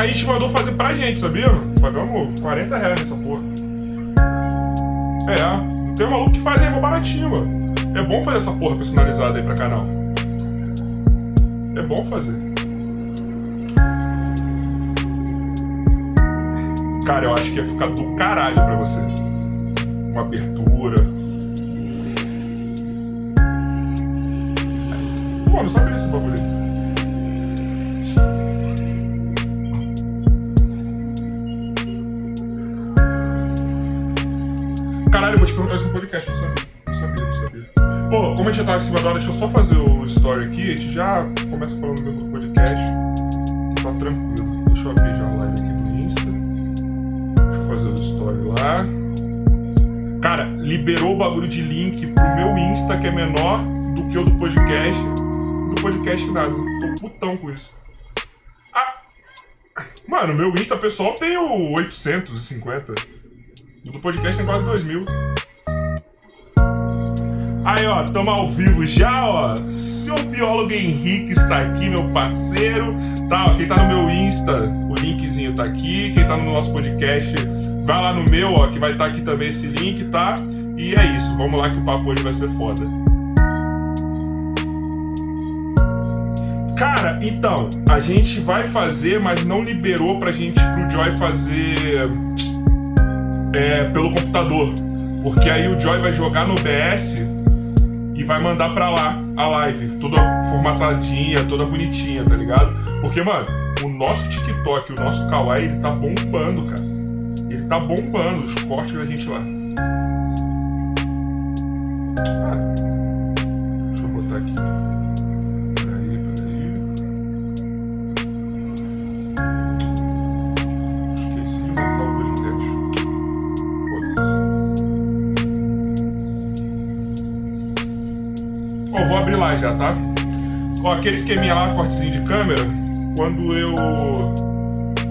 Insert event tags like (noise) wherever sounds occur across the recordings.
A gente mandou fazer pra gente, sabia? Pagamos 40 reais nessa porra. É, tem um maluco que faz aí mó baratinho, mano. É bom fazer essa porra personalizada aí pra canal. É bom fazer. Cara, eu acho que ia ficar do caralho pra você. Uma abertura. Pô, não sabia desse bagulho tá em cima da hora, deixa eu só fazer o story aqui, a gente já começa falando mesmo do podcast. Tá tranquilo. Deixa eu abrir já a live aqui do Insta. Deixa eu fazer o story lá. Cara, liberou o bagulho de link pro meu Insta, que é menor do que o do podcast do podcast nada. Tô putão com isso. Ah! Mano, meu Insta pessoal tem o 850. Do podcast tem quase 2 mil. Aí, ó, tamo ao vivo já, ó. Seu biólogo Henrique está aqui, meu parceiro. Tá, ó, quem tá no meu Insta, o linkzinho tá aqui. Quem tá no nosso podcast, vai lá no meu, ó, que vai estar tá aqui também esse link, tá? E é isso, vamos lá que o papo hoje vai ser foda. Cara, então, a gente vai fazer, mas não liberou pra gente, pro Joy fazer é, pelo computador. Porque aí o Joy vai jogar no OBS e vai mandar pra lá a live, toda formatadinha, toda bonitinha, tá ligado? Porque, mano, o nosso TikTok, o nosso Kawaii, ele tá bombando, cara. Ele tá bombando, os cortes da gente lá. Ó, aquele esqueminha lá, cortezinho de câmera, quando eu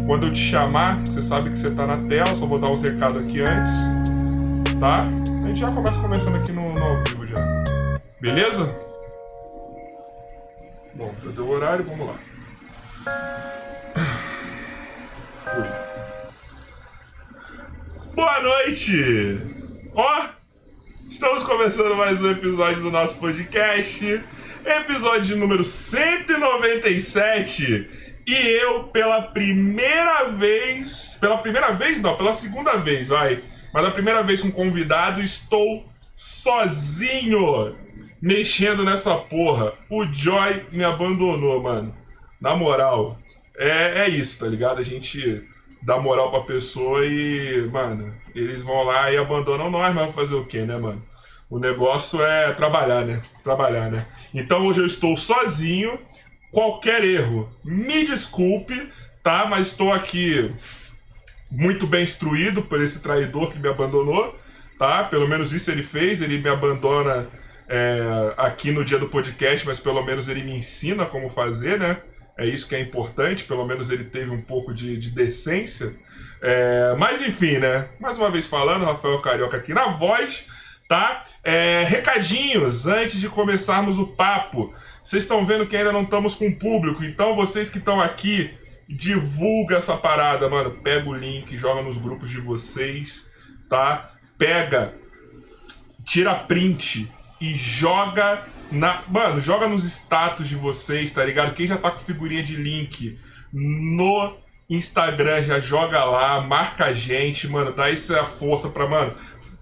quando eu te chamar, você sabe que você tá na tela, só vou dar uns recados aqui antes, tá? A gente já começa conversando aqui no, no ao vivo já. Beleza? Bom, já deu o horário, vamos lá. Fui. Boa noite! Ó, estamos começando mais um episódio do nosso podcast episódio número 197. E eu, pela primeira vez. Pela primeira vez, não, pela segunda vez, vai. Mas a primeira vez com convidado, estou sozinho mexendo nessa porra. O Joy me abandonou, mano. Na moral. É, é isso, tá ligado? A gente dá moral pra pessoa e, mano, eles vão lá e abandonam nós, mas fazer o quê, né, mano? O negócio é trabalhar, né? Trabalhar, né? Então hoje eu estou sozinho. Qualquer erro, me desculpe, tá? Mas estou aqui muito bem instruído por esse traidor que me abandonou, tá? Pelo menos isso ele fez. Ele me abandona é, aqui no dia do podcast, mas pelo menos ele me ensina como fazer, né? É isso que é importante. Pelo menos ele teve um pouco de, de decência. É, mas enfim, né? Mais uma vez falando, Rafael Carioca aqui na voz tá? É, recadinhos antes de começarmos o papo. Vocês estão vendo que ainda não estamos com público, então vocês que estão aqui, divulga essa parada, mano. Pega o link, joga nos grupos de vocês, tá? Pega, tira print e joga na. Mano, joga nos status de vocês, tá ligado? Quem já tá com figurinha de link no Instagram, já joga lá, marca a gente, mano, dá essa força pra, mano,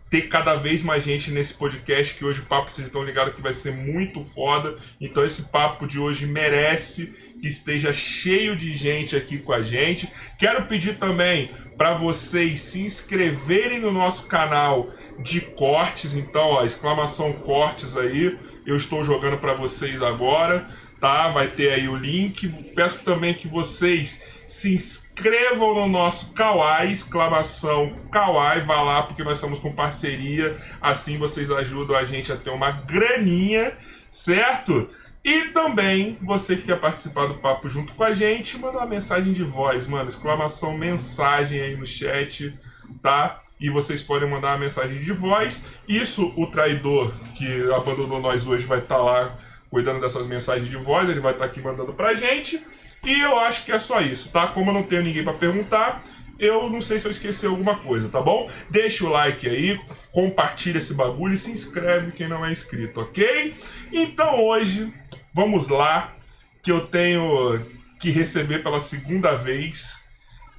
ter cada vez mais gente nesse podcast, que hoje o papo, vocês estão ligados que vai ser muito foda. Então esse papo de hoje merece que esteja cheio de gente aqui com a gente. Quero pedir também para vocês se inscreverem no nosso canal de cortes, então, ó, exclamação cortes aí. Eu estou jogando para vocês agora, tá? Vai ter aí o link. Peço também que vocês se inscrevam no nosso Kawaii, exclamação Kawaii, vá lá porque nós estamos com parceria, assim vocês ajudam a gente a ter uma graninha, certo? E também, você que quer participar do papo junto com a gente, manda uma mensagem de voz, mano, exclamação mensagem aí no chat, tá? E vocês podem mandar uma mensagem de voz. Isso, o traidor que abandonou nós hoje vai estar tá lá cuidando dessas mensagens de voz, ele vai estar tá aqui mandando pra gente. E eu acho que é só isso, tá? Como eu não tenho ninguém para perguntar, eu não sei se eu esqueci alguma coisa, tá bom? Deixa o like aí, compartilha esse bagulho e se inscreve quem não é inscrito, ok? Então hoje, vamos lá, que eu tenho que receber pela segunda vez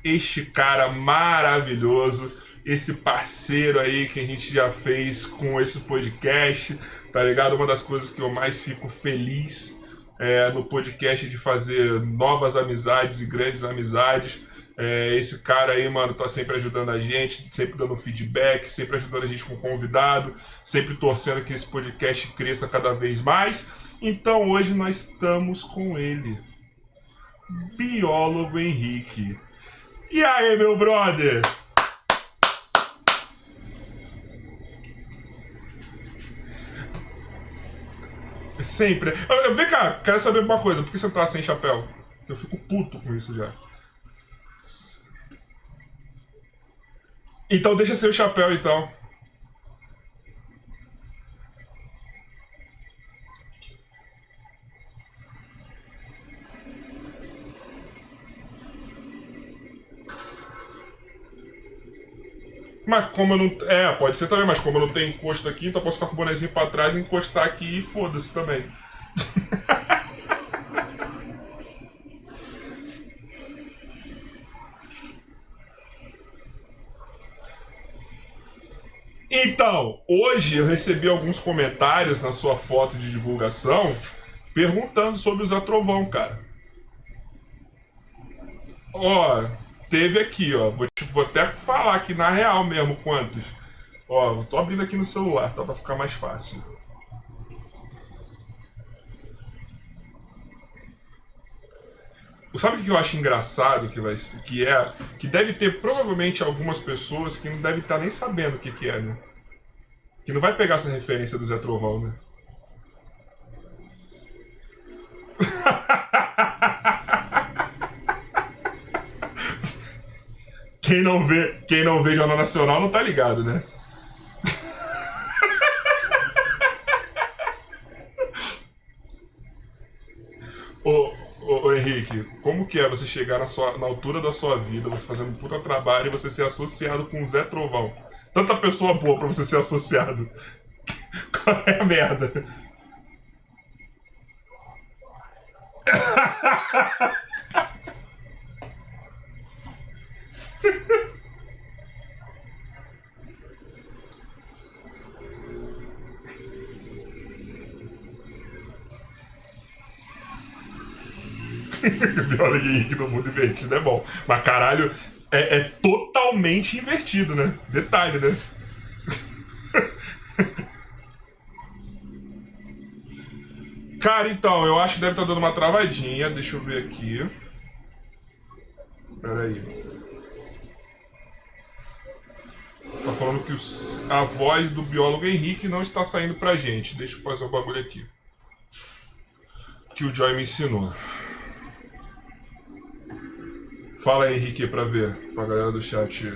este cara maravilhoso, esse parceiro aí que a gente já fez com esse podcast, tá ligado? Uma das coisas que eu mais fico feliz é, no podcast de fazer novas amizades e grandes amizades. É, esse cara aí, mano, tá sempre ajudando a gente, sempre dando feedback, sempre ajudando a gente com convidado, sempre torcendo que esse podcast cresça cada vez mais. Então hoje nós estamos com ele, biólogo Henrique. E aí, meu brother? Sempre. Eu, vem cá, quero saber uma coisa. Por que você tá sem chapéu? Eu fico puto com isso já. Então deixa seu chapéu, então. Mas como eu não. É, pode ser também, mas como eu não tenho encosto aqui, então eu posso ficar com o bonezinho pra trás, encostar aqui e foda-se também. (laughs) Então, hoje eu recebi alguns comentários na sua foto de divulgação perguntando sobre Zé Trovão, cara. Ó, teve aqui, ó. Vou, vou até falar aqui na real mesmo quantos. Ó, tô abrindo aqui no celular, tá? Pra ficar mais fácil. Sabe o que eu acho engraçado que, vai, que é? Que deve ter provavelmente algumas pessoas que não devem estar nem sabendo o que, que é, né? Que não vai pegar essa referência do Zé Trovão, né? (laughs) Quem não vê, quem não vê Jornal Nacional não tá ligado, né? ô, ô, ô, Henrique, como que é você chegar na, sua, na altura da sua vida, você fazendo um puta trabalho e você ser associado com o Zé Trovão? Tanta pessoa boa pra você ser associado. (laughs) Qual é a merda? (laughs) (laughs) Biólogo Henrique no mundo invertido é bom. Mas caralho, é, é totalmente invertido, né? Detalhe, né? (laughs) Cara, então, eu acho que deve estar tá dando uma travadinha. Deixa eu ver aqui. Pera aí. Tá falando que os, a voz do biólogo Henrique não está saindo pra gente. Deixa eu fazer o um bagulho aqui. Que o Joy me ensinou. Fala aí, Henrique, pra ver. Pra galera do chat.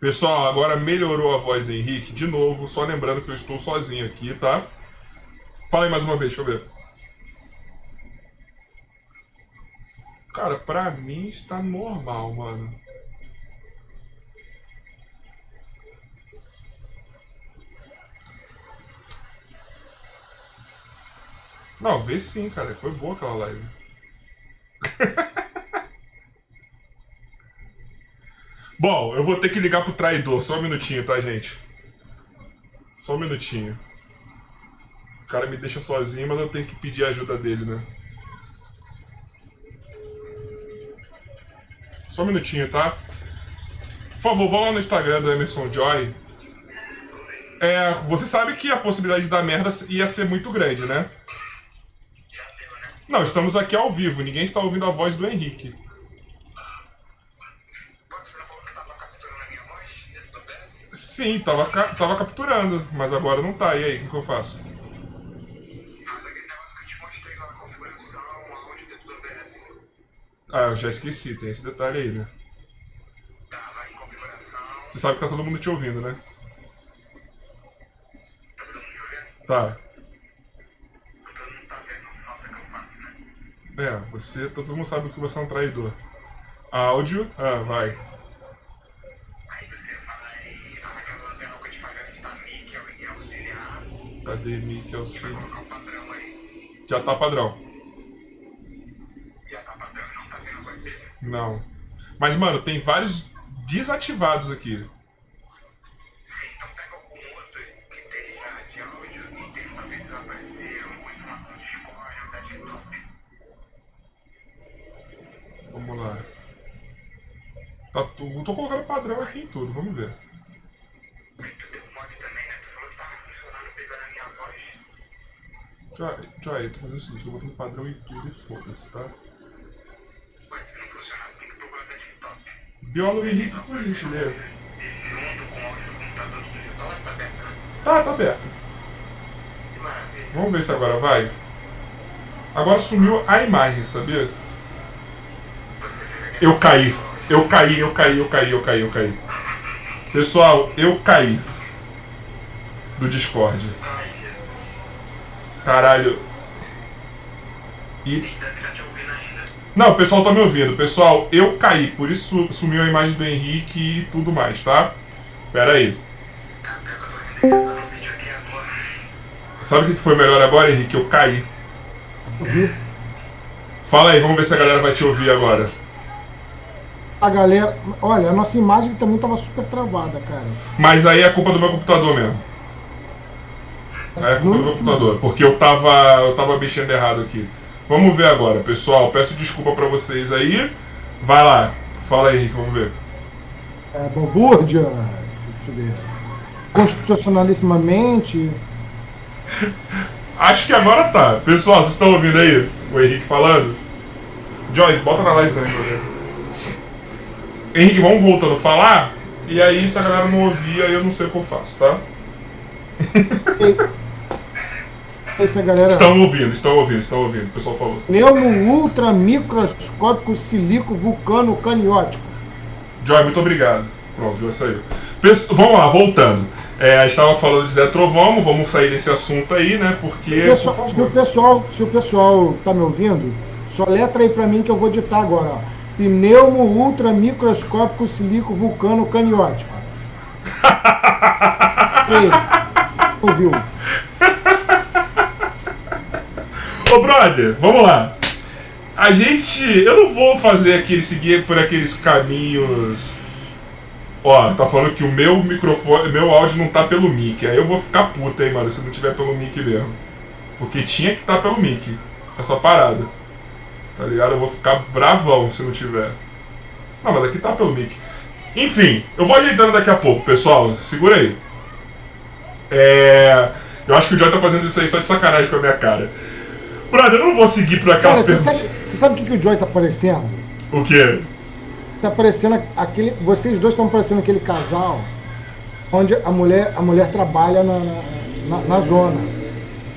Pessoal, agora melhorou a voz do Henrique. De novo, só lembrando que eu estou sozinho aqui, tá? Fala aí mais uma vez, deixa eu ver. Cara, pra mim está normal, mano. Não, vê sim, cara. Foi boa aquela live. (laughs) Bom, eu vou ter que ligar pro traidor. Só um minutinho, tá, gente? Só um minutinho. O cara me deixa sozinho, mas eu tenho que pedir a ajuda dele, né? Só um minutinho, tá? Por favor, vá lá no Instagram do Emerson Joy. É, você sabe que a possibilidade da merda ia ser muito grande, né? Não, estamos aqui ao vivo, ninguém está ouvindo a voz do Henrique. Sim, tava, ca- tava capturando, mas agora não tá. E aí, o que, que eu faço? Faz aquele negócio que eu te mostrei lá na configuração, dentro do OBS. Ah, eu já esqueci, tem esse detalhe aí, né? Você sabe que tá todo mundo te ouvindo, né? Todo mundo ouvindo? Tá. É, você, todo mundo sabe que você é um traidor. Áudio, ah, vai. Aí você vai lá naquela lateral que eu te falei onde tá mic, é auxiliar. Cadê mic Você vai colocar o padrão aí. Já tá padrão. Já tá padrão e não tá vendo a voz dele. Não. Mas, mano, tem vários desativados aqui. Vamos lá. Tá, tu, tô colocando padrão aqui em tudo, vamos ver. Né? A. Joy, Joy, eu tô fazendo o seguinte, tô botando padrão em tudo e foda-se, tá? Mas se não funcionar, tem que procurar desktop. Biólogo Henrique, por gentileza. Ele junto com o áudio do computador do digital, tá aberto, né? Tá, tá aberto. Que maravilha. Vamos ver se agora vai. Agora sumiu a imagem, sabia? Eu caí. Eu caí, eu caí, eu caí, eu caí, eu caí. Pessoal, eu caí. Do Discord. Caralho. E. Não, o pessoal tá me ouvindo. Pessoal, eu caí. Por isso sumiu a imagem do Henrique e tudo mais, tá? Pera aí. Sabe o que foi melhor agora, Henrique? Eu caí. Fala aí, vamos ver se a galera vai te ouvir agora. A galera. Olha, a nossa imagem também tava super travada, cara. Mas aí é culpa do meu computador mesmo. É culpa do meu computador, porque eu tava, eu tava mexendo errado aqui. Vamos ver agora, pessoal. Peço desculpa pra vocês aí. Vai lá. Fala aí, Henrique, vamos ver. É, balbúrdia. Deixa eu ver. Constitucionalissimamente. (laughs) Acho que agora tá. Pessoal, vocês estão ouvindo aí o Henrique falando? Joyce, bota na live também pra ver. Henrique, vamos voltando a falar. E aí, se a galera não ouvir, aí eu não sei o que eu faço, tá? (laughs) Essa galera. Estão ouvindo, estão ouvindo, estão ouvindo. O pessoal falou. Pneumo ultramicroscópico silico vulcano caniótico. Joy, muito obrigado. Pronto, já saiu. Pes- vamos lá, voltando. É, a gente estava falando de Zé Trovão, vamos sair desse assunto aí, né? Porque. Pessoal- por se, o pessoal, se o pessoal tá me ouvindo, só letra aí pra mim que eu vou ditar agora. Pneumo ultramicroscópico silico vulcano caniótico. (laughs) Ei, ouviu? Ô, brother, vamos lá. A gente. Eu não vou fazer aquele seguir por aqueles caminhos. Ó, tá falando que o meu microfone, meu áudio não tá pelo mic. Aí eu vou ficar puta, hein, mano, se não tiver pelo mic mesmo. Porque tinha que tá pelo mic. Essa parada. Tá ligado? Eu vou ficar bravão se não tiver. Não, mas aqui tá pelo mic. Enfim, eu vou ajeitando daqui a pouco, pessoal. Segura aí. É. Eu acho que o Joy tá fazendo isso aí só de sacanagem com a minha cara. Brother, eu não vou seguir por Cara, aquelas você perguntas. sabe, você sabe o que, que o Joy tá parecendo? O quê? Tá parecendo aquele. Vocês dois estão parecendo aquele casal onde a mulher, a mulher trabalha na, na, na- na zona.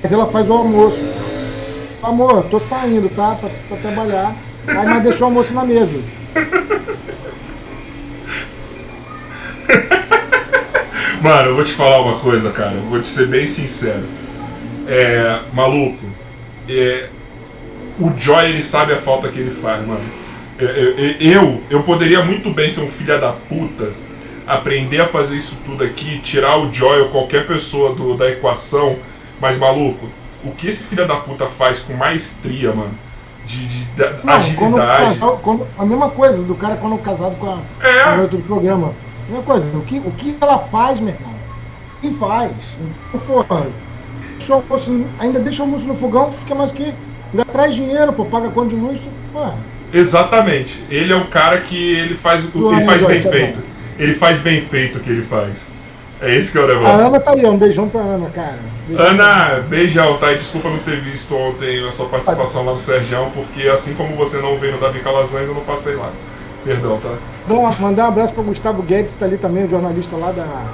Mas ela faz o almoço. Amor, tô saindo, tá? Pra, pra trabalhar. Aí mas deixou o almoço na mesa. (laughs) Mano, eu vou te falar uma coisa, cara. Vou te ser bem sincero. É. Maluco. É, o Joy, ele sabe a falta que ele faz, mano. É, é, é, Eu, eu poderia muito bem ser um filho da puta, aprender a fazer isso tudo aqui, tirar o Joy ou qualquer pessoa do, da equação, mas maluco, o que esse filho da puta faz com maestria, mano, de, de- da- Não, quando, agilidade. casal- quando- a mesma coisa do cara quando casado com a, É. com a garota do programa. A mesma coisa, o que, o que ela faz, meu irmão? Quem faz? Então, porra, deixa o almoço, ainda deixa o almoço no fogão, porque mais o que? Ainda traz dinheiro, pô, paga conta de luz, tu- mano. Exatamente. Ele é um cara que ele faz, o- ele faz joia, bem feito. Ele faz bem feito o que ele faz. É esse que é o A negócio. Ana tá aí, um beijão pra Ana, cara. Beijão. Ana, beijão, tá? E desculpa não ter visto ontem a sua participação lá no Serjão, porque assim como você não veio no Davi Calazans, eu não passei lá. Perdão, tá? Bom, mandar um abraço para Gustavo Guedes, tá ali também, o jornalista lá da,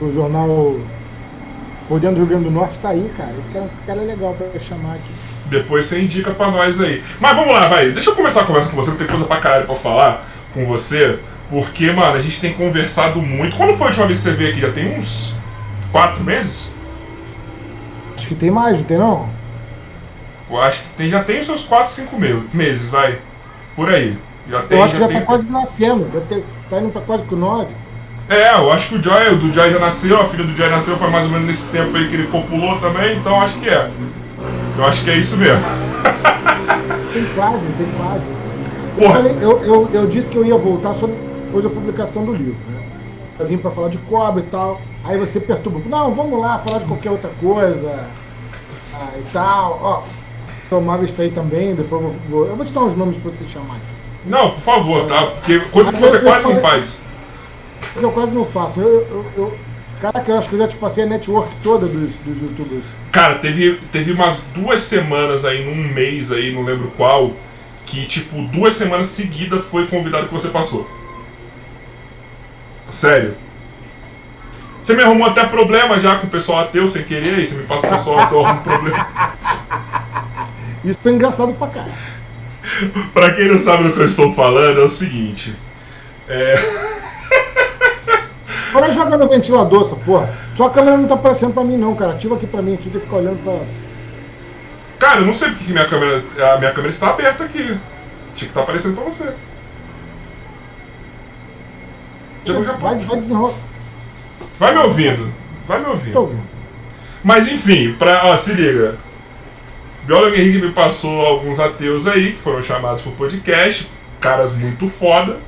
do jornal Por Dentro do Rio Grande do Norte, tá aí, cara. Esse cara, cara é legal para chamar aqui. Depois você indica pra nós aí. Mas vamos lá, vai. Deixa eu começar a conversa com você, que tem coisa pra caralho pra falar com você. Porque, mano, a gente tem conversado muito. Quando foi a última vez que você veio aqui? Já tem uns quatro meses? Acho que tem mais, não tem não? Eu acho que tem, já tem os seus quatro, cinco me- meses, vai. Por aí. Já tem, Eu acho que já tem... tá quase nascendo, deve ter, tá indo para quase com nove. É, eu acho que o Joy, o do Joy já nasceu, a filha do Joy nasceu foi mais ou menos nesse tempo aí que ele copulou também, então acho que é. Eu acho que é isso mesmo. Tem quase, tem quase. Eu, falei- eu, eu, eu disse que eu ia voltar só depois da publicação do livro, né? Eu vim para falar de cobre e tal. Aí você perturba. Não, vamos lá, falar de qualquer outra coisa. ah, e tal. Ó, o Marvel está aí também, depois eu vou, eu vou te dar uns nomes para você chamar aqui. Não, por favor, tá? Porque coisa que você eu- eu quase não faz. Que eu quase não faço. Eu, eu, eu, caraca, eu acho que eu já te passei a network toda dos, dos youtubers. Cara, teve, teve umas duas semanas aí, num mês aí, não lembro qual, que tipo, duas semanas seguidas foi convidado que você passou. Sério. Você me arrumou até problema já com o pessoal ateu sem querer, aí você me passa o pessoal ateu, eu arrumo problema. (laughs) Isso foi engraçado pra caralho. Pra quem não sabe do que eu estou falando, é o seguinte. É. (laughs) Agora joga no ventilador essa porra. Sua câmera não tá aparecendo pra mim não, cara. Ativa aqui pra mim aqui que fica olhando pra. Cara, eu não sei porque que minha câmera. A minha câmera está aberta aqui. Tinha que estar aparecendo pra você. Já já- Vai, vai desenrolar. Vai me ouvindo. Vai me ouvindo. Tô ouvindo. Mas enfim, pra, ó, se liga. Biólogo Henrique me passou alguns ateus aí, que foram chamados pro podcast, caras muito foda.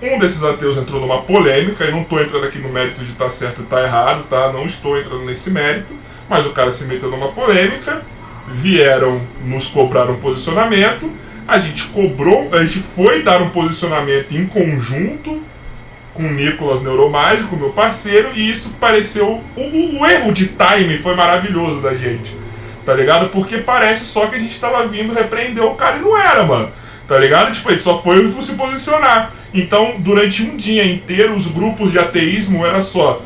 Um desses ateus entrou numa polêmica, e não tô entrando aqui no mérito de estar certo e estar errado, tá? Não estou entrando nesse mérito, mas o cara se meteu numa polêmica, vieram nos cobrar um posicionamento, a gente cobrou, a gente foi dar um posicionamento em conjunto, com o Nicolas Neuromágico, meu parceiro, e isso pareceu. O, erro de time foi maravilhoso da gente. Tá ligado? Porque parece só que a gente tava vindo repreender o cara e não era, mano. Tá ligado? Tipo, gente só foi se posicionar. Então, durante um dia inteiro, os grupos de ateísmo era só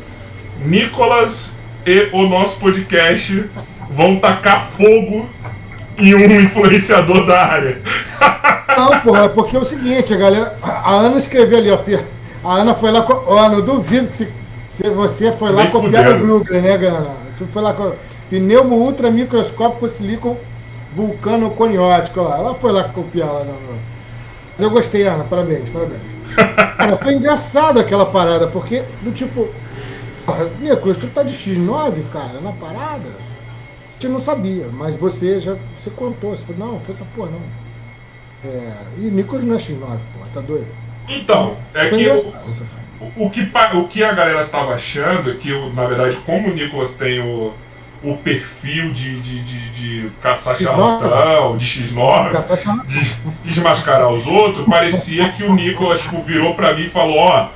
Nicolas e o nosso podcast vão tacar fogo em um influenciador da área. (laughs) Não, porra, é porque é o seguinte, a galera. A Ana escreveu ali, ó. A Ana foi lá. co- Ó, não duvido que se, você foi lá Nem copiar o. Brooklyn, né, Gana? Tu foi lá com. Pneumo ultra microscópico silicon vulcano coniótico, ó lá. Ela foi lá copiar lá. Não, não. Mas eu gostei, Ana, parabéns, parabéns. (laughs) Cara, foi engraçado aquela parada, porque, do tipo. Nicolas, tu tá de X9, cara, na parada? Gente não sabia, mas você já. Você contou, você falou, não, foi essa porra, não. É, e Nicolas não é X9, porra, tá doido? Então, é Foi que. essa parada. O que, o que a galera tava achando é que, o- na verdade, como o Nicolas tem o, o perfil de, de, de, de caçar X9. charlatão, de X9, Caçar chama- de desmascarar os outros, parecia que o Nicolas tipo, virou pra mim e falou: Ó,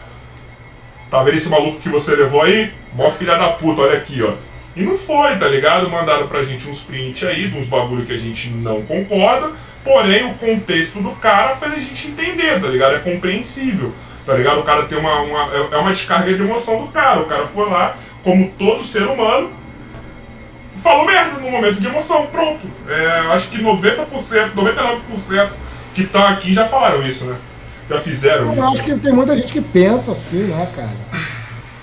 tá vendo esse maluco que você levou aí? Mó filha da puta, olha aqui, ó. E não foi, tá ligado? Mandaram pra gente uns prints aí, de uns bagulho que a gente não concorda, porém o contexto do cara fez a gente entender, tá ligado? É compreensível, tá ligado? O cara tem uma, uma é- é uma descarga de emoção do cara. O cara foi lá, como todo ser humano, falou merda no momento de emoção, pronto. É, eu acho que 90%, 99% que estão aqui já falaram isso, né? Já fizeram Eu acho isso. que tem muita gente que pensa assim, né, cara?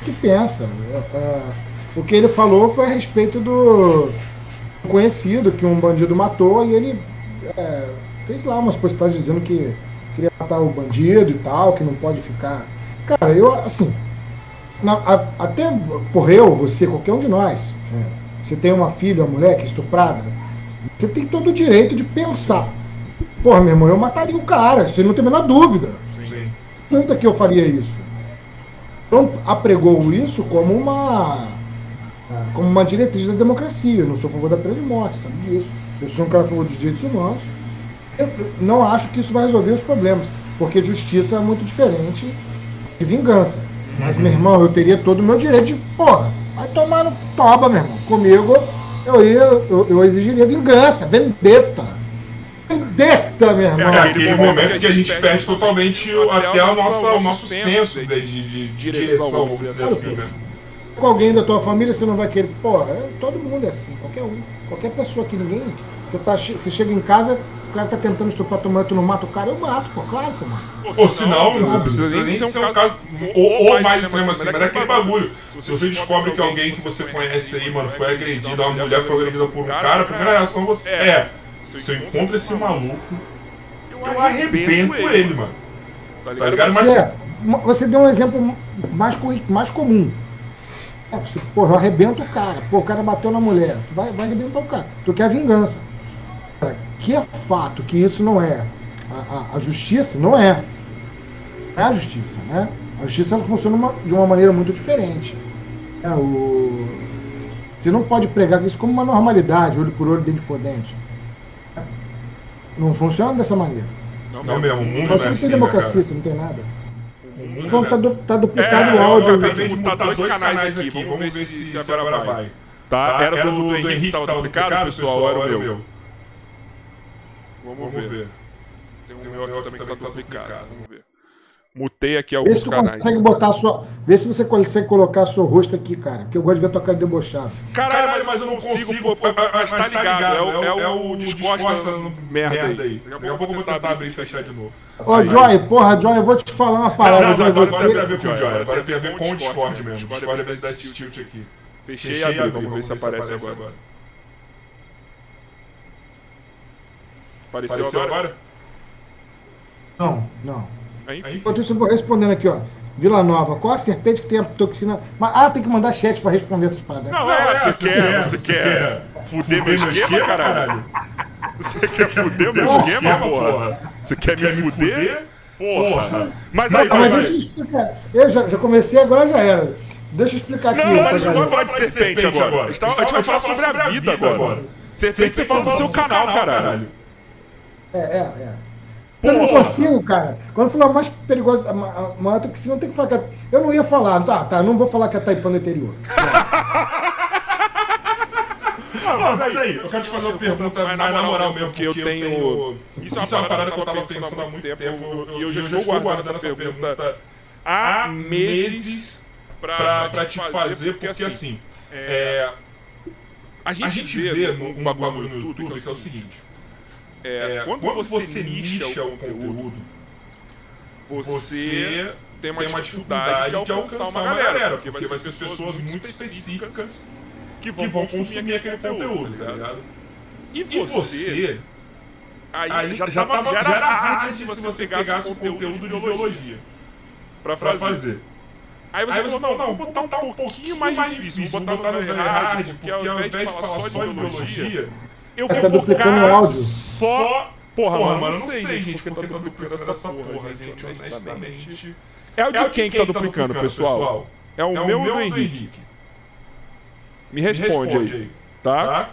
Que pensa. É, é, o que ele falou foi a respeito do conhecido que um bandido matou e ele é, fez lá umas postagens dizendo que queria matar o bandido e tal, que não pode ficar. Cara, eu, assim, na- a- até por eu, você, qualquer um de nós, é, você tem uma filha, uma mulher que é estuprada, você tem todo o direito de pensar. Porra, meu irmão, eu mataria o cara, você não tem a menor dúvida. Sim. Quanto que eu faria isso? Então, apregou isso como uma como uma diretriz da democracia. Eu não sou a favor da pena de morte, sabe disso. Eu sou um cara a favor dos direitos humanos. Eu não acho que isso vai resolver os problemas, porque justiça é muito diferente de vingança. Mas, meu irmão, eu teria todo o meu direito de, porra, vai tomar no toba, meu irmão. Comigo, eu, ia, eu, eu exigiria vingança, vendetta. Vendetta, meu irmão. É aquele momento que a gente perde totalmente até a nossa, o nosso senso de, de, de direção, vamos dizer assim, né? Com alguém da tua família, você não vai querer. Porra, é- todo mundo é assim, qualquer um. Qualquer pessoa que ninguém. Você, tá, você chega em casa, o cara tá tentando estuprar tua mãe, tu não mata o cara, eu mato, pô, claro que eu mato. Ou senão, não não precisa nem ser um caso. Ou, ou mais extremo assim, mas é aquele bagulho. Se você descobre que alguém que você conhece aí, mano, foi agredido, uma mulher foi agredida por um cara, a primeira reação você é. Se eu encontro esse maluco, eu arrebento ele, mano. Tá ligado? Mas É, você deu um exemplo mais, mais comum. É, você, porra, eu arrebento o cara. Pô, o cara bateu na mulher. Tu vai, vai arrebentar o cara. Tu quer vingança. Cara, que é fato que isso não é a, a- a justiça, não é. Não é a justiça, né? A justiça ela funciona uma- de uma maneira muito diferente. É, o... Você não pode pregar isso como uma normalidade, olho por olho, dente por dente. Não funciona dessa maneira. Não mesmo, o mundo não é Você não assim, tem né, democracia, cara? você não tem nada. O não tá, du- tá duplicado É, o eu áudio. acabei Acabei de botar dois canais aqui, vamos ver se- se agora vai. Tá? Era do, do Henrique que tava duplicado, pessoal, era o meu. Vamos, Vamos ver. ver. Tem um um meu aqui também que tá tá duplicado. Vamos ver. Mutei aqui Vê alguns se tu canais. consegue botar a sua. Vê se você consegue colocar seu rosto aqui, cara. Porque eu gosto de ver tua cara debochada. Caralho, mas, eu não consigo. pô, Mas tá ligado, é o, é o Discosta merda aí. Daqui a pouco eu vou tentar abrir e fechar de novo. Ô, Aí. Joy, porra, Joy, eu vou te falar uma parada, não, Joy. agora Você. agora tem a ver com o Joy, Joy, agora tem a ver com o Discord mesmo. Discord Discord é é desse desse tilt aqui. Fechei e abri, vamos ver se aparece agora. Apareceu Apareceu agora? agora? Não, não. Aí, enfim. Enquanto isso, eu vou respondendo aqui, ó. Vila Nova, qual a serpente que tem a toxina. Mas, ah, tem que mandar chat pra responder essas paradas. Não, é, você quer, você quer fuder meu esquema, caralho? Você quer fuder meu Não, esquema, esquema, porra? porra. Você quer me Quer me fuder? fuder? Porra. Mas Não, aí, Ah, mas vai, deixa eu explicar. Eu já, já comecei, agora já era. Deixa eu explicar aqui. Não, mas a gente não vai falar de serpente agora. A gente, a gente vai falar sobre a vida agora. Serpente você fala no seu canal, caralho. É, é, é. Eu não consigo, cara. Quando falar mais perigoso, a ma- a maior toxina, eu tenho que falar que a- Eu não ia falar, tá, tá, não vou falar que é taipando interior. Não, mas aí, eu quero te fazer uma pergunta mais na moral mesmo, porque eu tenho... Isso é uma parada que eu tava pensando há muito tempo e eu já estou guardando essa pergunta há meses pra, pra te fazer, porque assim, é, a a gente vê um bagulho no YouTube que é o seguinte, é, é, quando, você nicha o conteúdo, você você tem uma tem uma dificuldade dificuldade de alcançar uma galera, porque vai ser pessoas muito específicas que que vão consumir aquele conteúdo, tá ligado? E você, você, aí, aí já, já, tava, já era hard se você pegasse o conteúdo de biologia pra pra fazer. fazer. Aí você Aí você falou, não, vou botar um pouquinho mais difícil, vou botar no very hard, porque ao invés de falar só de biologia, eu Tá vou duplicando o áudio. só... Porra, Porra, mano, não sei, gente, porque tá duplicando essa porra, gente, honestamente. É o de É quem que tá duplicando, pessoal? É o É meu o e do meu e do Henrique. Henrique. Me responde aí, tá? Tá?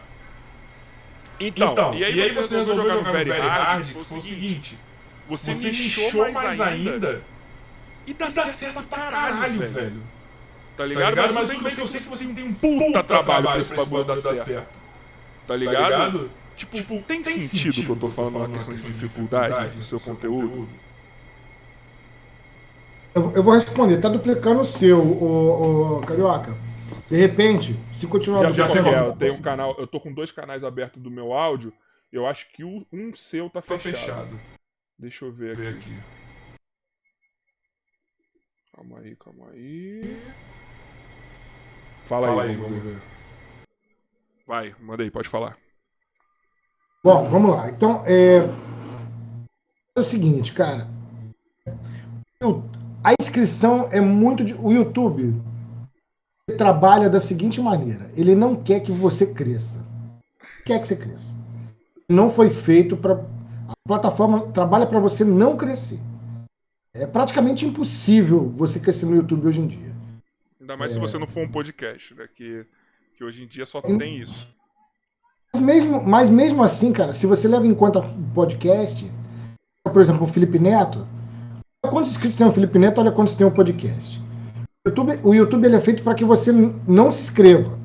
Então, Então, e aí você resolveu jogar no very hard, que foi o seguinte, você Você nichou mais ainda e dá certo pra caralho, velho. Tá Tá ligado? ligado? Mas Mas tudo bem que eu sei que você tem um puta trabalho pra pra esse bagulho dar certo. Tá Tá ligado? ligado? Tipo, tem sentido que eu tô falando uma questão de dificuldade do seu conteúdo? Eu, eu vou responder, tá duplicando o seu, o, o Carioca. De repente, se continuar Já, já você duplicando- quer, eu tenho um canal, eu tô com dois canais abertos do meu áudio, eu acho que o- um seu tá Tá fechado. fechado. Deixa eu ver aqui. aqui. Calma aí, calma aí. Fala, Fala aí, aí, vamos vamos ver. ver. Vai, manda aí, pode falar. Bom, vamos lá. Então, é, é o seguinte, cara. Eu- A inscrição é muito. De... O YouTube trabalha da seguinte maneira: ele não quer que você cresça. Quer que você cresça. Não foi feito para. A plataforma trabalha para você não crescer. É praticamente impossível você crescer no YouTube hoje em dia. Ainda mais se você não for um podcast, né? Que, que hoje em dia só tem isso. Mas mesmo, mas mesmo assim, cara, se você leva em conta o podcast, por exemplo, o Felipe Neto, olha quantos inscritos tem o Felipe Neto, olha quantos tem o podcast. O YouTube, o YouTube ele é feito para que você não se inscreva.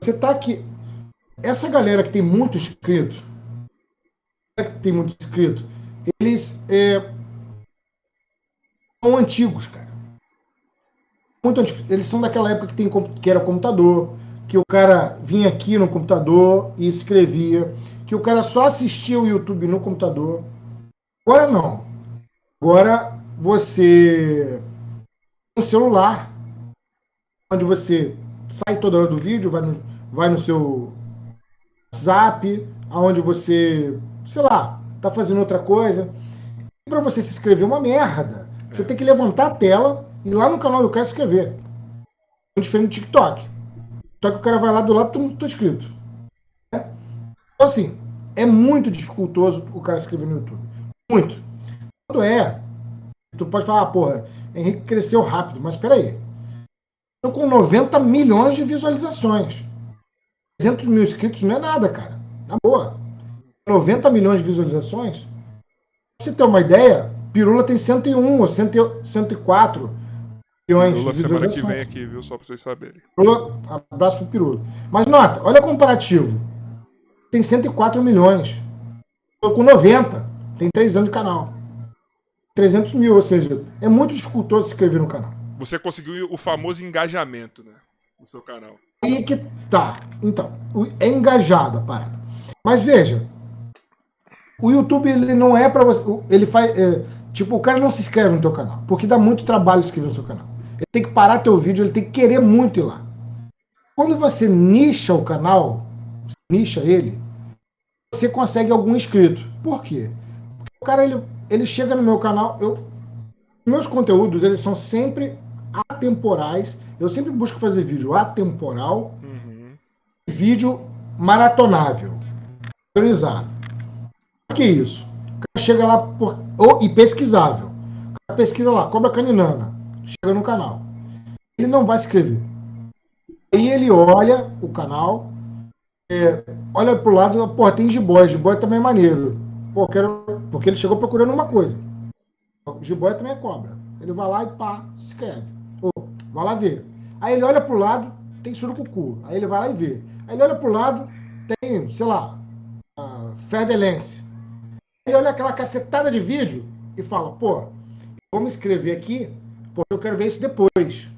Você tá aqui. Essa galera que tem muito inscrito, que tem muito inscrito, eles é, são antigos, cara. Muito antigos. Eles são daquela época que, tem, que era computador, que o cara vinha aqui no computador e escrevia, que o cara só assistia o YouTube no computador. Agora não. Agora você no celular, onde você sai toda hora do vídeo, vai no, vai no seu WhatsApp, aonde você, sei lá, tá fazendo outra coisa. Para você se inscrever é uma merda. Você tem que levantar a tela e lá no canal do cara escrever. Diferente do TikTok. Só que o cara vai lá do lado, todo mundo tá inscrito. Né? Então, assim, é muito dificultoso o cara escrever no YouTube. Muito. Quando é, tu pode falar, ah, porra, Henrique cresceu rápido, mas espera aí. Estou com 90 milhões de visualizações. 300 mil inscritos não é nada, cara. Na boa. 90 milhões de visualizações. Pra você ter uma ideia, Pirula tem 101 ou 104 de visualizações. semana que vem aqui, viu? Só para vocês saberem. Pirula, abraço pro Pirula. Mas nota, olha o comparativo. Tem 104 milhões. Estou com 90. Tem 3 anos de canal. 300 mil, ou seja, é muito dificultoso se inscrever no canal. Você conseguiu o famoso engajamento, né? No seu canal. Aí que tá. Então, é engajado a parada. Mas veja, o YouTube ele não é para você. Ele faz. É, tipo, o cara não se inscreve no teu canal, porque dá muito trabalho escrever no seu canal. Ele tem que parar teu vídeo, ele tem que querer muito ir lá. Quando você nicha o canal, nicha ele, você consegue algum inscrito. Por quê? Porque o cara ele ele chega no meu canal, eu meus conteúdos eles são sempre atemporais. Eu sempre busco fazer vídeo atemporal, uhum. vídeo maratonável, priorizado. O que isso? O cara chega lá por, ou, e pesquisável. O cara pesquisa lá, cobra caninana, chega no canal. Ele não vai se inscrever. Aí ele olha o canal, é, olha pro lado, pô, tem jiboia, jiboia também é maneiro. Pô, quero. Porque ele chegou procurando uma coisa. Jiboia também é cobra. Ele vai lá e pá, escreve. Pô, vai lá ver. Aí ele olha pro lado, tem surucucu. Aí ele vai lá e vê. Aí ele olha pro lado, tem, sei lá, uh, Ferdelense. Ele olha aquela cacetada de vídeo e fala, pô, vamos escrever aqui, porque eu quero ver isso depois.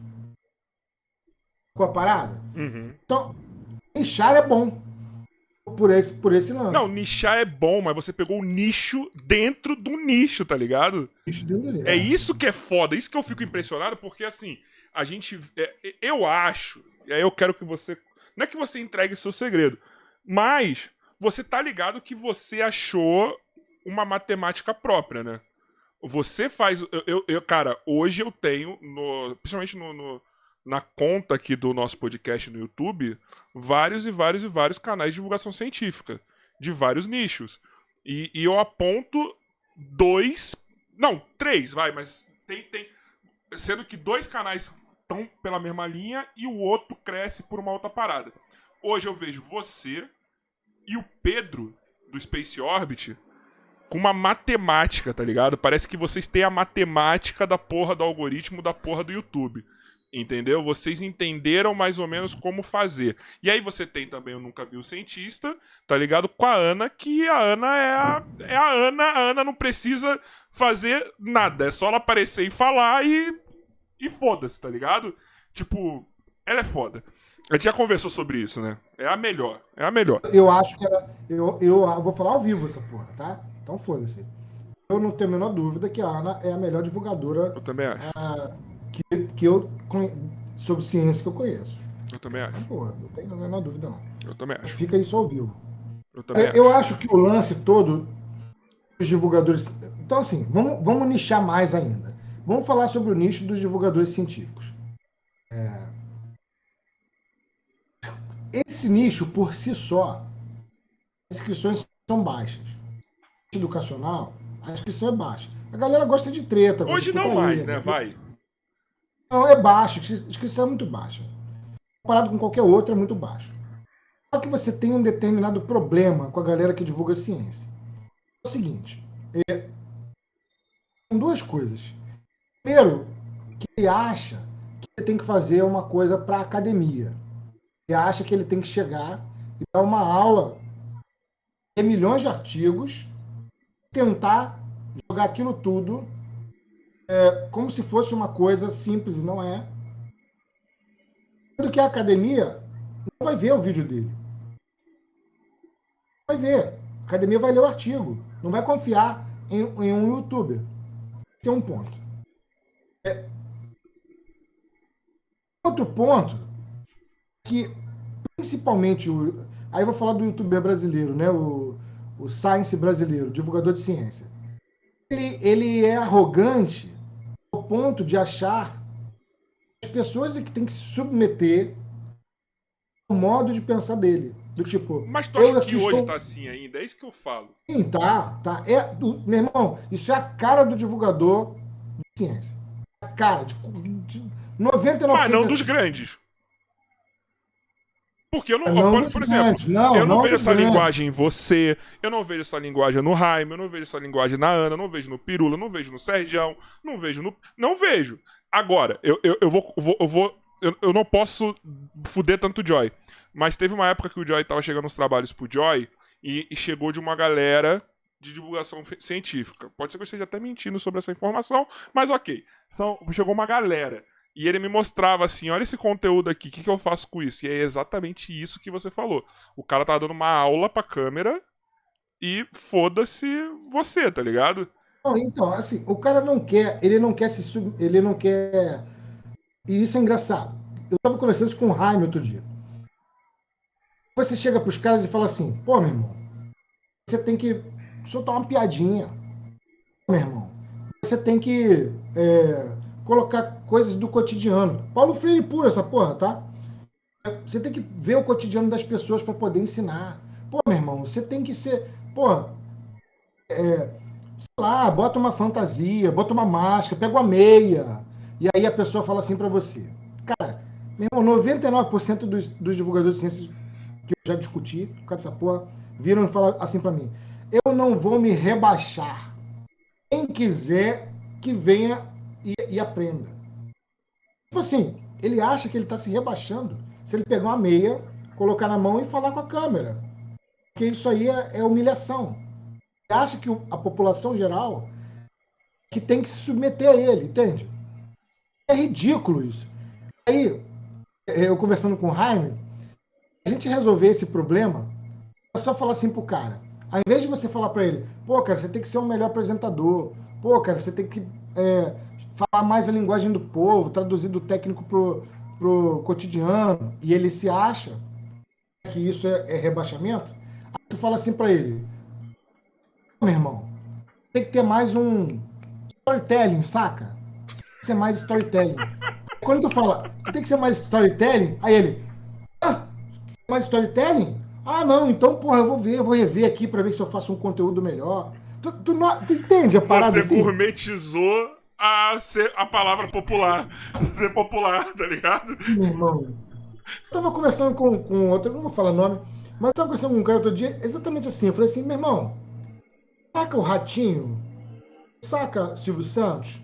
Com a parada? Uhum. Então, enxar é bom por esse, por esse lance. Não, nichar é bom, mas você pegou o nicho dentro do nicho, tá ligado? É, é isso que é foda, isso que eu fico impressionado, porque assim, a gente. É, eu acho, e aí eu quero que você. Não é que você entregue seu segredo, mas você tá ligado que você achou uma matemática própria, né? Você faz. Eu, eu, eu cara, hoje eu tenho, no, principalmente no, no na conta aqui do nosso podcast no YouTube vários e vários e vários canais de divulgação científica, de vários nichos. E, e eu aponto dois. Não, três, vai, mas tem. tem sendo que dois canais estão pela mesma linha e o outro cresce por uma outra parada. Hoje eu vejo você e o Pedro do Space Orbit com uma matemática, tá ligado? Parece que vocês têm a matemática da porra do algoritmo da porra do YouTube. Entendeu? Vocês entenderam mais ou menos como fazer. E aí você tem também o Nunca Viu Cientista, tá ligado? Com a Ana, que a Ana é a, é a Ana. A Ana não precisa fazer nada. É só ela aparecer e falar e. E foda-se, tá ligado? Tipo, ela é foda. A gente já conversou sobre isso, né? É a melhor. É a melhor. Eu acho que ela. Eu, eu, eu vou falar ao vivo essa porra, tá? Então foda-se. Eu não tenho a menor dúvida que a Ana é a melhor divulgadora. Eu também acho. É que, que eu sobre ciência que eu conheço. Eu também acho. Porra, não tenho a menor dúvida, não. Eu também acho. Fica isso ao vivo. Eu também eu, acho. Eu acho que o lance todo dos divulgadores. Então, assim, vamos, vamos nichar mais ainda. Vamos falar sobre o nicho dos divulgadores científicos. É... Esse nicho, por si só, as inscrições são baixas. Educacional, a inscrição é baixa. A galera gosta de treta. Hoje não mais, né? Vai. Não, é baixo, a inscrição é muito baixa. Comparado com qualquer outro, é muito baixo. Só que você tem um determinado problema com a galera que divulga ciência. É o seguinte, é, são duas coisas. Primeiro, que ele acha que ele tem que fazer uma coisa para a academia. Ele acha que ele tem que chegar e dar uma aula, ter milhões de artigos, tentar jogar aquilo tudo é, como se fosse uma coisa simples, não é. Sendo que a academia não vai ver o vídeo dele. Vai ver. A academia vai ler o artigo. Não vai confiar em, em um youtuber. Esse é um ponto. É... Outro ponto que principalmente o, aí eu vou falar do youtuber brasileiro, né? O, o Science brasileiro, divulgador de ciência. Ele, ele é arrogante ao ponto de achar que as pessoas é que tem que se submeter ao modo de pensar dele. Do tipo. Mas tu acha que hoje estou... tá assim ainda? É isso que eu falo. Sim, tá. tá. É, do, meu irmão, isso é a cara do divulgador de ciência. A cara de, de 99%. Mas não dos grandes. Porque eu não, não por, por exemplo, não, eu não, não vejo essa linguagem em você, eu não vejo essa linguagem no Jaime, eu não vejo essa linguagem na Ana, eu não vejo no Pirula, eu não vejo no Sergião, não vejo no. Não vejo. Agora, eu, eu, eu vou. Eu, vou eu, eu não posso fuder tanto o Joy. Mas teve uma época que o Joy tava chegando nos trabalhos pro Joy e, e chegou de uma galera de divulgação científica. Pode ser que eu esteja até mentindo sobre essa informação, mas ok. São, chegou uma galera. E ele me mostrava assim: olha esse conteúdo aqui, o que, que eu faço com isso? E é exatamente isso que você falou. O cara tá dando uma aula pra câmera e foda-se você, tá ligado? Então, assim, o cara não quer, ele não quer se sub, ele não quer. E isso é engraçado. Eu tava conversando isso com o Jaime outro dia. Você chega pros caras e fala assim: pô, meu irmão, você tem que soltar uma piadinha. Meu irmão, você tem que. É, colocar coisas do cotidiano. Paulo Freire pura essa porra, tá? Você tem que ver o cotidiano das pessoas para poder ensinar. Pô, meu irmão, você tem que ser. Pô, é, sei lá, bota uma fantasia, bota uma máscara, pega uma meia. E aí a pessoa fala assim para você. Cara, meu irmão, 99% dos, dos divulgadores de ciências que eu já discuti, por causa dessa porra, viram e falam assim para mim: eu não vou me rebaixar. Quem quiser que venha e, aprenda. Tipo assim, ele acha que ele está se rebaixando se ele pegar uma meia, colocar na mão e falar com a câmera. Porque isso aí é, é humilhação. Ele acha que o, a população geral que tem que se submeter a ele, entende? É ridículo isso. Aí, eu conversando com o Jaime, a gente resolver esse problema, é só falar assim pro cara. Ao invés de você falar para ele, pô, cara, você tem que ser um melhor apresentador, pô, cara, você tem que é, falar mais a linguagem do povo, traduzir do técnico pro, pro cotidiano, e ele se acha que isso é, é rebaixamento, aí tu fala assim para ele, meu irmão, tem que ter mais um storytelling, saca? Tem que ser mais storytelling. (laughs) Quando tu fala, tem que ser mais storytelling, aí ele, ah, mais storytelling? Ah, não, então, porra, eu vou ver, eu vou rever aqui para ver se eu faço um conteúdo melhor. Tu, tu, tu entende a parada? Você assim? gourmetizou a ser a palavra popular. (laughs) ser popular, tá ligado? Meu irmão. Eu tava conversando com, com outro, não vou falar nome, mas eu tava conversando com um cara outro dia, exatamente assim. Eu falei assim, meu irmão, saca o Ratinho? Saca Silvio Santos?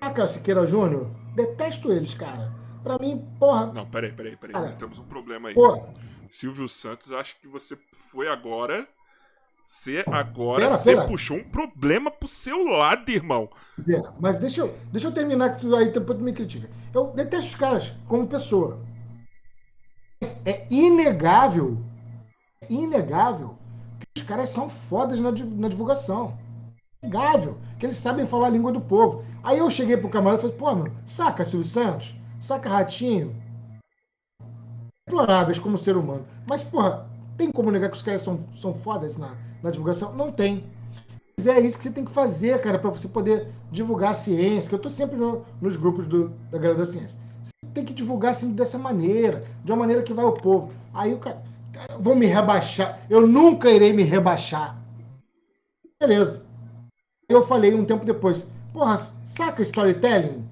Saca Siqueira Júnior? Detesto eles, cara. Pra mim, porra. Não, peraí, peraí, peraí. Cara, temos um problema aí. Porra. Silvio Santos, acho que você foi agora você agora você puxou um problema pro seu lado, irmão. É, mas deixa eu, deixa eu terminar que tu aí depois tu me critica. Eu detesto os caras como pessoa. É inegável, é inegável que os caras são fodas na, na divulgação. Inegável, que eles sabem falar a língua do povo. Aí eu cheguei pro camarada e falei, pô, meu, saca Silvio Santos, saca Ratinho. Deploráveis como ser humano. Mas, porra, tem como negar que os caras são, são fodas na, na divulgação? Não tem. Mas é isso que você tem que fazer, cara, para você poder divulgar a ciência, que eu estou sempre no, nos grupos do, da galera da ciência. Você tem que divulgar assim dessa maneira, de uma maneira que vai ao povo. Aí o cara, vou me rebaixar. Eu nunca irei me rebaixar. Beleza. Eu falei um tempo depois, porra, saca storytelling?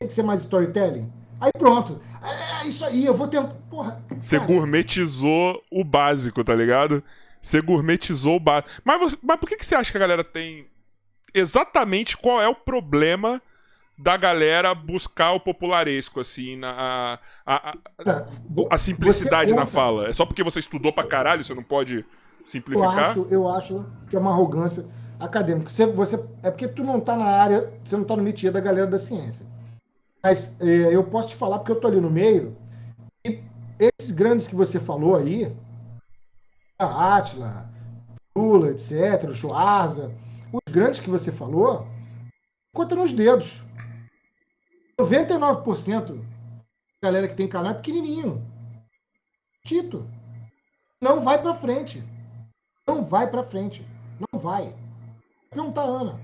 Tem que ser mais storytelling? Aí pronto. É, é isso aí, eu vou tentar. Porra. Você cara. gourmetizou o básico, tá ligado? Você gourmetizou o básico. Mas, você, mas por que, que você acha que a galera tem. Exatamente qual é o problema da galera buscar o popularesco, assim, na, a, a, a, É, a simplicidade você na conta- fala. É só porque você estudou pra caralho, você não pode Eu simplificar? acho, eu acho que é uma arrogância acadêmica. Você, você, é porque tu não tá na área, você não tá no métier da galera da ciência. Mas é, eu posso te falar, porque eu tô ali no meio, e esses grandes que você falou aí, Atila, Lula, etc., Schwarza, os grandes que você falou, conta nos dedos. 99% da galera que tem canal é pequenininho. Tito. Não vai pra frente. Não vai pra frente. Não vai. Não tá, Ana.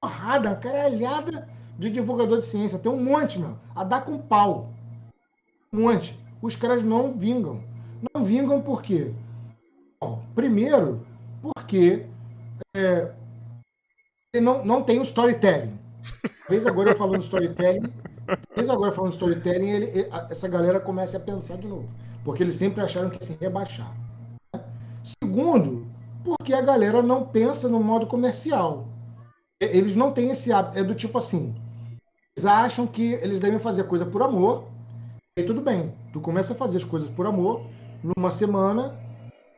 Porrada, caralhada de divulgador de ciência. Tem um monte, meu. A dar com pau. Um monte. Os caras não vingam. Não vingam por quê? Bom, primeiro, porque é, ele não, não tem o storytelling. Talvez agora eu falando storytelling, talvez agora falando storytelling, ele, essa galera comece a pensar de novo. Porque eles sempre acharam que ia se rebaixar. né? Segundo, porque a galera não pensa no modo comercial. Eles não têm esse hábito. É do tipo assim. Eles acham que eles devem fazer coisa por amor. E tudo bem. Tu começa a fazer as coisas por amor numa semana,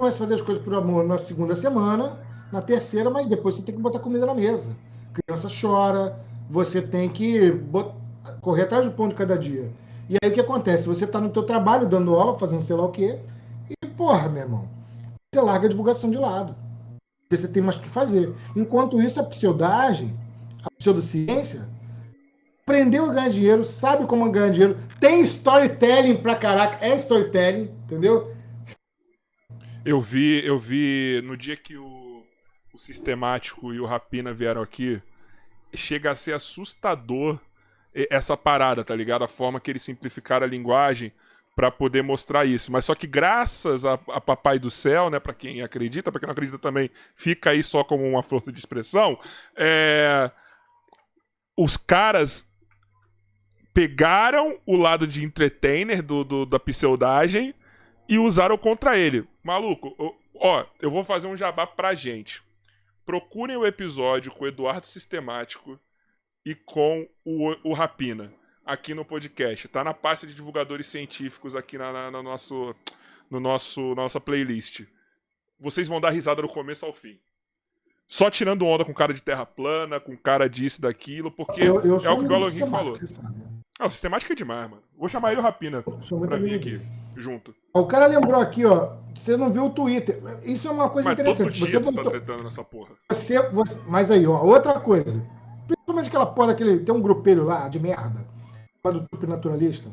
começa a fazer as coisas por amor na segunda semana, na terceira, mas depois você tem que botar comida na mesa. criança chora, você tem que bot- correr atrás do pão de cada dia. E aí o que acontece? Você está no teu trabalho, dando aula, fazendo sei lá o quê, e porra, meu irmão, você larga a divulgação de lado. Porque você tem mais o que fazer. Enquanto isso, a pseudagem, a pseudociência, aprendeu a ganhar dinheiro, sabe como ganhar dinheiro, tem storytelling pra caraca, é storytelling, entendeu? Eu vi, eu vi no dia que o, o Sistemático e o Rapina vieram aqui, chega a ser assustador essa parada, tá ligado? A forma que eles simplificaram a linguagem pra poder mostrar isso. Mas só que graças a, a Papai do Céu, né, Pra quem acredita, pra quem não acredita também, fica aí só como uma força de expressão, é, os caras pegaram o lado de entertainer do, do- da pseudagem e usaram contra ele. Maluco, ó, eu vou fazer um jabá pra gente. Procurem o episódio com o Eduardo Sistemático e com o, o Rapina aqui no podcast. Tá na pasta de divulgadores científicos aqui na, na- no nosso, no nosso nossa playlist. Vocês vão dar risada do começo ao fim. Só tirando onda com cara de terra plana, com cara disso, daquilo, porque Eu, eu é o que o Henrique falou. Sabe. Ah, o sistemático é demais, mano. Vou chamar ele o Rapina pra vir amigo aqui. Junto. O cara lembrou aqui, ó, você não viu o Twitter. Isso é uma coisa Mas todo interessante. dia Você tá botou, tretando nessa porra. você, você- mas aí, ó, outra coisa. Principalmente aquela porra daquele. Tem um grupelho lá de merda, lá do trupe naturalista.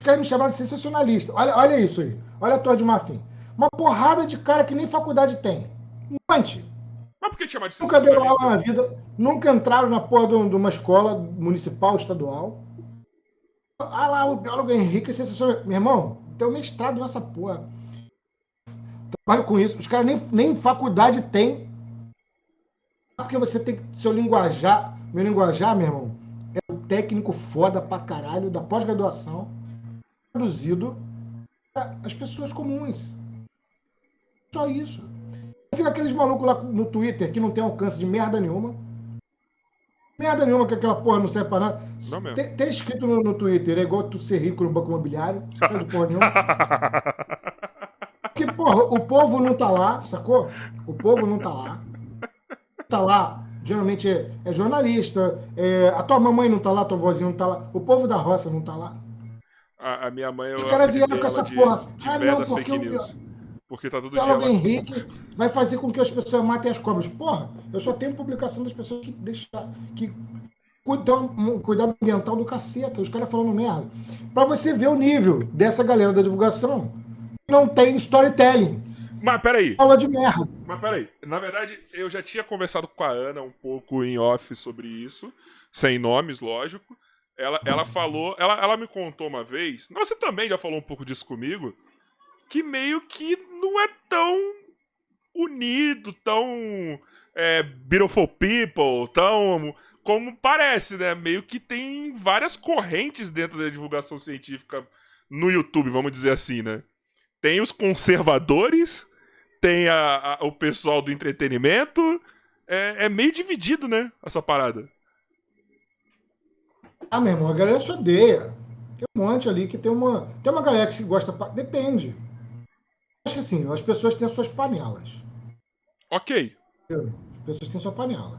Os caras me chamaram de sensacionalista. Olha, olha isso aí. Olha a Torre de Marfim. Uma porrada de cara que nem faculdade tem. Um monte. Mas por que te chamar de Nunca deram aula na sensacionalista? vida. Nunca entraram na porra de uma escola municipal, estadual. Ah lá, o biólogo Henrique é sensacional. Meu irmão, tem um mestrado nessa porra. Trabalho com isso. Os caras nem, nem faculdade tem. Porque você tem que. Seu linguajar. Meu linguajar, meu irmão, é um técnico foda pra caralho da pós-graduação. Traduzido as pessoas comuns. Só isso. Fica aqueles malucos lá no Twitter que não tem alcance de merda nenhuma. Merda nenhuma que aquela porra não serve pra nada. Não mesmo. Ter, ter escrito no, no Twitter é igual tu ser rico no banco imobiliário. Não serve de porra nenhuma. (laughs) Porque, porra, o povo não tá lá, sacou? O povo não tá lá. Tá lá, geralmente é, é jornalista. é, a tua mamãe não tá lá, a tua vozinha não tá lá. O povo da roça não tá lá. a, a minha mãe, eu Os caras vieram com essa de, porra. de Ah, não, porque fake o- news. Porque tá todo O dia lá. Henrique vai fazer com que as pessoas matem as cobras. Porra, eu só tenho publicação das pessoas que deixam. que cuidam, cuidado ambiental do caceta, os caras falando merda. Pra você ver o nível dessa galera da divulgação, não tem storytelling. Mas peraí, Aula de merda. mas peraí. Na verdade, eu já tinha conversado com a Ana um pouco em off sobre isso, sem nomes, lógico. Ela, ela falou, ela, ela me contou uma vez, você também já falou um pouco disso comigo, que meio que não é tão unido, tão é, beautiful people, tão como parece, né? Meio que tem várias correntes dentro da divulgação científica no YouTube, vamos dizer assim, né? Tem os conservadores, tem a- a- o pessoal do entretenimento. É, é meio dividido, né? Essa parada. Ah, meu irmão, a galera se odeia. Tem um monte ali que tem uma. Tem uma galera que se gosta. Depende. Acho que assim, as pessoas têm as suas panelas. Ok. As pessoas têm sua panela.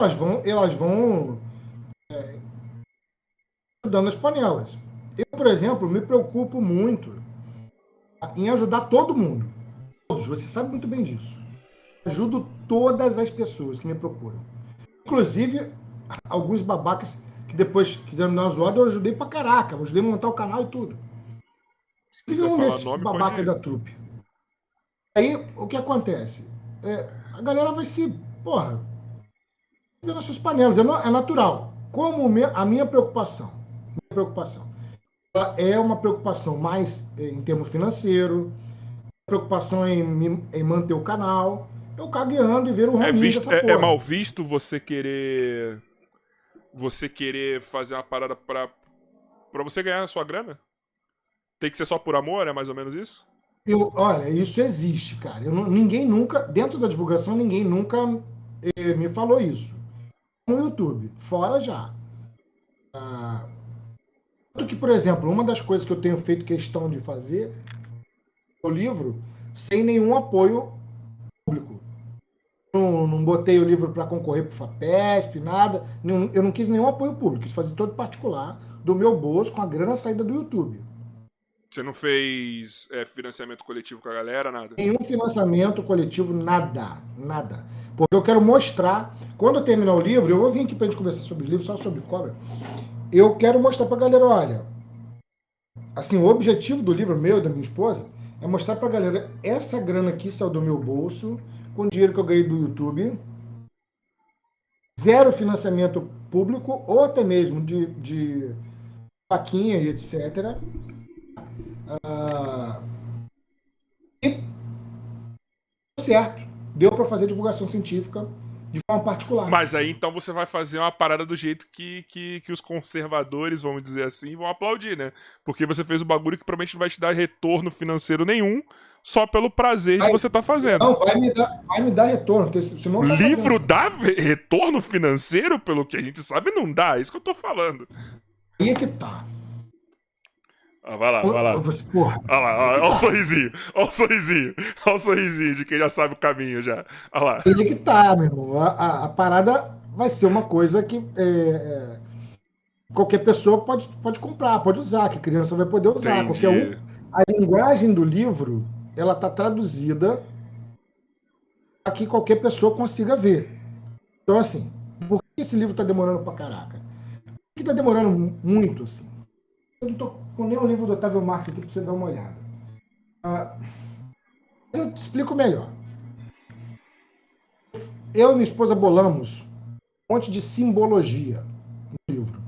Elas vão. Elas vão. É, dando as panelas. Eu, por exemplo, me preocupo muito em ajudar todo mundo. Todos, você sabe muito bem disso. Ajudo todas as pessoas que me procuram. Inclusive, alguns babacas que depois quiseram me dar uma zoada, eu ajudei pra caraca. Eu ajudei a montar o canal e tudo. Inclusive, um desses nome, babaca da trupe. Aí, o que acontece? É, a galera vai se. Porra. Vendo as suas panelas. É, é natural. Como a minha preocupação. Minha preocupação. é uma preocupação mais é, em termos financeiro, preocupação em, em manter o canal. Eu cagueando e ver o é, visto, é, é, mal visto você querer você querer fazer uma parada pra, pra você ganhar a sua grana? Tem que ser só por amor, é mais ou menos isso? Eu, olha, isso existe, cara. Eu, ninguém nunca, dentro da divulgação, ninguém nunca eh, me falou isso. No YouTube, fora já. Ah, que, por exemplo, uma das coisas que eu tenho feito questão de fazer o livro sem nenhum apoio público. Não, não botei o livro para concorrer para o FAPESP, nada. Eu não quis nenhum apoio público, quis fazer todo particular do meu bolso com a grana saída do YouTube. Você não fez é, financiamento coletivo com a galera, nada? Nenhum financiamento coletivo, nada, nada. Porque eu quero mostrar, quando eu terminar o livro, eu vou vir aqui para a gente conversar sobre o livro, só sobre cobra. Eu quero mostrar para a galera, olha, assim, o objetivo do livro meu, da minha esposa, é mostrar para a galera, essa grana aqui saiu do meu bolso, com o dinheiro que eu ganhei do YouTube, zero financiamento público, ou até mesmo de, de vaquinha e etc. Ah, e certo, deu para fazer divulgação científica de forma particular. Mas aí então você vai fazer uma parada do jeito que, que, que os conservadores, vamos dizer assim, vão aplaudir, né? Porque você fez o bagulho que provavelmente não vai te dar retorno financeiro nenhum, só pelo prazer vai, de você estar tá fazendo. Não, vai me dar, vai me dar retorno. Senão tá Livro fazendo. dá retorno financeiro, pelo que a gente sabe, não dá. É isso que eu tô falando. Aí é que tá. Ah, vai lá, vai lá. Você, porra. Olha lá, olha, olha o sorrisinho. Olha o sorrisinho. Olha o sorrisinho de quem já sabe o caminho já. Olha lá. Ele que tá, meu irmão. A, a, a parada vai ser uma coisa que é, é, qualquer pessoa pode, pode comprar, pode usar, que criança vai poder usar. Qualquer um. A linguagem do livro, ela tá traduzida para que qualquer pessoa consiga ver. Então, assim, por que esse livro tá demorando pra caraca? Por que tá demorando muito, assim? Eu não tô com nenhum livro do Otávio Marx aqui para você dar uma olhada. Ah, eu te explico melhor. Eu e minha esposa bolamos um monte de simbologia no livro.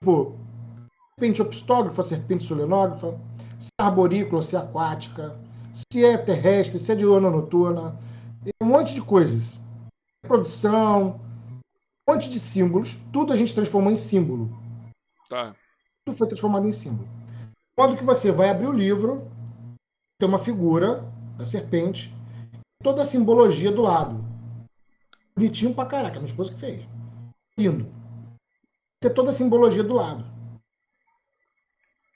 Tipo, serpente opstógrafa, serpente solenógrafa, se é arborícola, se é aquática, se é terrestre, se é diurna noturna, um monte de coisas. Produção, um monte de símbolos, tudo a gente transformou em símbolo. Tá tudo foi transformado em símbolo. De modo que você vai abrir o livro, tem uma figura da serpente, toda a simbologia do lado. Bonitinho pra caraca, minha esposa que fez. Lindo. Ter toda a simbologia do lado.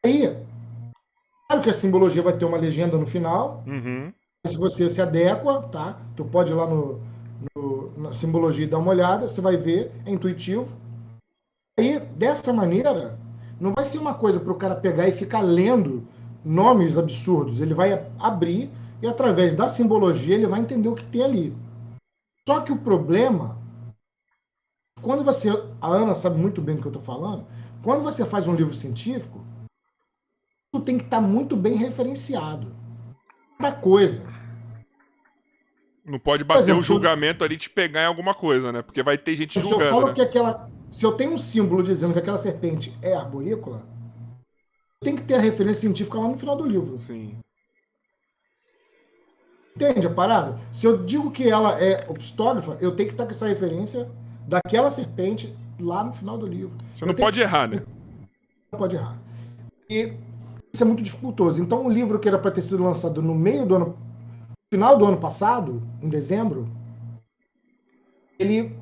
Aí, claro que a simbologia vai ter uma legenda no final. Uhum. Se você se adequa, tá? Tu pode ir lá no, no, na simbologia e dar uma olhada, você vai ver, é intuitivo. Aí, dessa maneira, não vai ser uma coisa para o cara pegar e ficar lendo nomes absurdos. Ele vai abrir e, através da simbologia, ele vai entender o que tem ali. Só que o problema, quando você. A Ana sabe muito bem do que eu estou falando. Quando você faz um livro científico, tudo tem que estar tá muito bem referenciado. Cada coisa. Não pode bater exemplo, o julgamento ali te pegar em alguma coisa, né? Porque vai ter gente julgando. Se eu falo né? que aquela se eu tenho um símbolo dizendo que aquela serpente é arborícola, tem que ter a referência científica lá no final do livro. Sim. Entende a parada? Se eu digo que ela é obstógrafa, eu tenho que estar com essa referência daquela serpente lá no final do livro. Você não pode que... errar, né? Não pode errar. E isso é muito dificultoso. Então, um livro que era para ter sido lançado no meio do ano, final do ano passado, em dezembro, ele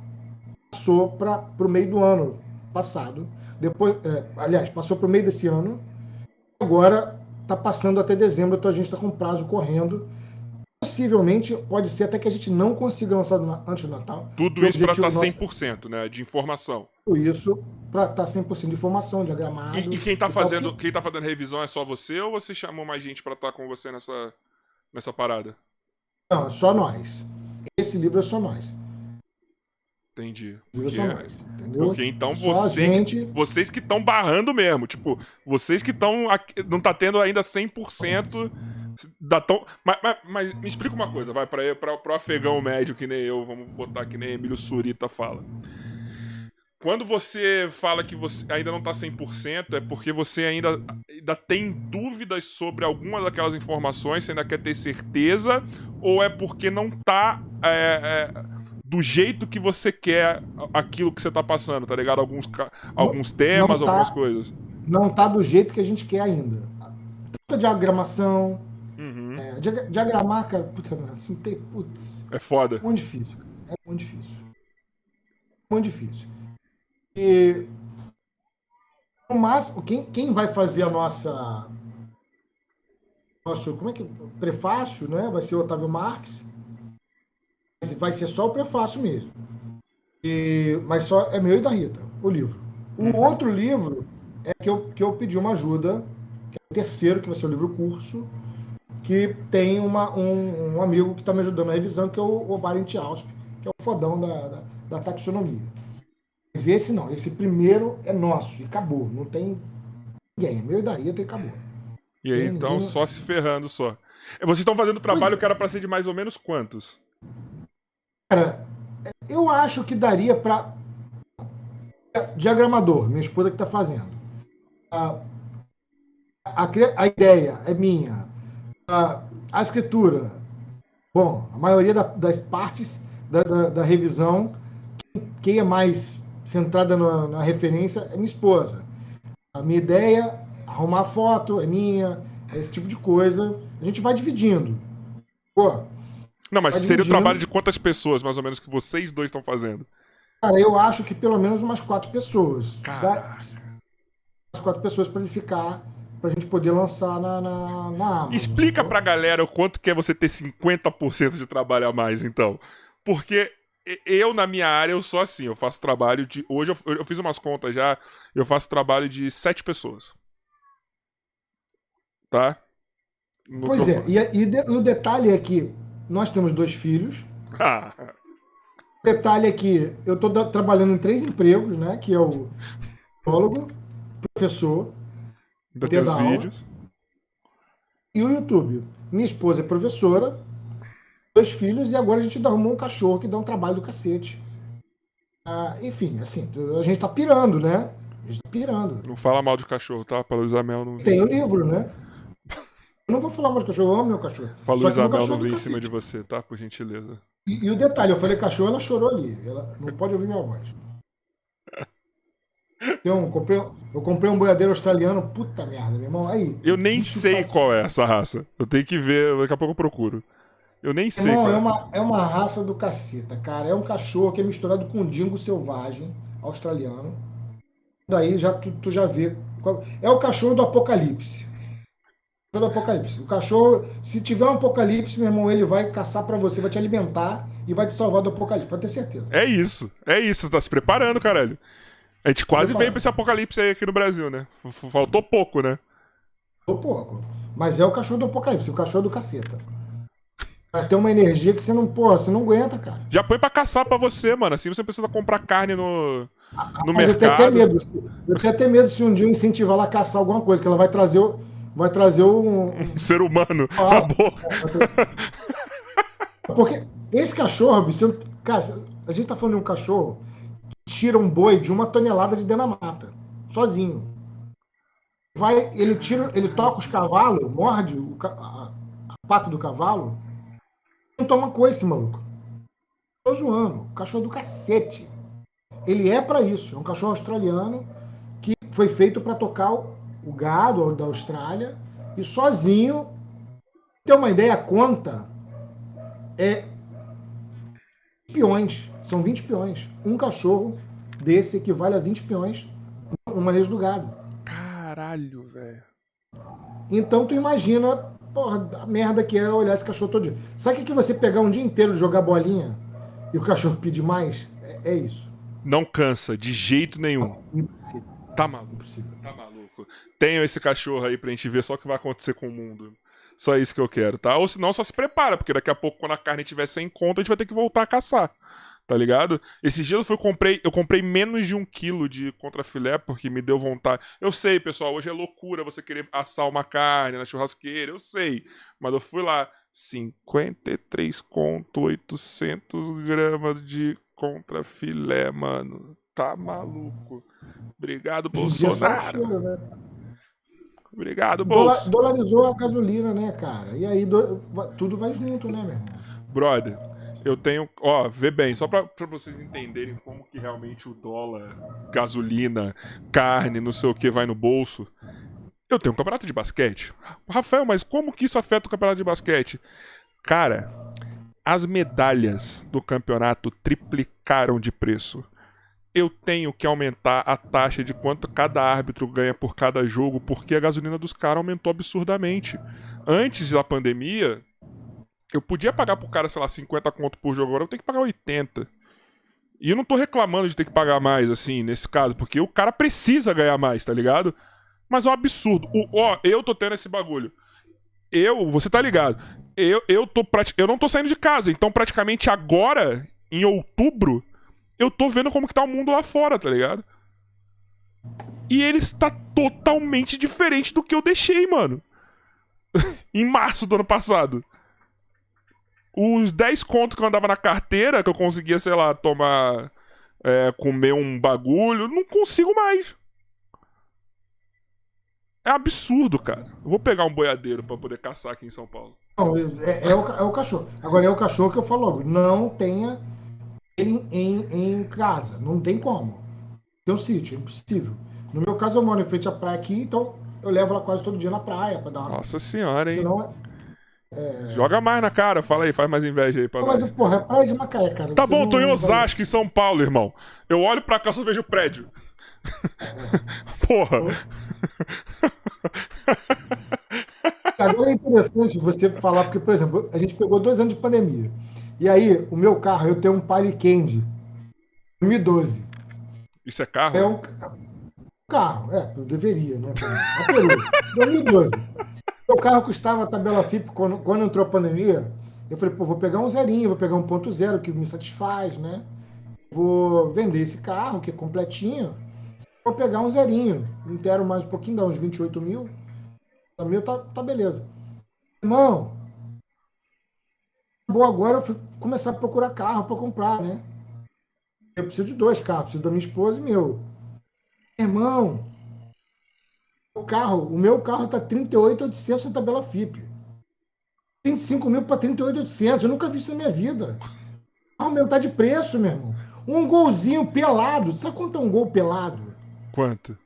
passou para o meio do ano passado, depois, é, aliás, passou para o meio desse ano, agora está passando até dezembro, então a gente está com prazo correndo. Possivelmente, pode ser até que a gente não consiga lançar antes do Natal. Tudo isso para estar tá 100%, né, de informação. Tudo isso para estar tá 100% de informação, diagramado. E, e quem está fazendo, quem tá fazendo revisão é só você ou você chamou mais gente para estar tá com você nessa, nessa parada? Não, é só nós. Esse livro é só nós. Entendi. Porque, porque então você, gente... vocês que estão barrando mesmo. Tipo, vocês que estão. Não tá tendo ainda 100% da tão. Mas, mas, mas, me explica uma coisa, vai, pra, pra, pro afegão médio que nem eu, vamos botar que nem Emílio Surita fala. Quando você fala que você ainda não tá 100%, é porque você ainda, ainda tem dúvidas sobre alguma daquelas informações, você ainda quer ter certeza, ou é porque não tá. É, é, do jeito que você quer aquilo que você tá passando, tá ligado? Alguns, alguns temas, tá, algumas coisas. Não tá do jeito que a gente quer ainda. Tanta diagramação. Uhum. É, diagramar, cara, puta assim, tem, putz. É foda. É muito difícil, cara. É muito difícil. Muito difícil. E. No máximo, quem, quem vai fazer a nossa. Nosso, como é que. Prefácio, né? Vai ser o Otávio Marques vai ser só o prefácio mesmo. E, mas só é meu e da Rita, o livro. O uhum. outro livro é que eu, que eu pedi uma ajuda, que é o terceiro, que vai ser o livro curso, que tem uma, um, um amigo que está me ajudando na revisão, que é o, o Barent Ausp, que é o fodão da, da, da, taxonomia. Mas esse não, esse primeiro é nosso, e acabou. Não tem ninguém. É meu e da Rita e acabou. E aí, então, ninguém... só se ferrando só. Vocês estão fazendo trabalho pois... que era para ser de mais ou menos quantos? Cara, eu acho que daria para. Diagramador, minha esposa que está fazendo. A, a, a, ideia é minha. A, a escritura. Bom, a maioria da, das partes da, da, da revisão, quem é mais centrada na, na, referência é minha esposa. A minha ideia, arrumar foto, é minha, esse tipo de coisa. A gente vai dividindo. Pô, não, mas seria o trabalho de quantas pessoas, mais ou menos, que vocês dois estão fazendo? Cara, eu acho que pelo menos umas quatro pessoas. Umas quatro pessoas para ele ficar, pra gente poder lançar na, na, na Amazon. Explica pra galera o quanto que é você ter 50% de trabalho a mais, então. Porque eu, na minha área, eu sou assim, eu faço trabalho de. Hoje eu, eu fiz umas contas já, eu faço trabalho de sete pessoas. Tá? No pois é, e, e, de, e o detalhe é que nós temos dois filhos. Ah. Detalhe aqui, eu estou trabalhando em três empregos, né? Que é o psicólogo, professor, da teus vídeos. E o YouTube. Minha esposa é professora, dois filhos, e agora a gente arrumou um cachorro que dá um trabalho do cacete. Ah, enfim, assim, a gente tá pirando, né? A gente tá pirando. Não fala mal de cachorro, tá? Para Luiz Amel não. Tem o livro, né? Eu não vou falar mais cachorro, eu amo meu cachorro. Falou Isabel não vem em cima de você, tá? Por gentileza. E, e, o detalhe, eu falei cachorro, ela chorou ali. Ela não pode ouvir minha voz. (laughs) Então, comprei, eu comprei um boiadeiro australiano, puta merda, meu irmão. Aí. Eu nem sei tá... qual é essa raça. Eu tenho que ver, daqui a pouco eu procuro. Eu nem sei. Não, é, é, uma, é uma raça do caceta, cara. É um cachorro que é misturado com um dingo selvagem australiano. Daí já tu, tu já vê. Qual... É o cachorro do apocalipse do apocalipse. O cachorro, se tiver um apocalipse, meu irmão, ele vai caçar para você, vai te alimentar e vai te salvar do apocalipse, pode ter certeza. É isso, é isso, você tá se preparando, caralho. A gente quase veio pra esse apocalipse aí aqui no Brasil, né? Faltou pouco, né? Faltou pouco. Mas é o cachorro do apocalipse, o cachorro do caceta. Vai ter uma energia que você não, pô, você não aguenta, cara. Já põe pra caçar pra você, mano. Assim você precisa comprar carne no, no Mas mercado. Eu tenho até medo. Eu tenho até medo se um dia eu incentivar ela a caçar alguma coisa, que ela vai trazer. O vai trazer um, um ser humano ah, na boca. Porque esse cachorro, você, cara, a gente tá falando de um cachorro que tira um boi de uma tonelada de dentro da mata, sozinho. Vai, ele tira, ele toca os cavalos, morde o, a, a pata do cavalo, não toma coisa esse maluco. Tô zoando, cachorro do cacete. Ele é para isso, é um cachorro australiano que foi feito para tocar o gado da Austrália e sozinho, ter uma ideia, conta é peões, são 20 peões. Um cachorro desse equivale a 20 peões no manejo do gado. Caralho, velho. Então tu imagina, porra, a merda que é olhar esse cachorro todo dia. Sabe o que, que você pegar um dia inteiro de jogar bolinha e o cachorro pedir mais? É, é isso. Não cansa, de jeito nenhum. Impossível. Tá maluco. Impossível. Tá maluco. Tenho esse cachorro aí pra gente ver só o que vai acontecer com o mundo. Só isso que eu quero, tá? Ou senão só se prepara, porque daqui a pouco, quando a carne estiver sem conta, a gente vai ter que voltar a caçar. Tá ligado? Esses dias eu fui, comprei, eu comprei menos de um quilo de contrafilé porque me deu vontade. Eu sei, pessoal, hoje é loucura você querer assar uma carne na churrasqueira, eu sei. Mas eu fui lá, 53 conto, 800 gramas de contrafilé, mano. Tá maluco. Obrigado, Bolsonaro. né? Obrigado, Dola- Bolso. dolarizou a gasolina, né, cara? E aí do- tudo vai junto, né, meu irmão? Brother, eu tenho. Ó, vê bem, só pra, pra vocês entenderem como que realmente o dólar, gasolina, carne, não sei o que vai no bolso. Eu tenho um campeonato de basquete. Rafael, mas como que isso afeta o campeonato de basquete? Cara, as medalhas do campeonato triplicaram de preço. Eu tenho que aumentar a taxa de quanto cada árbitro ganha por cada jogo, porque a gasolina dos caras aumentou absurdamente. Antes da pandemia, eu podia pagar pro cara, sei lá, 50 conto por jogo, agora eu tenho que pagar 80. E eu não tô reclamando de ter que pagar mais, assim, nesse caso, porque o cara precisa ganhar mais, tá ligado? Mas é um absurdo. O- Ó, eu tô tendo esse bagulho. Eu, você tá ligado? Eu, eu, tô eu não tô saindo de casa, então praticamente agora, em outubro, eu tô vendo como que tá o mundo lá fora, tá ligado? E ele está totalmente diferente do que eu deixei, mano. (laughs) em março do ano passado. Os 10 contos que eu andava na carteira, que eu conseguia, sei lá, tomar. é, comer um bagulho, não consigo mais. É absurdo, cara. Eu vou pegar um boiadeiro pra poder caçar aqui em São Paulo. Não, é, é o, é o cachorro. Agora é o cachorro que eu falo logo. Não tenha ele em, em casa. Não tem como. Tem um sítio, é impossível. No meu caso, eu moro em frente à praia aqui, então eu levo ela quase todo dia na praia pra dar uma. Nossa senhora, hein? Senão, Joga mais na cara, fala aí, faz mais inveja aí pra mas, nós. porra, é praia de Macaé, cara. Tá Você bom, não- tô em Osasco, em São Paulo, irmão. Eu olho pra cá só vejo o prédio. (laughs) Porra. (laughs) Agora é interessante você falar, porque, por exemplo, a gente pegou dois anos de pandemia. E aí, o meu carro, eu tenho um Palio Candy 2012. Isso é carro? É um ca- carro, é, eu deveria, né? A Peru, 2012. O carro custava a tabela FIP quando, quando entrou a pandemia. Eu falei, pô, vou pegar um zerinho, vou pegar um ponto zero que me satisfaz, né? Vou vender esse carro, que é completinho. Vou pegar um zerinho. Inteiro mais um pouquinho, dá uns 28 mil. A mil tá, tá beleza. Irmão, bom, agora eu fui começar a procurar carro para comprar, né? Eu preciso de dois carros, preciso da minha esposa e meu. Irmão, o carro, o meu carro tá 38,800 na tabela FIP. 25 mil para 38,800. Eu nunca vi isso na minha vida. Aumentar de preço, meu irmão. Um golzinho pelado. Sabe quanto é um gol pelado? Quanto?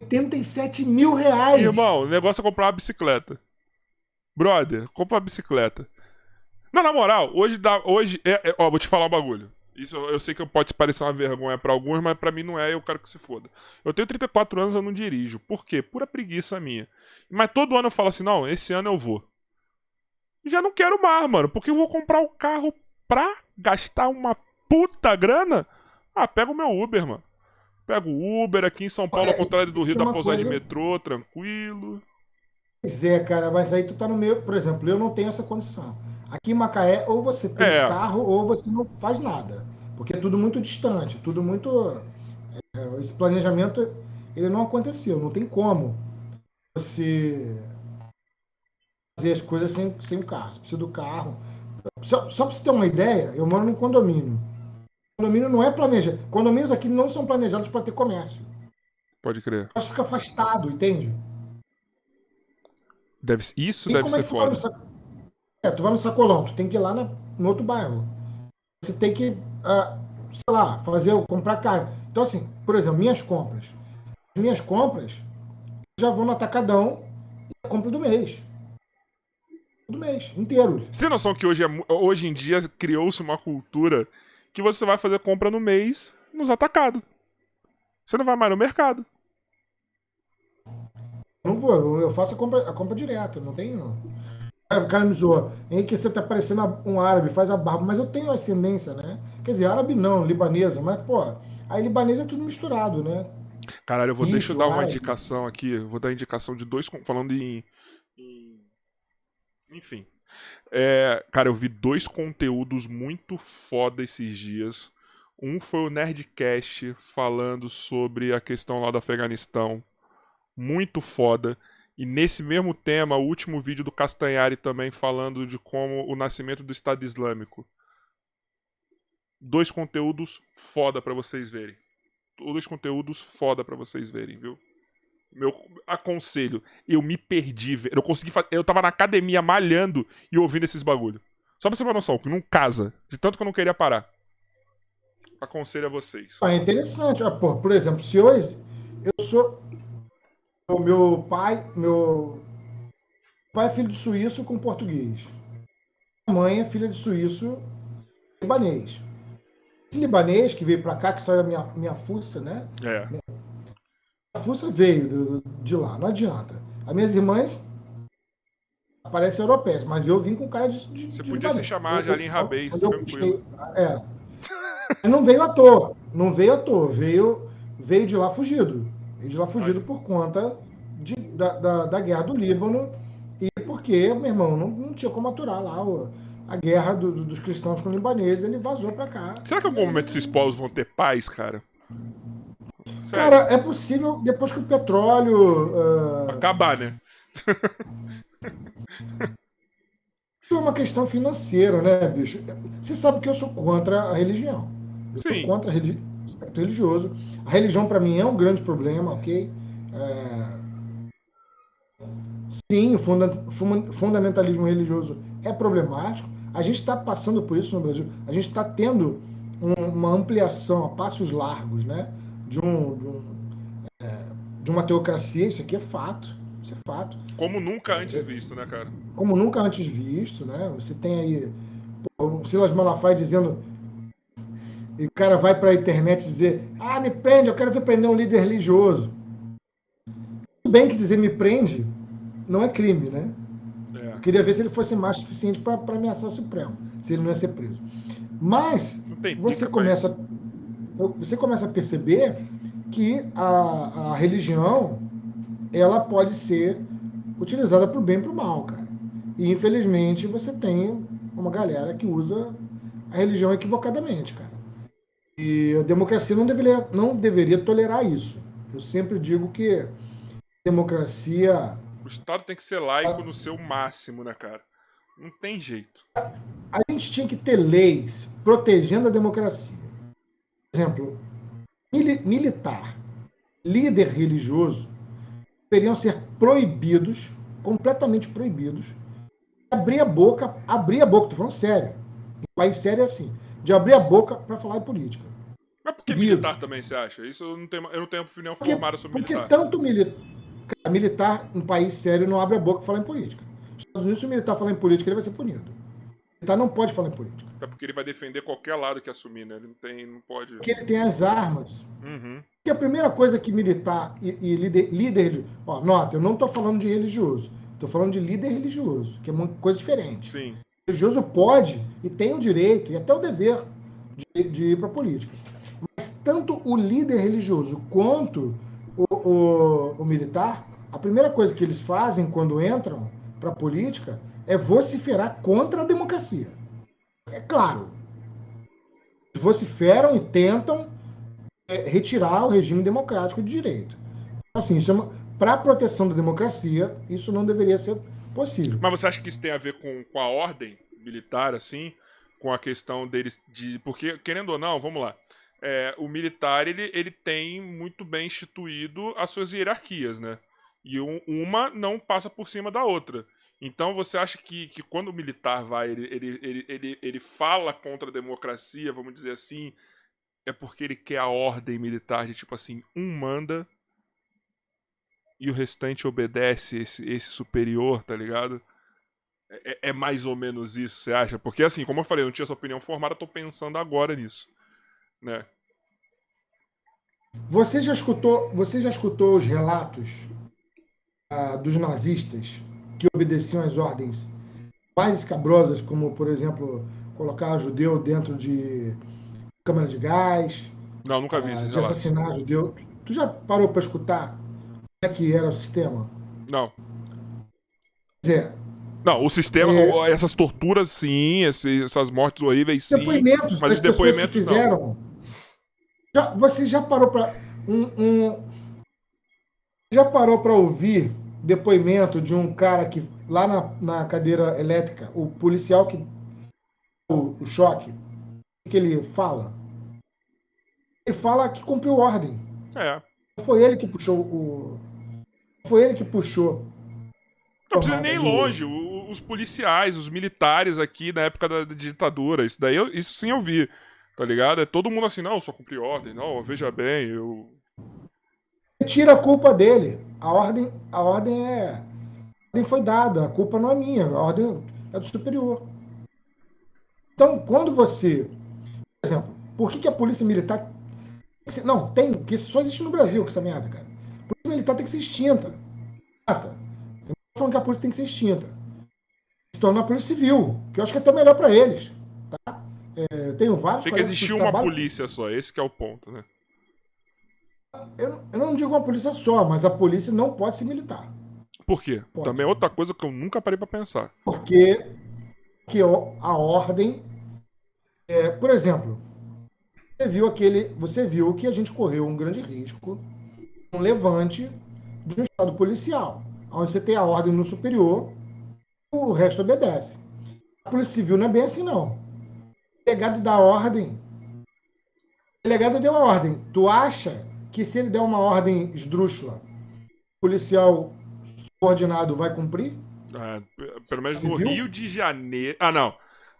87 mil reais. Irmão, o negócio é comprar uma bicicleta. Brother, compra uma bicicleta. Não, na moral, hoje dá. Hoje. É, é- ó, vou te falar um bagulho. Isso eu, sei que pode parecer uma vergonha pra alguns, mas pra mim não é, eu quero que se foda. Eu tenho 34 anos, eu não dirijo. Por quê? Pura preguiça minha. Mas todo ano eu falo assim: não, esse ano eu vou. Já não quero mais, mano, porque eu vou comprar o carro pra gastar uma puta grana. Ah, pega o meu Uber, mano. Pega o Uber aqui em São Paulo, Olha, ao contrário do Rio, é da uma pousada de coisa- metrô, tranquilo. Pois é, cara, mas aí tu tá no meio, por exemplo, eu não tenho essa condição. Aqui em Macaé, ou você tem É. carro, ou você não faz nada. Porque é tudo muito distante, tudo muito. é, esse planejamento ele não aconteceu, não tem como você fazer as coisas sem, sem o carro. Você precisa do carro. Só, só pra você ter uma ideia, eu moro num condomínio. Condomínio não é planejado. Condomínios aqui não são planejados para ter comércio. Pode crer. Mas fica afastado, entende? Deve, isso E deve é ser vai foda. Sac- É, tu vai no sacolão, tu tem que ir lá na- no outro bairro. Você tem que, ah, sei lá, fazer, comprar carne. Então, assim, por exemplo, minhas compras. Minhas compras já vou no atacadão e compro do mês. Do mês, inteiro. Você tem noção que hoje, é hoje em dia criou-se uma cultura que você vai fazer compra no mês nos atacados. Você não vai mais no mercado. pô, eu faço a compra, a compra direta, não tenho. O cara me zoou. Em que você tá parecendo um árabe, faz a barba, mas eu tenho ascendência, né? Quer dizer, árabe não, libanesa, mas, pô, aí libanesa é tudo misturado, né? Caralho, eu vou, Isso, deixa eu dar uma indicação aqui. Vou dar indicação de dois. Falando em. em enfim. É, cara, eu vi dois conteúdos muito foda esses dias. Um foi o Nerdcast falando sobre a questão lá do Afeganistão. Muito foda. E nesse mesmo tema, o último vídeo do Castanhari também falando de como o nascimento do Estado Islâmico. Dois conteúdos foda para vocês verem. Dois conteúdos foda para vocês verem, viu? Meu aconselho, eu me perdi, eu consegui eu tava na academia malhando e ouvindo esses bagulho. Só pra você ter noção, que não casa, de tanto que eu não queria parar. Aconselho a vocês. Ah, é interessante. Ah, por, por exemplo, se hoje eu sou o meu pai, meu pai é filho de suíço com português. Minha mãe é filha de suíço libanês. Esse libanês que veio para cá, que saiu a minha, minha fuça, né? É. A fuça veio de lá, não adianta. As minhas irmãs parecem europeias, mas eu vim com cara de. de Você de podia se chamar de Aline Rabês, tranquilo. É. não veio à toa. Não veio à toa. Veio, veio de lá fugido. Veio de lá fugido Ai. por conta de, da, da, da, guerra do Líbano e porque, meu irmão, não, não tinha como aturar lá o, a guerra do, do, dos cristãos com libaneses. Ele vazou pra cá. Será que em algum momento esses povos vão ter paz, cara? Sério? Cara, é possível depois que o petróleo. Uh... Acabar, né? (laughs) é uma questão financeira, né, bicho? Você sabe que eu sou contra a religião. Eu Sim. sou contra o religi aspecto religioso. A religião, para mim, é um grande problema, ok? É... Sim, o funda fundamentalismo religioso é problemático. A gente está passando por isso no Brasil. A gente está tendo um, uma ampliação a passos largos, né? De, um, de, um, é, de uma teocracia. Isso aqui é fato. Isso é fato. Como nunca antes visto, né, cara? Como nunca antes visto, né? Você tem aí o Silas Malafaia dizendo. E o cara vai para a internet dizer: Ah, me prende, eu quero ver prender um líder religioso. Tudo bem que dizer me prende não é crime, né? É. Eu queria ver se ele fosse macho suficiente para ameaçar o Supremo, se ele não ia ser preso. Mas você começa, você começa a perceber que a, a religião ela pode ser utilizada para o bem e para o mal, cara. E infelizmente você tem uma galera que usa a religião equivocadamente, cara. E a democracia não deveria, não deveria tolerar isso. Eu sempre digo que democracia. O Estado tem que ser laico a... no seu máximo, né, cara? Não tem jeito. A gente tinha que ter leis protegendo a democracia. Exemplo, mili militar, líder religioso, deveriam ser proibidos, completamente proibidos, abrir a boca, abrir a boca, tô falando sério. País sério é assim, de abrir a boca para falar de política. Mas por que militar também, você acha? Isso eu não tenho, eu não tenho opinião porque, formada sobre porque militar. Porque tanto militar, militar em país sério não abre a boca para falar em política. Nos Estados Unidos, se o militar falar em política, ele vai ser punido. O militar não pode falar em política. Até porque ele vai defender qualquer lado que assumir, né? Ele não tem, não pode. Porque ele tem as armas. Uhum. Porque a primeira coisa que militar e, e líder, líder. Ó, nota, eu não estou falando de religioso. Estou falando de líder religioso, que é uma coisa diferente. Sim. O religioso pode e tem o direito e até o dever de, de ir para a política. Mas tanto o líder religioso quanto o, o, o militar, a primeira coisa que eles fazem quando entram para a política é vociferar contra a democracia. É claro. Vociferam e tentam é, retirar o regime democrático de direito. Assim, é para a proteção da democracia, isso não deveria ser possível. Mas você acha que isso tem a ver com, com a ordem militar, assim? Com a questão deles de. Porque, querendo ou não, vamos lá. É, o militar ele, ele tem muito bem instituído as suas hierarquias, né? E um, uma não passa por cima da outra. Então você acha que, que quando o militar vai, ele, ele, ele, ele, ele fala contra a democracia, vamos dizer assim, é porque ele quer a ordem militar de tipo assim, um manda e o restante obedece esse, esse superior, tá ligado? É, é, é mais ou menos isso, você acha? Porque assim, como eu falei, eu não tinha essa opinião formada, tô pensando agora nisso, né? Você já escutou, você já escutou os relatos ah, dos nazistas que obedeciam às ordens mais escabrosas, como, por exemplo, colocar judeu dentro de câmara de gás. Não, nunca vi ah, isso. De assassinar judeu. Tu já parou para escutar como é que era o sistema? Não. Quer dizer, Não, o sistema, É. essas torturas, sim, esse- essas mortes horríveis, sim. depoimentos mas os que depoimentos não. fizeram. Já, você já parou para um, um- já parou para ouvir depoimento de um cara que lá na, na cadeira elétrica, o policial que o, o choque, o que ele fala? Ele fala que cumpriu ordem. É. Foi ele que puxou o foi ele que puxou. Não precisa nem ir longe. o- Os policiais, os militares aqui na época da, da ditadura, isso daí, eu- isso sim eu vi, tá ligado? É todo mundo assim, não, eu só cumpri ordem, não, veja bem, eu. Tira a culpa dele. A ordem, a ordem é. A ordem foi dada, a culpa não é minha, a ordem é do superior. Então, quando você. Por exemplo, por que, que a polícia militar. que Não, tem, isso só existe no Brasil com essa merda, cara. A polícia militar tem que ser extinta. Eu não tô falando que a polícia tem que ser extinta. Se tornar a polícia civil, que eu acho que é até melhor para eles. Tá? É, eu tenho vários. Tem que existir que uma trabalham- polícia só, esse que é o ponto, né? Eu, eu não digo uma polícia só, mas a polícia não pode ser militar. Por quê? Pode. Também é outra coisa que eu nunca parei pra pensar. Porque que a ordem. é, por exemplo, você viu aquele. Você viu que a gente correu um grande risco, um levante de um estado policial, onde você tem a ordem no superior, o resto obedece. A Polícia Civil não é bem assim, não. O delegado dá ordem. O delegado deu a ordem. Tu acha que se ele der uma ordem esdrúxula, o policial subordinado vai cumprir? É, p- pelo menos Você no viu? Rio de Janeiro. Ah, não.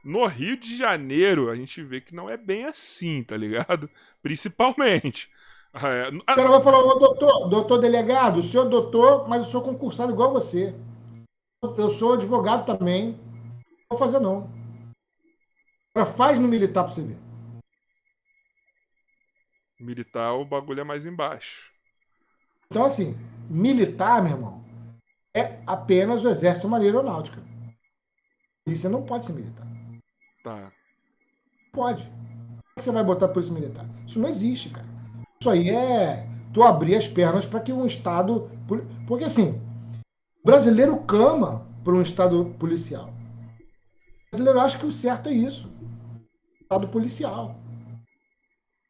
No Rio de Janeiro, a gente vê que não é bem assim, tá ligado? (laughs) Principalmente. É, O ah, cara vai falar, ô doutor, doutor delegado, o senhor é doutor, mas eu sou concursado igual você. Eu sou advogado também. Não vou fazer, não. Faz no militar pra você ver. Militar, o bagulho é mais embaixo. Então, assim, militar, meu irmão, é apenas o exército uma aeronáutica. Isso não pode ser militar. Tá. Pode. Como é que você vai botar polícia militar? Isso não existe, cara. Isso aí é tu abrir as pernas para que um Estado. Porque assim, o brasileiro clama por um Estado policial. O brasileiro acha que o certo é isso. Estado policial.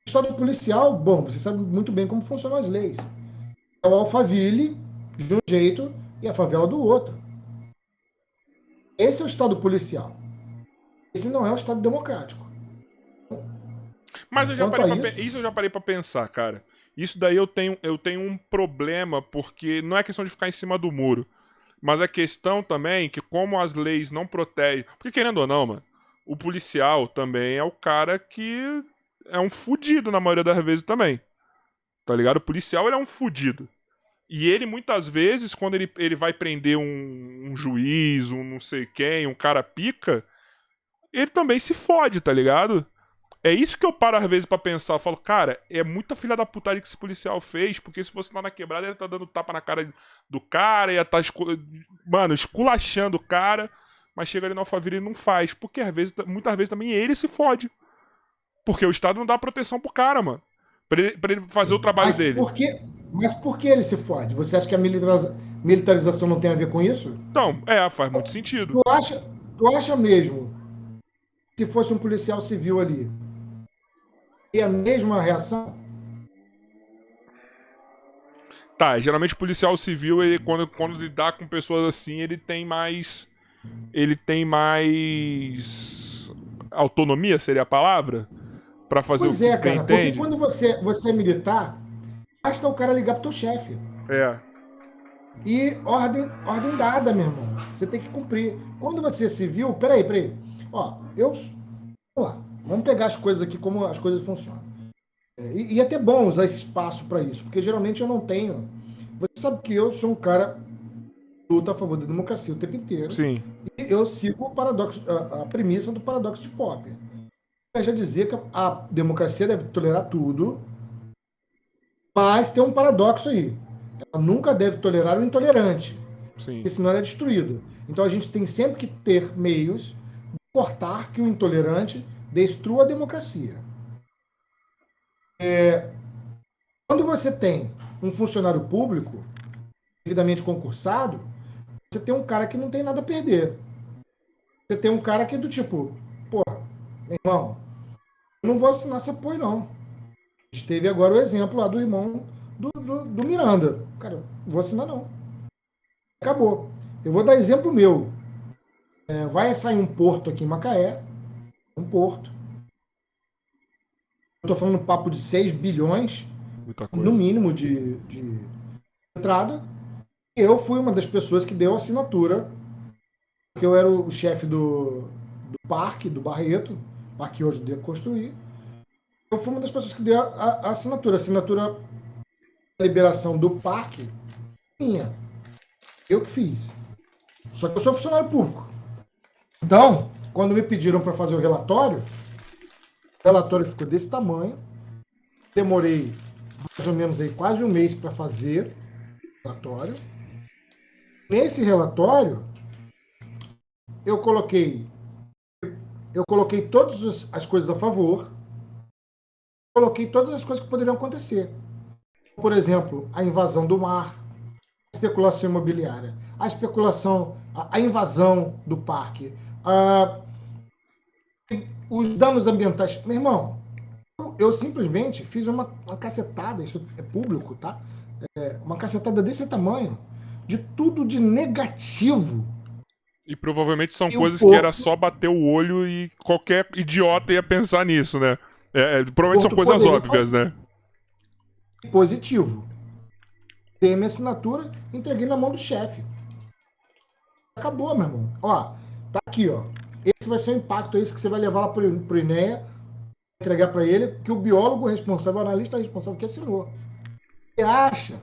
Estado policial, bom, você sabe muito bem como funcionam as leis. É o Alphaville de um jeito e a favela do outro. Esse é o Estado policial. Esse não é o Estado democrático. Mas eu já parei pra isso- eu já parei pra pensar, cara. Isso daí eu tenho, eu tenho um problema, porque não é questão de ficar em cima do muro. Mas é questão também que, como as leis não protegem. Porque, querendo ou não, mano, o policial também é o cara que é um fudido na maioria das vezes também. Tá ligado? O policial ele é um fudido. E ele, muitas vezes, quando ele, ele vai prender um, um juiz, um não sei quem, um cara pica, ele também se fode, tá ligado? É isso que eu paro às vezes pra pensar. Eu falo, cara, é muita filha da putaria que esse policial fez, porque se fosse lá na quebrada, ele tá dando tapa na cara do cara, ia tá, escu... mano, esculachando o cara, mas chega ali no Alphaville e não faz. Porque às vezes, muitas vezes também ele se fode. Porque o Estado não dá proteção pro cara, mano. Pra ele, pra ele fazer o trabalho mas dele. Por que, mas por que ele se fode? Você acha que a militariza- militarização não tem a ver com isso? Então, é, faz muito sentido. Tu acha, tu acha mesmo, se fosse um policial civil ali, e a mesma reação? Tá, geralmente o policial civil, ele, quando, quando lidar com pessoas assim, ele tem mais. Ele tem mais. Autonomia seria a palavra? Pra fazer Pois o que é, cara, porque entende? quando você, você é militar, basta o cara ligar pro teu chefe. É. E ordem, ordem dada, meu irmão. Você tem que cumprir. Quando você é civil, peraí, peraí. Ó, eu. Vamos lá. Vamos pegar as coisas aqui, como as coisas funcionam. É, E, e é até bom usar esse espaço para isso, porque geralmente eu não tenho. Você sabe que eu sou um cara que luta a favor da democracia o tempo inteiro. Sim. E eu sigo o paradoxo, a, a premissa do paradoxo de Popper. Já dizer que a, democracia deve tolerar tudo, mas tem um paradoxo aí. ela nunca deve tolerar o intolerante, Sim. porque senão ela é destruída. Então a gente tem sempre que ter meios de cortar que o intolerante destrua a democracia. É, quando você tem um funcionário público devidamente concursado, você tem um cara que não tem nada a perder. Você tem um cara que é do tipo, pô, meu irmão, eu não vou assinar esse apoio, não. A gente teve agora o exemplo lá do irmão do, do, do Miranda. Cara, não vou assinar, não. Acabou. Eu vou dar exemplo meu. É, vai sair um porto aqui em Macaé. Um porto. Eu tô falando papo de 6 bilhões, no mínimo, de, de entrada. Eu fui uma das pessoas que deu assinatura, porque eu era o chefe do, do parque, do Barreto, hoje devo construir. Eu fui uma das pessoas que deu a- a assinatura. A assinatura da liberação do parque, minha. Eu que fiz. Só que eu sou funcionário público. Então, quando me pediram para fazer o relatório, o relatório ficou desse tamanho. Demorei mais ou menos aí quase um mês para fazer o relatório. Nesse relatório, eu coloquei eu coloquei todas as- as coisas a favor, coloquei todas as coisas que poderiam acontecer. Por exemplo, a invasão do mar, a especulação imobiliária, a especulação, a, invasão do parque, a- os danos ambientais. Meu irmão, eu, eu simplesmente fiz uma, uma cacetada, isso é público, tá? É, uma cacetada desse tamanho, de tudo de negativo E provavelmente são E coisas que era só bater o olho e qualquer idiota ia pensar nisso, né? É, é, provavelmente são coisas óbvias, né? positivo. Dei minha assinatura, entreguei na mão do chefe. Acabou, meu irmão. Ó, tá aqui, ó. Esse vai ser o impacto, é isso que você vai levar lá pro, pro INEA, entregar para ele, que o biólogo responsável, o analista responsável que assinou. Você acha?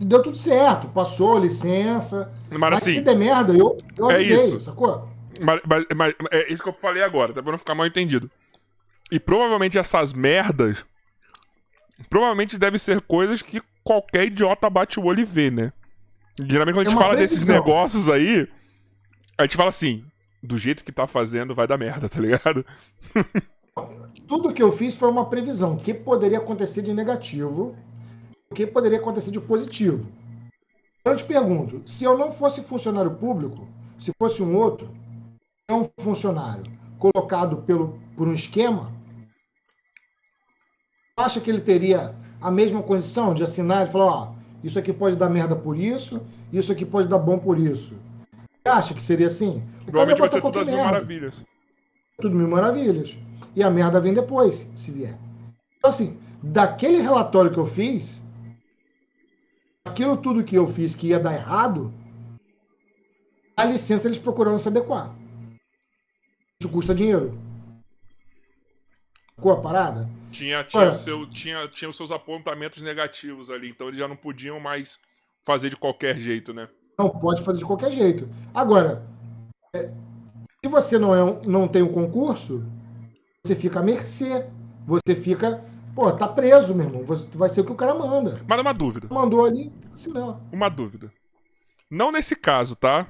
Deu tudo certo, passou licença. Mas Mas se assim, der merda, eu, eu É avisei, isso. sacou? mas, mas- mas é isso que eu falei agora, tá pra não ficar mal entendido. E provavelmente essas merdas. Provavelmente devem ser coisas que qualquer idiota bate o olho e vê, né? Geralmente quando a É gente uma fala desses previsão. negócios aí, a gente fala assim: do jeito que tá fazendo, vai dar merda, tá ligado? (laughs) Tudo que eu fiz foi uma previsão. O que poderia acontecer de negativo, o que poderia acontecer de positivo. Eu te pergunto, se eu não fosse funcionário público, se fosse um outro, não funcionário, colocado pelo, por um esquema, acha que ele teria a mesma condição de assinar e falar, ó, isso aqui pode dar merda por isso, isso aqui pode dar bom por isso. Você acha que seria assim? O cara Provavelmente vai ser tudo as mil maravilhas. tudo mil maravilhas. E a merda vem depois, se vier. Então, assim, daquele relatório que eu fiz, aquilo tudo que eu fiz que ia dar errado, a licença eles procuraram se adequar. Isso custa dinheiro. Ficou a parada? Tinha, tinha, Olha. seu, tinha, tinha os seus apontamentos negativos ali, então eles já não podiam mais fazer de qualquer jeito, né? Não pode fazer de qualquer jeito. Agora, é, se você não, é um- não tem o concurso, você fica à mercê. Você fica, pô, tá preso, meu irmão. Vai ser o que o cara manda. Mas uma dúvida, Mandou ali, assinou. uma dúvida. Não nesse caso, tá?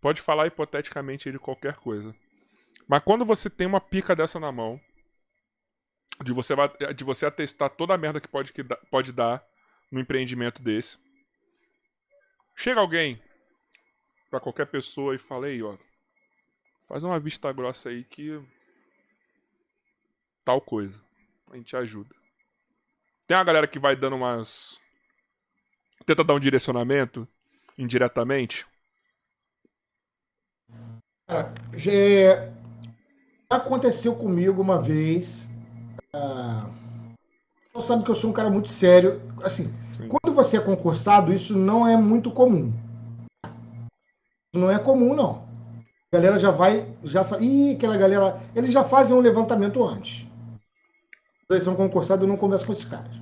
Pode falar hipoteticamente de qualquer coisa. Mas quando você tem uma pica dessa na mão, de você, de você atestar toda a merda que pode, que pode dar no empreendimento desse, chega alguém pra qualquer pessoa e fala aí, ó, faz uma vista grossa aí que tal coisa. A gente ajuda. Tem uma galera que vai dando umas. Tenta dar um direcionamento indiretamente. Já aconteceu comigo uma vez. ah, Você sabe que eu sou um cara muito sério. Assim, Sim. quando você é concursado, isso não é muito comum. Não é comum, não. A galera já vai, já sabe. Ih, aquela galera. Eles já fazem um levantamento antes. Eles são concursados, eu não converso com esses caras.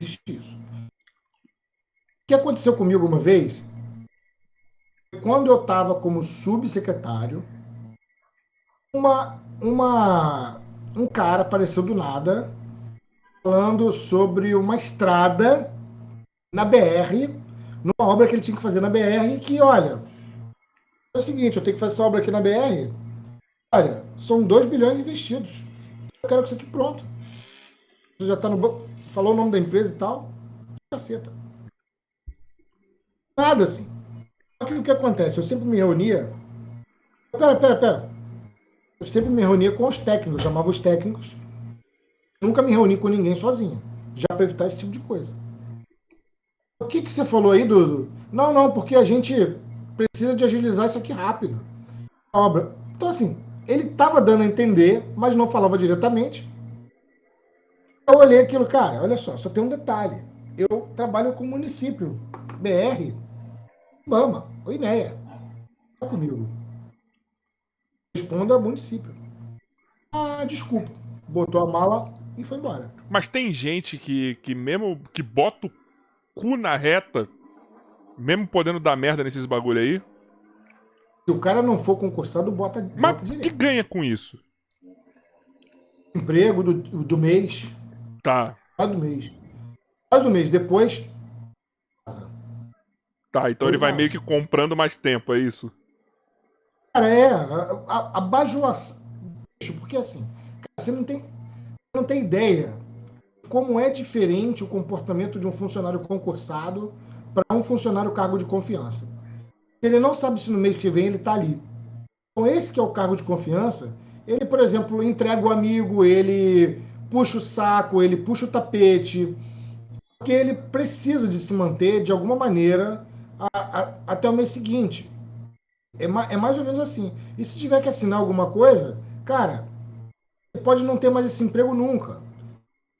Existe isso. O que aconteceu comigo uma vez? Quando eu estava como subsecretário, uma, uma, um cara apareceu do nada falando sobre uma estrada na BR, numa obra que ele tinha que fazer na BR, que, olha, é o seguinte, eu tenho que fazer essa obra aqui na BR, olha, são 2 bilhões investidos. Eu quero que isso aqui pronto. Já tá no falou o nome da empresa e tal. Caceta. Nada assim. Só que o que acontece? Eu sempre me reunia. Pera, pera, pera. Eu sempre me reunia com os técnicos, chamava os técnicos. Nunca me reuni com ninguém sozinho. Já para evitar esse tipo de coisa. O que, que você falou aí, Dudu? Não, não, porque a gente precisa de agilizar isso aqui rápido. A obra. Então, assim, ele estava dando a entender, mas não falava diretamente. Eu olhei aquilo, cara, olha só, só tem um detalhe. Eu trabalho com o município, BR, Bama, o INEA. Tá comigo. Responda ao município. Ah, desculpa. Botou a mala e foi embora. Mas tem gente que, que mesmo que bota o cu na reta, mesmo podendo dar merda nesses bagulho aí. Se o cara não for concursado, bota, Mas bota que ganha com isso? Emprego do, do mês. Tá. do mês. do mês. Depois. Tá, então ele vai meio que comprando mais tempo, é isso? Cara, é. A, a, a bajulação. Porque assim, cara, você não tem, não tem ideia como é diferente o comportamento de um funcionário concursado para um funcionário cargo de confiança. Ele não sabe se no mês que vem ele está ali. Então, esse que é o cargo de confiança, ele, por exemplo, entrega o amigo, ele puxa o saco, ele puxa o tapete, porque ele precisa de se manter de alguma maneira a, a, até o mês seguinte. É, ma, é mais ou menos assim. E se tiver que assinar alguma coisa, cara, ele pode não ter mais esse emprego nunca.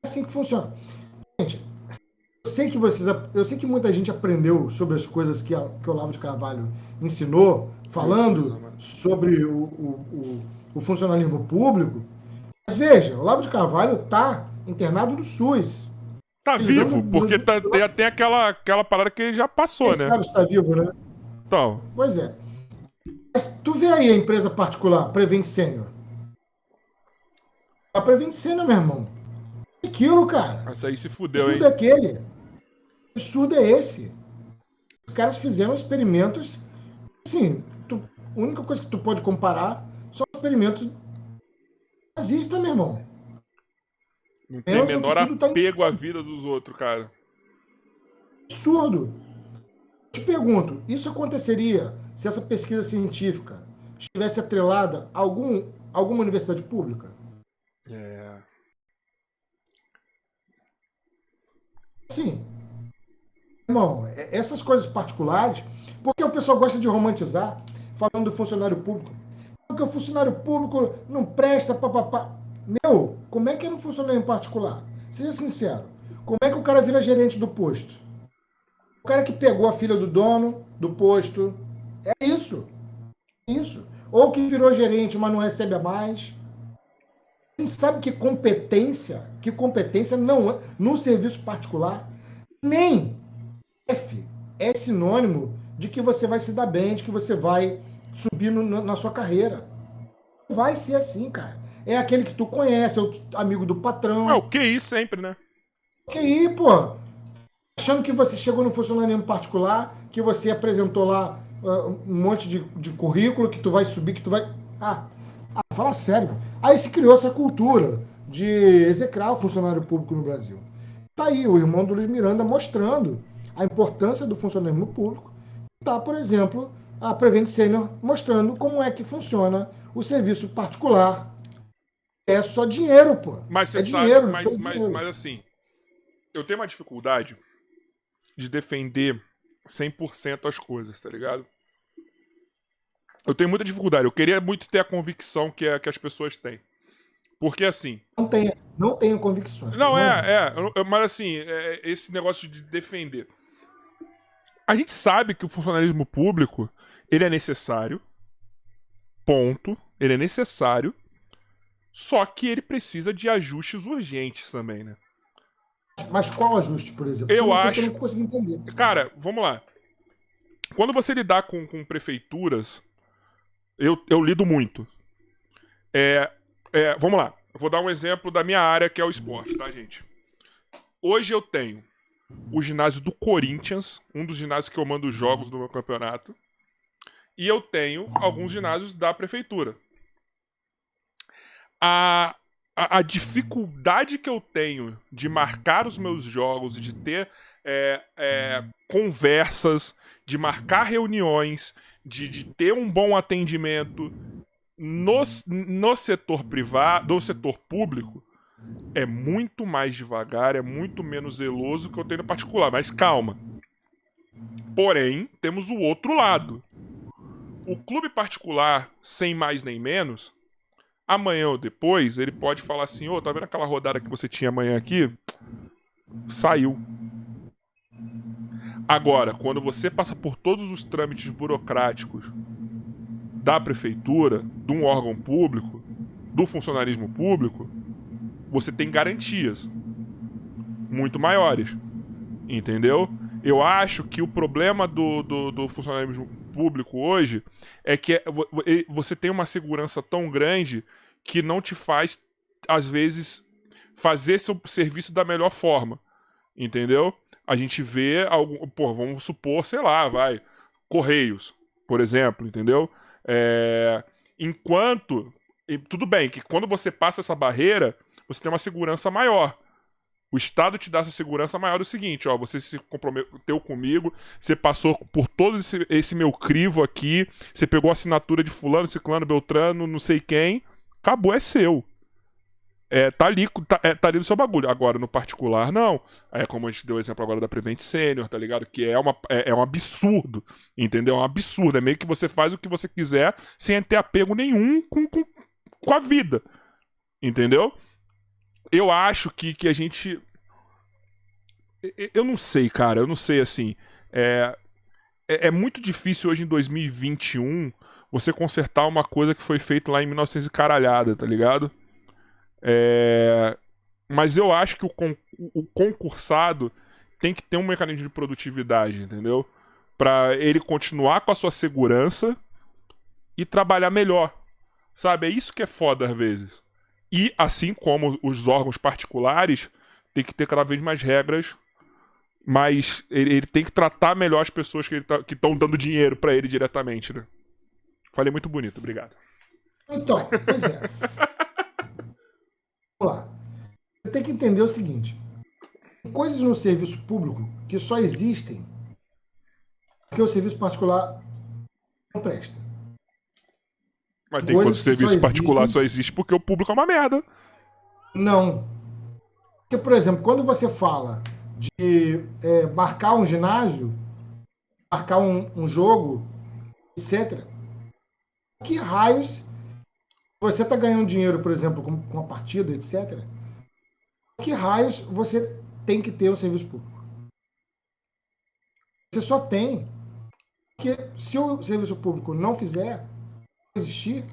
É assim que funciona. Gente, eu sei que vocês, eu sei que muita gente aprendeu sobre as coisas que, a, que o Olavo de Carvalho ensinou, falando sobre o, o, o, o funcionalismo público. Mas veja, o Olavo de Carvalho está internado no SUS. Tá vivo, porque tá, tem, tem aquela, aquela parada que ele já passou, Esse né? está vivo, né? Então. Pois é. Mas tu vê aí a empresa particular, Prevent Senior. A Prevent Senior, meu irmão. Aquilo, cara. Mas aí se fudeu, absurdo hein? é aquele. absurdo é esse. Os caras fizeram experimentos. Assim, tu, a única coisa que tu pode comparar são experimentos nazistas, meu irmão. Não tem o menor tá apego tá à vida dos outros, cara. Absurdo. te pergunto, isso aconteceria se essa pesquisa científica estivesse atrelada a algum, alguma universidade pública? É. Sim. Irmão, é, essas coisas particulares, porque o pessoal gosta de romantizar, falando do funcionário público. Porque o funcionário público não presta, papapá. Meu, como é que é um funcionário em particular? Seja sincero. Como é que o cara vira gerente do posto? O cara que pegou a filha do dono do posto. É isso. É isso. Ou que virou gerente, mas não recebe mais. Quem sabe que competência, que competência não é, no serviço particular, nem F é sinônimo de que você vai se dar bem, de que você vai subir no, na sua carreira. Vai ser assim, cara. É aquele que tu conhece, é o amigo do patrão. É o QI sempre, né? QI, pô. Achando que você chegou no funcionário particular, que você apresentou lá uh, um monte de, de currículo, que tu vai subir, que tu vai. Ah, ah, fala sério. Aí se criou essa cultura de execrar o funcionário público no Brasil. Tá aí o irmão do Luiz Miranda mostrando a importância do funcionalismo público. Tá, por exemplo, a Prevent Senior mostrando como é que funciona o serviço particular. É só dinheiro, pô. Mas você é sabe, dinheiro, mas, mas, dinheiro. mas assim, eu tenho uma dificuldade de defender 100% as coisas, tá ligado? Eu tenho muita dificuldade. Eu queria muito ter a convicção que, é, que as pessoas têm. Porque assim. Não tenho, não tenho convicções. Não, é, é. Mas assim, é, esse negócio de defender. A gente sabe que o funcionalismo público ele é necessário. Ponto. Ele é necessário. Só que ele precisa de ajustes urgentes também, né? Mas qual ajuste, por exemplo? Eu acho. Eu não consigo entender. Cara, vamos lá. Quando você lidar com, com prefeituras eu, eu lido muito. É, é, vamos lá. Eu vou dar um exemplo da minha área, que é o esporte, tá, gente? Hoje eu tenho o ginásio do Corinthians, um dos ginásios que eu mando jogos do meu campeonato. E eu tenho alguns ginásios da prefeitura. A, a, a dificuldade que eu tenho de marcar os meus jogos de ter é, é, conversas, de marcar reuniões, de, de ter um bom atendimento no, no setor privado, no setor público, é muito mais devagar, é muito menos zeloso que eu tenho no particular. Mas calma. Porém, temos o outro lado. O clube particular, sem mais nem menos, amanhã ou depois, ele pode falar assim: ô, oh, tá vendo aquela rodada que você tinha amanhã aqui? Saiu. Agora, quando você passa por todos os trâmites burocráticos da prefeitura, de um órgão público, do funcionarismo público, você tem garantias muito maiores. Entendeu? Eu acho que o problema do, do, do funcionarismo público hoje é que é, você tem uma segurança tão grande que não te faz, às vezes, fazer seu serviço da melhor forma. Entendeu? A gente vê algum. Pô, vamos supor, sei lá, vai. Correios, por exemplo, entendeu? É, enquanto. Tudo bem, que quando você passa essa barreira, você tem uma segurança maior. O Estado te dá essa segurança maior do seguinte, ó, você se comprometeu comigo, você passou por todo esse, esse meu crivo aqui, você pegou a assinatura de fulano, ciclano, beltrano, não sei quem, acabou, é seu. É, tá ali, tá, é, tá ali no seu bagulho. Agora, no particular, não. É como a gente deu o exemplo agora da Prevent Senior, tá ligado? Que é, uma, é, é, um absurdo, entendeu? É um absurdo. É meio que você faz o que você quiser sem ter apego nenhum com, com, com a vida, entendeu? eu acho que, que a gente. Eu não sei, cara. Eu não sei, assim. É, é, é, muito difícil hoje em 2021 você consertar uma coisa que foi feita lá em 1900 e caralhada, tá ligado? É, mas eu acho que o, con o concursado tem que ter um mecanismo de produtividade, entendeu? Para ele continuar com a sua segurança e trabalhar melhor. Sabe? É isso que é foda às vezes. E, assim como os órgãos particulares, tem que ter cada vez mais regras, mas ele, ele tem que tratar melhor as pessoas que tá, estão dando dinheiro para ele diretamente, né? Falei muito bonito, obrigado. Então, pois é. (laughs) Vamos lá. Você tem que entender o seguinte: coisas no serviço público que só existem porque o serviço particular não presta. Mas tem quando o serviço particular existem... só existe porque o público é uma merda. Não. Porque, por exemplo, quando você fala de é, marcar um ginásio, marcar um, um jogo, etc., que raios você está ganhando dinheiro, por exemplo, com, com a partida, etc., que raios você tem que ter o serviço público? Você só tem. Porque se o serviço público não fizer, existir,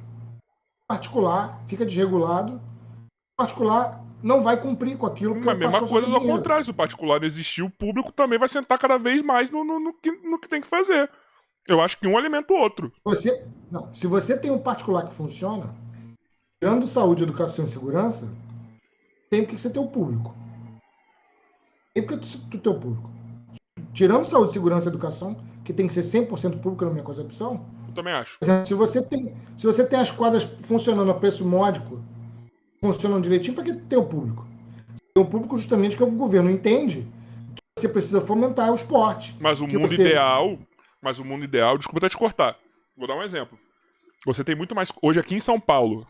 particular fica desregulado, particular não vai cumprir com aquilo que a mesma coisa do contrário, se o particular não existir, o público também vai sentar cada vez mais no, no, no, que, no que tem que fazer. Eu acho que um alimenta o outro. Você, não, se você tem um particular que funciona, tirando saúde, educação e segurança, tem que você ter o público. Tem porque tu, tu ter o público. Tirando saúde, segurança e educação, que tem que ser 100% público na minha concepção, eu também acho. Se você tem, se você tem as quadras funcionando a preço módico, funcionam direitinho, para que ter o público? Tem o público justamente que o governo entende que você precisa fomentar o esporte. Mas o mundo você... ideal, mas o mundo ideal, desculpa até te cortar. Vou dar um exemplo. Você tem muito mais. Hoje aqui em São Paulo,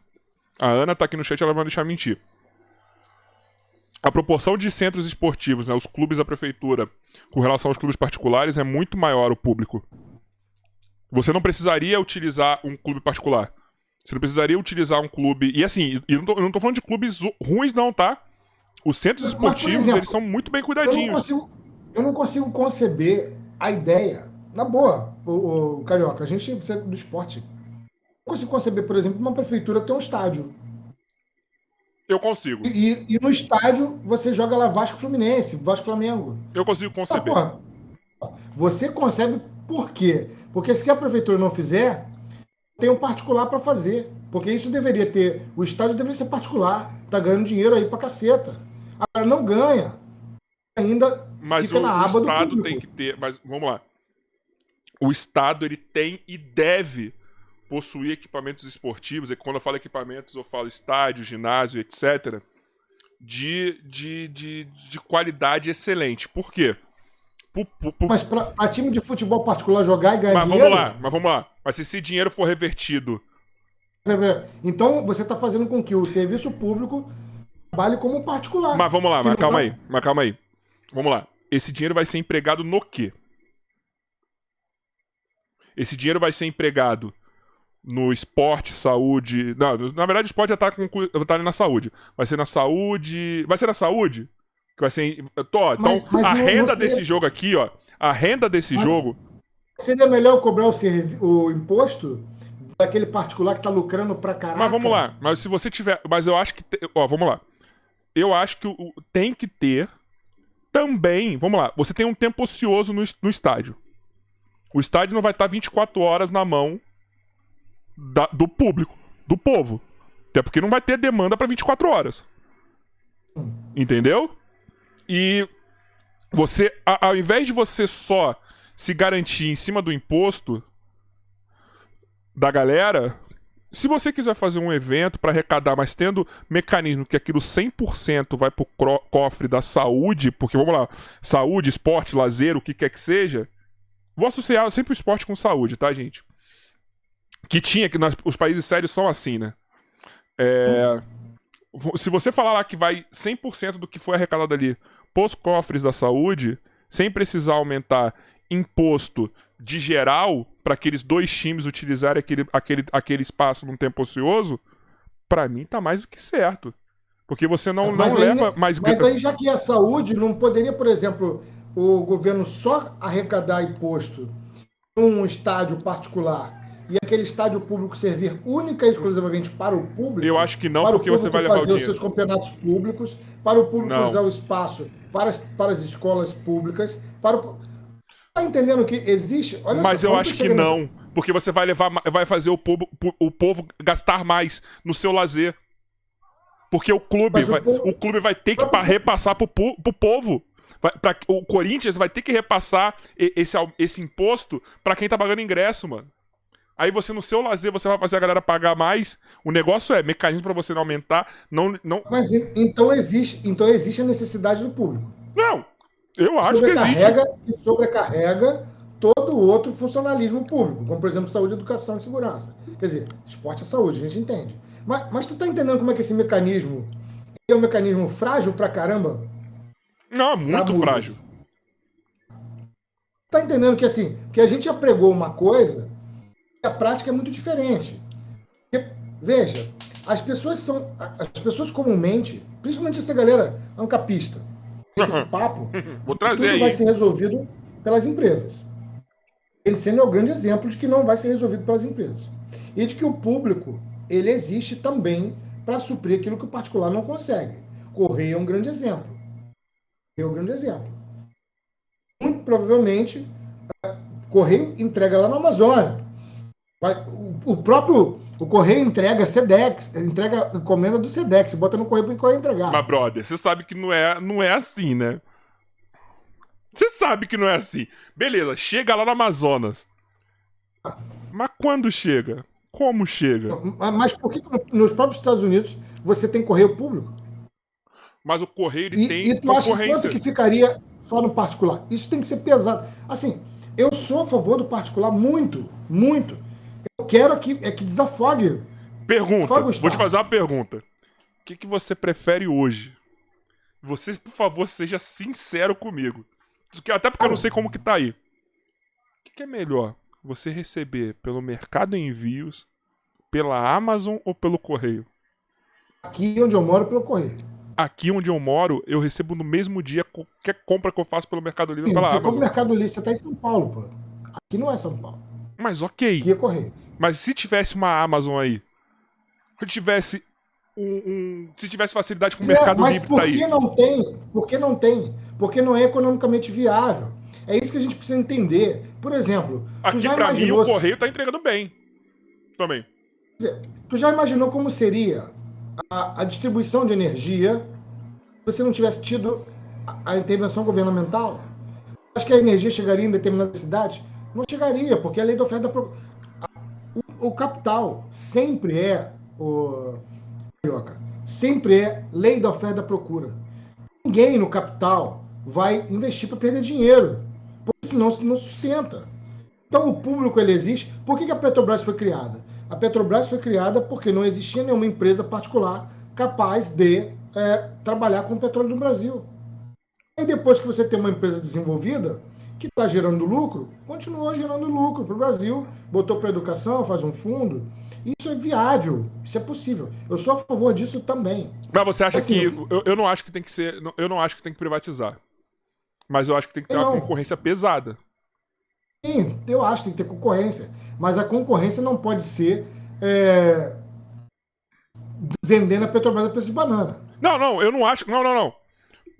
a Ana tá aqui no chat, ela vai deixar mentir. A proporção de centros esportivos, né, os clubes da prefeitura, com relação aos clubes particulares, é muito maior o público. Você não precisaria utilizar um clube particular. Você não precisaria utilizar um clube. E assim, eu não tô, eu não tô falando de clubes ruins, não, tá? Os centros Mas, esportivos, exemplo, eles são muito bem cuidadinhos. Eu não, consigo, eu não consigo conceber a ideia. Na boa, o, o Carioca, a gente é do esporte. Eu consigo conceber, por exemplo, uma prefeitura ter um estádio. Eu consigo. E, e, no estádio você joga lá Vasco Fluminense, Vasco Flamengo. Eu consigo conceber. Ah, porra, você concebe por quê? Porque se a prefeitura não fizer, tem um particular para fazer. Porque isso deveria ter. O estádio deveria ser particular. Tá ganhando dinheiro aí pra caceta. Agora não ganha. ainda Mas fica o, na o aba do Estado público. tem que ter. Mas vamos lá. O Estado ele tem e deve possuir equipamentos esportivos. E quando eu falo equipamentos, eu falo estádio, ginásio, etc. De, de, de, de qualidade excelente. Por quê? Pu- pu- pu- Mas pra, pra time de futebol particular jogar e ganhar mas dinheiro... vamos lá, mas vamos lá. Mas se esse dinheiro for revertido Então você está fazendo com que o serviço público trabalhe como um particular. Mas vamos lá, mas calma tá- aí, mas calma aí. Vamos lá. Esse dinheiro vai ser empregado no quê? Esse dinheiro vai ser empregado no esporte, saúde. Não, na verdade, o esporte já tá, com, tá na saúde. Vai ser na saúde. Vai ser na saúde? Que vai ser. Tô, então, Mas- mas a renda desse jogo aqui, ó. A renda desse Mas- jogo. Seria melhor cobrar o, servi- o imposto daquele particular que está lucrando pra caralho. Mas vamos lá. Mas se você tiver. Mas eu acho que. te- Ó, vamos lá. Eu acho que o- tem que ter também. Vamos lá. Você tem um tempo ocioso no, no estádio. O estádio não vai estar 24 horas na mão da- do público, do povo. Até porque não vai ter demanda para 24 horas. Entendeu? E você, ao invés de você só se garantir em cima do imposto da galera, se você quiser fazer um evento para arrecadar, mas tendo mecanismo que aquilo 100% vai pro cofre da saúde, porque vamos lá, saúde, esporte, lazer, o que quer que seja, vou associar sempre o esporte com saúde, tá, gente? Que tinha, que nós- os países sérios são assim, né? É, vo- se você falar lá que vai 100% do que foi arrecadado ali pros cofres da saúde, sem precisar aumentar imposto de geral para aqueles dois times utilizarem aquele, aquele, aquele espaço num tempo ocioso, pra mim tá mais do que certo. Porque você não, não Mas aí, leva mais Mas aí, já que é saúde, não poderia, por exemplo, o governo só arrecadar imposto num estádio particular e aquele estádio público servir única e exclusivamente para o público? Eu acho que não, para porque o você vai levar o fazer os dinheiro. seus campeonatos públicos, para o público Não. usar o espaço para as, para as escolas públicas, para o... Tá entendendo que existe? Olha Mas só, eu acho que não. Porque você vai levar, vai fazer o povo, o povo gastar mais no seu lazer. Porque o clube, o vai, povo- o clube vai ter que pa- repassar pro, pro povo. Vai, pra- o Corinthians vai ter que repassar esse, esse imposto pra quem tá pagando ingresso, mano. Aí você, no seu lazer, você vai fazer a galera pagar mais. O negócio é mecanismo pra você não aumentar. Não, não, Mas en- então existe, então existe a necessidade do público. não eu acho que existe. sobrecarrega e sobrecarrega todo o outro funcionalismo público, como por exemplo saúde, educação e segurança. Quer dizer, esporte é saúde, a gente entende. Mas, mas tu tá entendendo como é que esse mecanismo é um mecanismo frágil pra caramba? Não, é muito frágil. Tá entendendo que assim, que a gente já pregou uma coisa a prática é muito diferente. Porque, veja, as pessoas são. As pessoas comumente, principalmente essa galera ancapista, (laughs) esse papo, Vou trazer tudo vai aí. ser resolvido pelas empresas. Ele sendo é o grande exemplo de que não vai ser resolvido pelas empresas. E de que o público, ele existe também para suprir aquilo que o particular não consegue. Correio é um grande exemplo. Correio é um grande exemplo. Muito provavelmente, Correio entrega lá na Amazônia. O, próprio o Correio entrega Sedex, entrega encomenda do Sedex, bota no Correio para o Correio entregar. Mas, brother, você sabe que não é, não é assim, né? Você sabe que não é assim. Beleza, chega lá no Amazonas. Mas quando chega? Como chega? Mas por que que no- nos próprios Estados Unidos você tem correio público? Mas o correio ele E, tem e tu acha concorrência. quanto que ficaria só no particular? Isso tem que ser pesado. Assim, eu sou a favor do particular muito, muito. Eu quero que, é que desafogue. Pergunta, Fala, vou te fazer uma pergunta. O que, que você prefere hoje? Você, por favor, seja sincero comigo. Até porque eu não sei como que tá aí. O que, que é melhor? Você receber pelo Mercado Envios, pela Amazon ou pelo correio? Aqui onde eu moro, pelo correio. Aqui onde eu moro, eu recebo no mesmo dia qualquer compra que eu faço pelo Mercado Livre Sim, pela você compra o Amazon. Mercado Livre, você está em São Paulo, pô. Aqui não é São Paulo. Mas ok. Aqui é correio. Mas se tivesse uma Amazon aí, se tivesse um, um- se tivesse facilidade com o Mercado mas Livre por tá aí. que não tem? Por que não tem? Porque não é economicamente viável. É isso que a gente precisa entender. Por exemplo, tu Aqui já pra mim o correio tá entregando bem. Também. Tu já imaginou como seria a, a distribuição de energia se você não tivesse tido a, a intervenção governamental? Acho que a energia chegaria em determinadas cidades? Não chegaria, porque a lei da oferta. O, capital sempre é o carioca, sempre é lei da oferta da procura. Ninguém no capital vai investir para perder dinheiro, porque senão não sustenta. Então o público ele existe. Por que a Petrobras foi criada? A Petrobras foi criada porque não existia nenhuma empresa particular capaz de é, trabalhar com o petróleo no Brasil. E depois que você tem uma empresa desenvolvida, que está gerando lucro, continuou gerando lucro para o Brasil, botou para educação, faz um fundo. Isso é viável, isso é possível. Eu sou a favor disso também. Mas você acha assim, que. Eu, eu não acho que tem que ser. Eu não acho que tem que privatizar. Mas eu acho que tem que ter não. uma concorrência pesada. Sim, eu acho que tem que ter concorrência. Mas a concorrência não pode ser é, vendendo a Petrobras a preço de banana. Não, não, eu não acho. Não, não, não.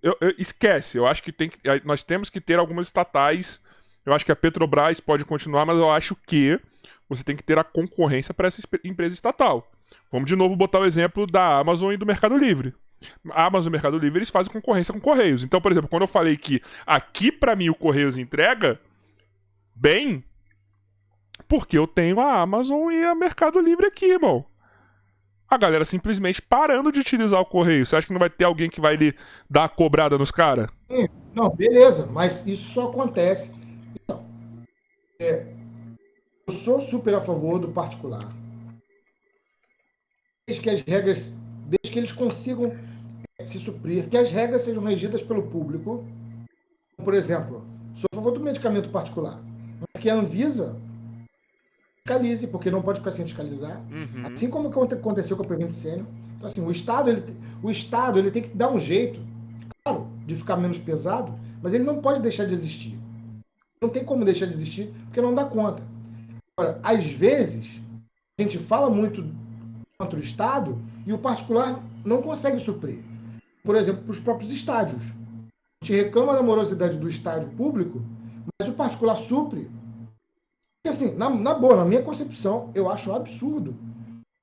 Eu, eu, esquece, eu acho que tem nós temos que ter algumas estatais. Eu acho que a Petrobras pode continuar, mas eu acho que você tem que ter a concorrência para essa empresa estatal. Vamos de novo botar o exemplo da Amazon e do Mercado Livre. A Amazon e o Mercado Livre eles fazem concorrência com Correios. Então, por exemplo, quando eu falei que aqui para mim o Correios entrega bem, porque eu tenho a Amazon e a Mercado Livre aqui, irmão a galera simplesmente parando de utilizar o correio. Você acha que não vai ter alguém que vai lhe dar a cobrada nos caras? Não, beleza, mas isso só acontece. Então, é, eu sou super a favor do particular. Desde que as regras, desde que eles consigam é, se suprir, que as regras sejam regidas pelo público. Por exemplo, sou a favor do medicamento particular, mas que a Anvisa fiscalize, porque não pode ficar sem fiscalizar. Uhum. Assim como aconteceu com a Prevent Senior. Então, assim, o Estado, ele, o Estado ele tem que dar um jeito, claro, de ficar menos pesado, mas ele não pode deixar de existir. Não tem como deixar de existir, porque não dá conta. Agora, às vezes, a gente fala muito contra o Estado e o particular não consegue suprir. Por exemplo, para os próprios estádios. A gente reclama da morosidade do estádio público, mas o particular supre assim, na, na boa, na minha concepção, eu acho um absurdo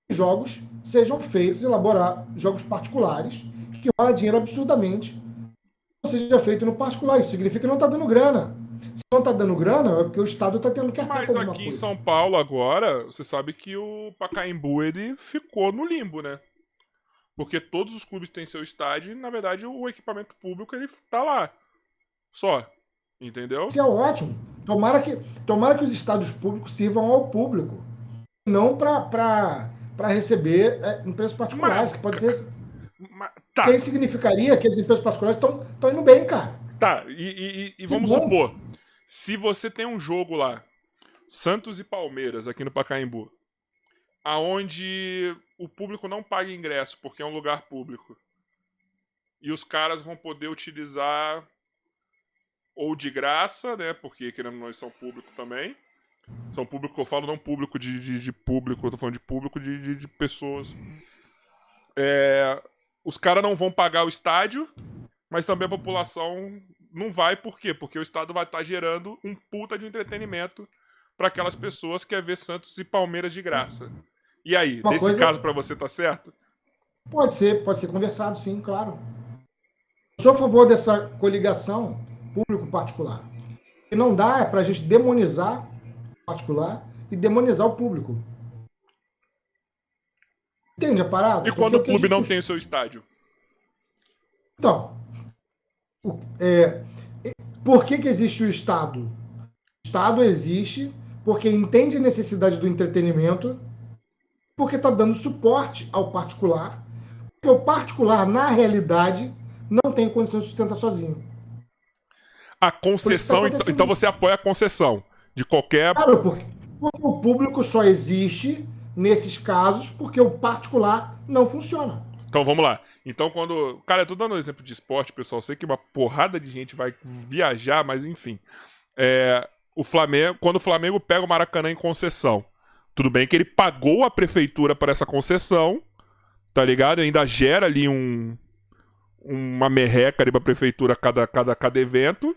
que jogos sejam feitos, elaborar jogos particulares, que rola dinheiro absurdamente, não seja feito no particular. Isso significa que não está dando grana. Se não está dando grana, é porque o Estado está tendo que Mas aqui coisa. em São Paulo agora, você sabe que o Pacaembu ele ficou no limbo, né? Porque todos os clubes têm seu estádio e, na verdade, o equipamento público ele tá lá. Só. Entendeu? Isso é ótimo. Tomara que, tomara que os estádios públicos sirvam ao público, não para receber é, empresas particulares, mas, que pode ser. Mas, tá. Que significaria que as empresas particulares estão indo bem, cara. Tá, e, e, e vamos bom. supor, se você tem um jogo lá, Santos e Palmeiras, aqui no Pacaembu, aonde o público não paga ingresso porque é um lugar público, e os caras vão poder utilizar ou de graça, né? Porque querendo nós são público também. São público que eu falo, não público de, de, de público, eu tô falando de público de, de, de pessoas. É, os caras não vão pagar o estádio, mas também a população não vai, por quê? Porque o Estado vai estar tá gerando um puta de entretenimento para aquelas pessoas que quer ver Santos e Palmeiras de graça. E aí, Uma nesse coisa... caso para você tá certo? Pode ser, pode ser conversado, sim, claro. sou a favor dessa coligação público-particular. E não dá é para a gente demonizar o particular e demonizar o público. Entende a parada? E quando o clube não tem o seu estádio? Então, é, por que, que existe o Estado? O Estado existe porque entende a necessidade do entretenimento, porque está dando suporte ao particular, porque o particular, na realidade, não tem condição de sustentar sozinho. A concessão, então, então você apoia a concessão de qualquer. Claro, porque, o público só existe nesses casos porque o particular não funciona. Então vamos lá. Então quando. Cara, eu tô dando um exemplo de esporte, pessoal. sei que uma porrada de gente vai viajar, mas enfim. É, o Flamengo. Quando o Flamengo pega o Maracanã em concessão. Tudo bem que ele pagou a prefeitura para essa concessão. Tá ligado? Ainda gera ali um. Uma merreca ali pra prefeitura cada, cada, cada evento.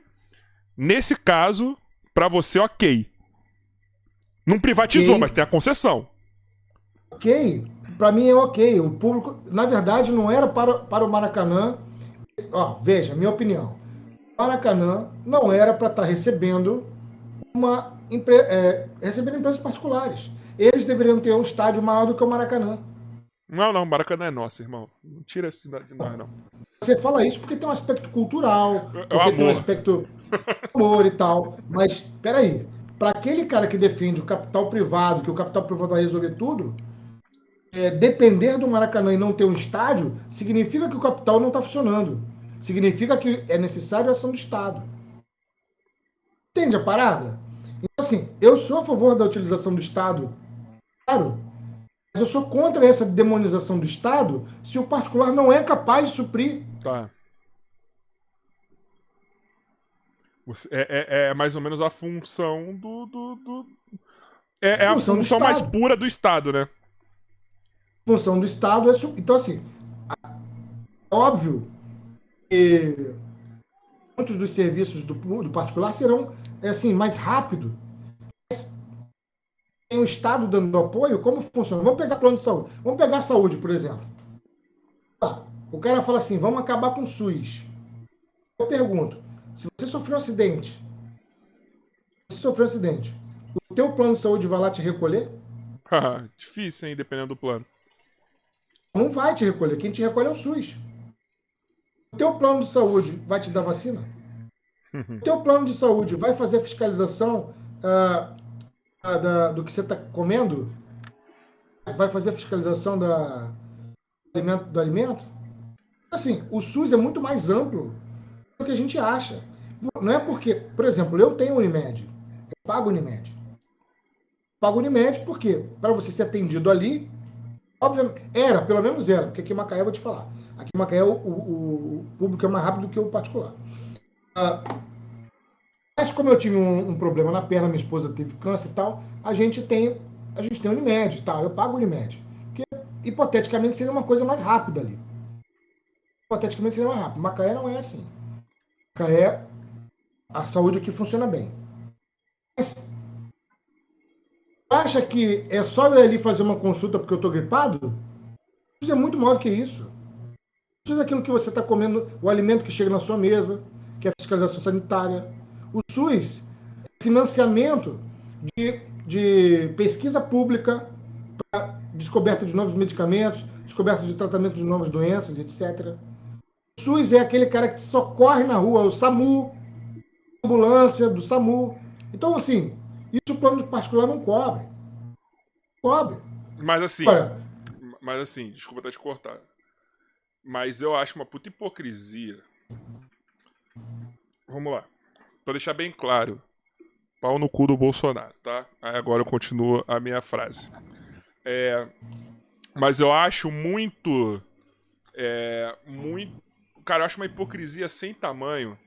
Nesse caso, para você, ok. Não privatizou, okay. mas tem a concessão. Ok. Para mim é ok. O público, na verdade, não era para, para o Maracanã Ó, veja, minha opinião. Maracanã não era para estar tá recebendo uma empre... é, recebendo empresas particulares. Eles deveriam ter um estádio maior do que o Maracanã. Não, não, Maracanã é nosso, irmão. Não tira isso de nós, não. Você fala isso porque tem um aspecto cultural, é porque tem um aspecto amor e tal. Mas, peraí, para aquele cara que defende o capital privado, que o capital privado vai resolver tudo, é, depender do Maracanã e não ter um estádio, significa que o capital não está funcionando. Significa que é necessário a ação do Estado. Entende a parada? Então, assim, eu sou a favor da utilização do Estado, claro, mas eu sou contra essa demonização do Estado se o particular não é capaz de suprir. Tá. É, é, é mais ou menos a função do. do, do... É, é, a função, função mais pura do Estado, né? Função do Estado é. Então, assim, óbvio que muitos dos serviços do, do particular serão assim, mais rápido tem o Estado dando apoio, como funciona? Vamos pegar plano de saúde. Vamos pegar a saúde, por exemplo. o cara fala assim, vamos acabar com o SUS. Eu pergunto, se você sofreu um acidente, se sofreu um acidente, o teu plano de saúde vai lá te recolher? (laughs) Difícil, hein, dependendo do plano. Não vai te recolher. Quem te recolhe é o SUS. O teu plano de saúde vai te dar vacina? Uhum. O teu plano de saúde vai fazer a fiscalização uh, da, do que você está comendo? Vai fazer a fiscalização da, do, alimento, do alimento? Assim, o SUS é muito mais amplo do que a gente acha. Não é porque, por exemplo, eu tenho Unimed, eu pago Unimed. Pago Unimed porque, para você ser atendido ali, obviamente, era, pelo menos era, porque aqui em Macaé eu vou te falar. Aqui em Macaé o, o, o público é mais rápido do que o particular. Uh, mas como eu tive um, um, problema na perna, minha esposa teve câncer e tal, a gente tem a gente tem Unimed e tal, eu pago Unimed. Que hipoteticamente seria uma coisa mais rápida ali. Hipoteticamente seria mais rápido. Macaé não é assim. Macaé, a saúde aqui funciona bem. Mas acha que é só ir ali fazer uma consulta porque eu estou gripado? Isso é muito maior que isso. Isso é aquilo que você está comendo, o alimento que chega na sua mesa, que é a fiscalização sanitária, o SUS é financiamento de, de pesquisa pública para descoberta de novos medicamentos, descoberta de tratamento de novas doenças, etc. SUS é aquele cara que socorre na rua, o SAMU, ambulância do SAMU. Então, assim, isso o plano de particular não cobre. Cobre. Mas assim. Agora, mas assim, desculpa até te cortar. Mas eu acho uma puta hipocrisia. Vamos lá para deixar bem claro, pau no cu do Bolsonaro, tá? Aí agora eu continuo a minha frase. É, mas eu acho muito, é, muito, cara, eu acho uma hipocrisia sem tamanho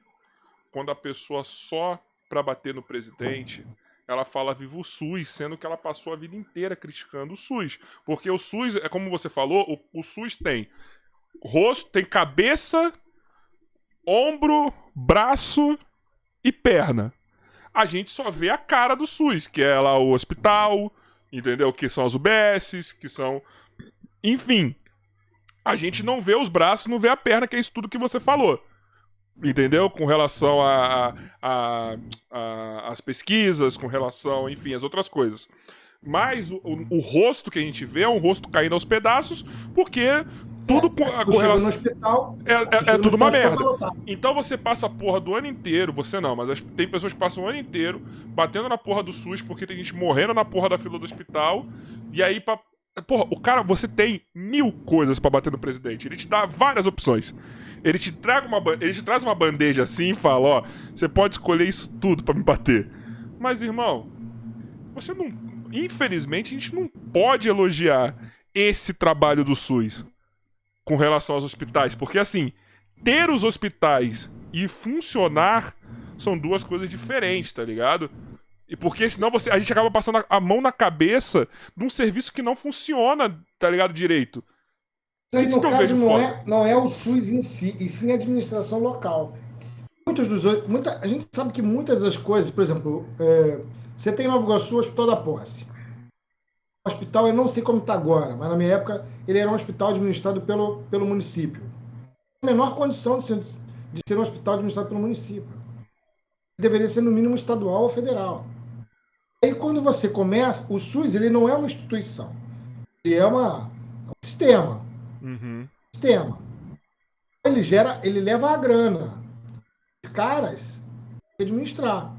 quando a pessoa só para bater no presidente ela fala viva o SUS, sendo que ela passou a vida inteira criticando o SUS. Porque o SUS, é como você falou, o, o SUS tem rosto, tem cabeça, ombro, braço e perna. A gente só vê a cara do SUS, que é lá o hospital, entendeu? Que são as UBSs, que são. Enfim. A gente não vê os braços, não vê a perna, que é isso tudo que você falou. Entendeu? Com relação a, a, a, as pesquisas, com relação, enfim, as outras coisas. Mas o, o, o, rosto que a gente vê é um rosto caindo aos pedaços, porque tudo com, a com relação. Hospital, é, é, é tudo uma merda. Então você passa a porra do ano inteiro, você não, mas tem pessoas que passam o ano inteiro batendo na porra do SUS porque tem gente morrendo na porra da fila do hospital. E aí, pra. Porra, o cara, você tem mil coisas para bater no presidente. Ele te dá várias opções. Ele te, traga uma, ele te traz uma bandeja assim e fala: Ó, você pode escolher isso tudo para me bater. Mas, irmão, você não. Infelizmente, a gente não pode elogiar esse trabalho do SUS com relação aos hospitais. Porque, assim, ter os hospitais e funcionar são duas coisas diferentes, tá ligado? E porque senão você, a gente acaba passando a mão na cabeça de um serviço que não funciona, tá ligado, direito. Isso no que caso, não é, não é o SUS em si, e sim a administração local. Muitos dos muita, a gente sabe que muitas das coisas, por exemplo, é, você tem Nova Iguaçu, o Hospital da Posse hospital, eu não sei como está agora, mas na minha época ele era um hospital administrado pelo, pelo município. a menor condição de ser, de ser um hospital administrado pelo município. Deveria ser no mínimo estadual ou federal. Aí quando você começa, o SUS ele não é uma instituição, ele é uma, é um sistema. Uhum. Sistema. Ele gera, ele leva a grana. Os caras têm que administrar.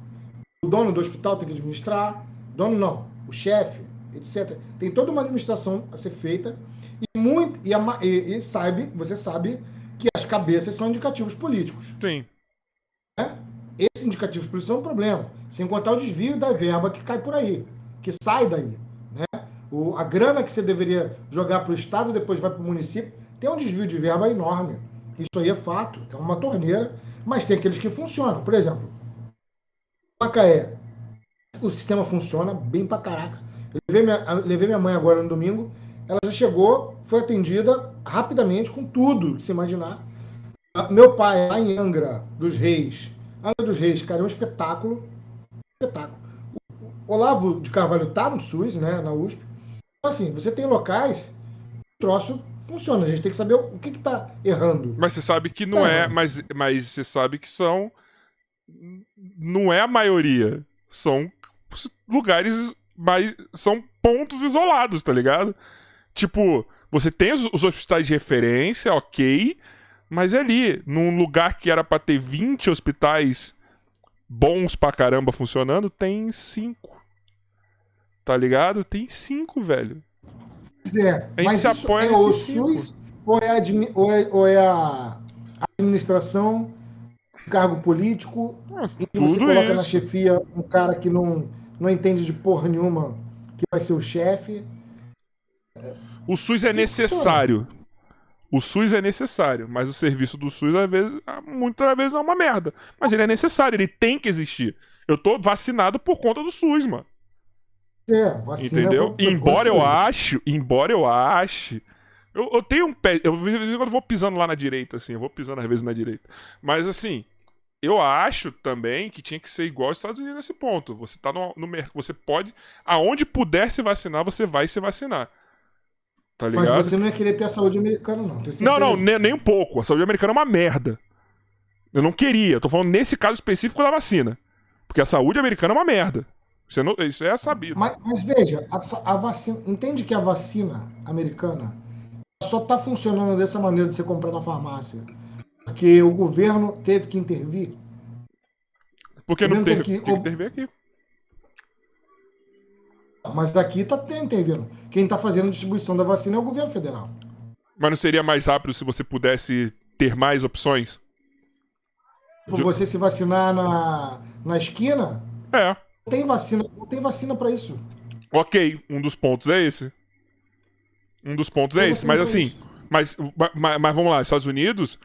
O dono do hospital tem que administrar. Dono não, o chefe, etc. Tem toda uma administração a ser feita e muito e, a, e, e sabe, você sabe que as cabeças são indicativos políticos. Sim. Né? Esses indicativos políticos são um problema, sem contar o desvio da verba que cai por aí, que sai daí. Né? O, a grana que você deveria jogar para o Estado depois vai para o município, tem um desvio de verba enorme. Isso aí é fato, é uma torneira, mas tem aqueles que funcionam. Por exemplo, Macaé, o sistema funciona bem pra caraca. Eu levei minha, levei minha mãe agora no domingo, ela já chegou, foi atendida rapidamente, com tudo se imaginar. Meu pai, lá em Angra dos Reis, Angra dos Reis, cara, é um espetáculo. Espetáculo. O Olavo de Carvalho tá no SUS, né, na USP. Então, assim, você tem locais, o troço funciona. A gente tem que saber o que está errando. Mas você sabe que não é, é mas, mas você sabe que são. Não é a maioria. São lugares mais. São pontos isolados, tá ligado? Tipo, você tem os, os hospitais de referência, ok. Mas é ali, num lugar que era pra ter 20 hospitais bons pra caramba funcionando, tem 5. Tá ligado? Tem 5, velho. Pois é, a mas se apoia é o SUS ou é, ou, é, ou é, a administração, cargo político, ah, e que você coloca isso. na chefia um cara que não, não entende de porra nenhuma, que vai ser o chefe. O SUS é Sim, necessário. Funciona. O SUS é necessário, mas o serviço do SUS, às vezes, muitas vezes é uma merda. Mas ele é necessário, ele tem que existir. Eu tô vacinado por conta do SUS, mano. É, Entendeu? embora eu ache, embora eu ache. Eu, eu tenho um pé. Eu, eu vou pisando lá na direita, assim. Eu vou pisando às vezes na direita. Mas assim, eu acho também que tinha que ser igual aos Estados Unidos nesse ponto. Você tá no, no Você pode. Aonde puder se vacinar, você vai se vacinar. Tá ligado? Mas você não ia querer ter a saúde americana, não. Não, não, nem, nem um pouco. A saúde americana é uma merda. Eu não queria. Eu tô falando nesse caso específico da vacina. Porque a saúde americana é uma merda. Isso é, isso é sabido. Mas, mas veja, a, a, vacina. Entende que a vacina americana só está funcionando dessa maneira de você comprar na farmácia. Porque o governo teve que intervir. Porque não teve, que, que intervir aqui. Mas aqui está intervindo. Quem está fazendo a distribuição da vacina é o governo federal. Mas não seria mais rápido se você pudesse ter mais opções? Por você se vacinar na, na esquina? É tem vacina, não tem vacina para isso. Ok, um dos pontos é esse. Um dos pontos é esse, mas assim, mas, mas, mas, vamos lá, Estados Unidos,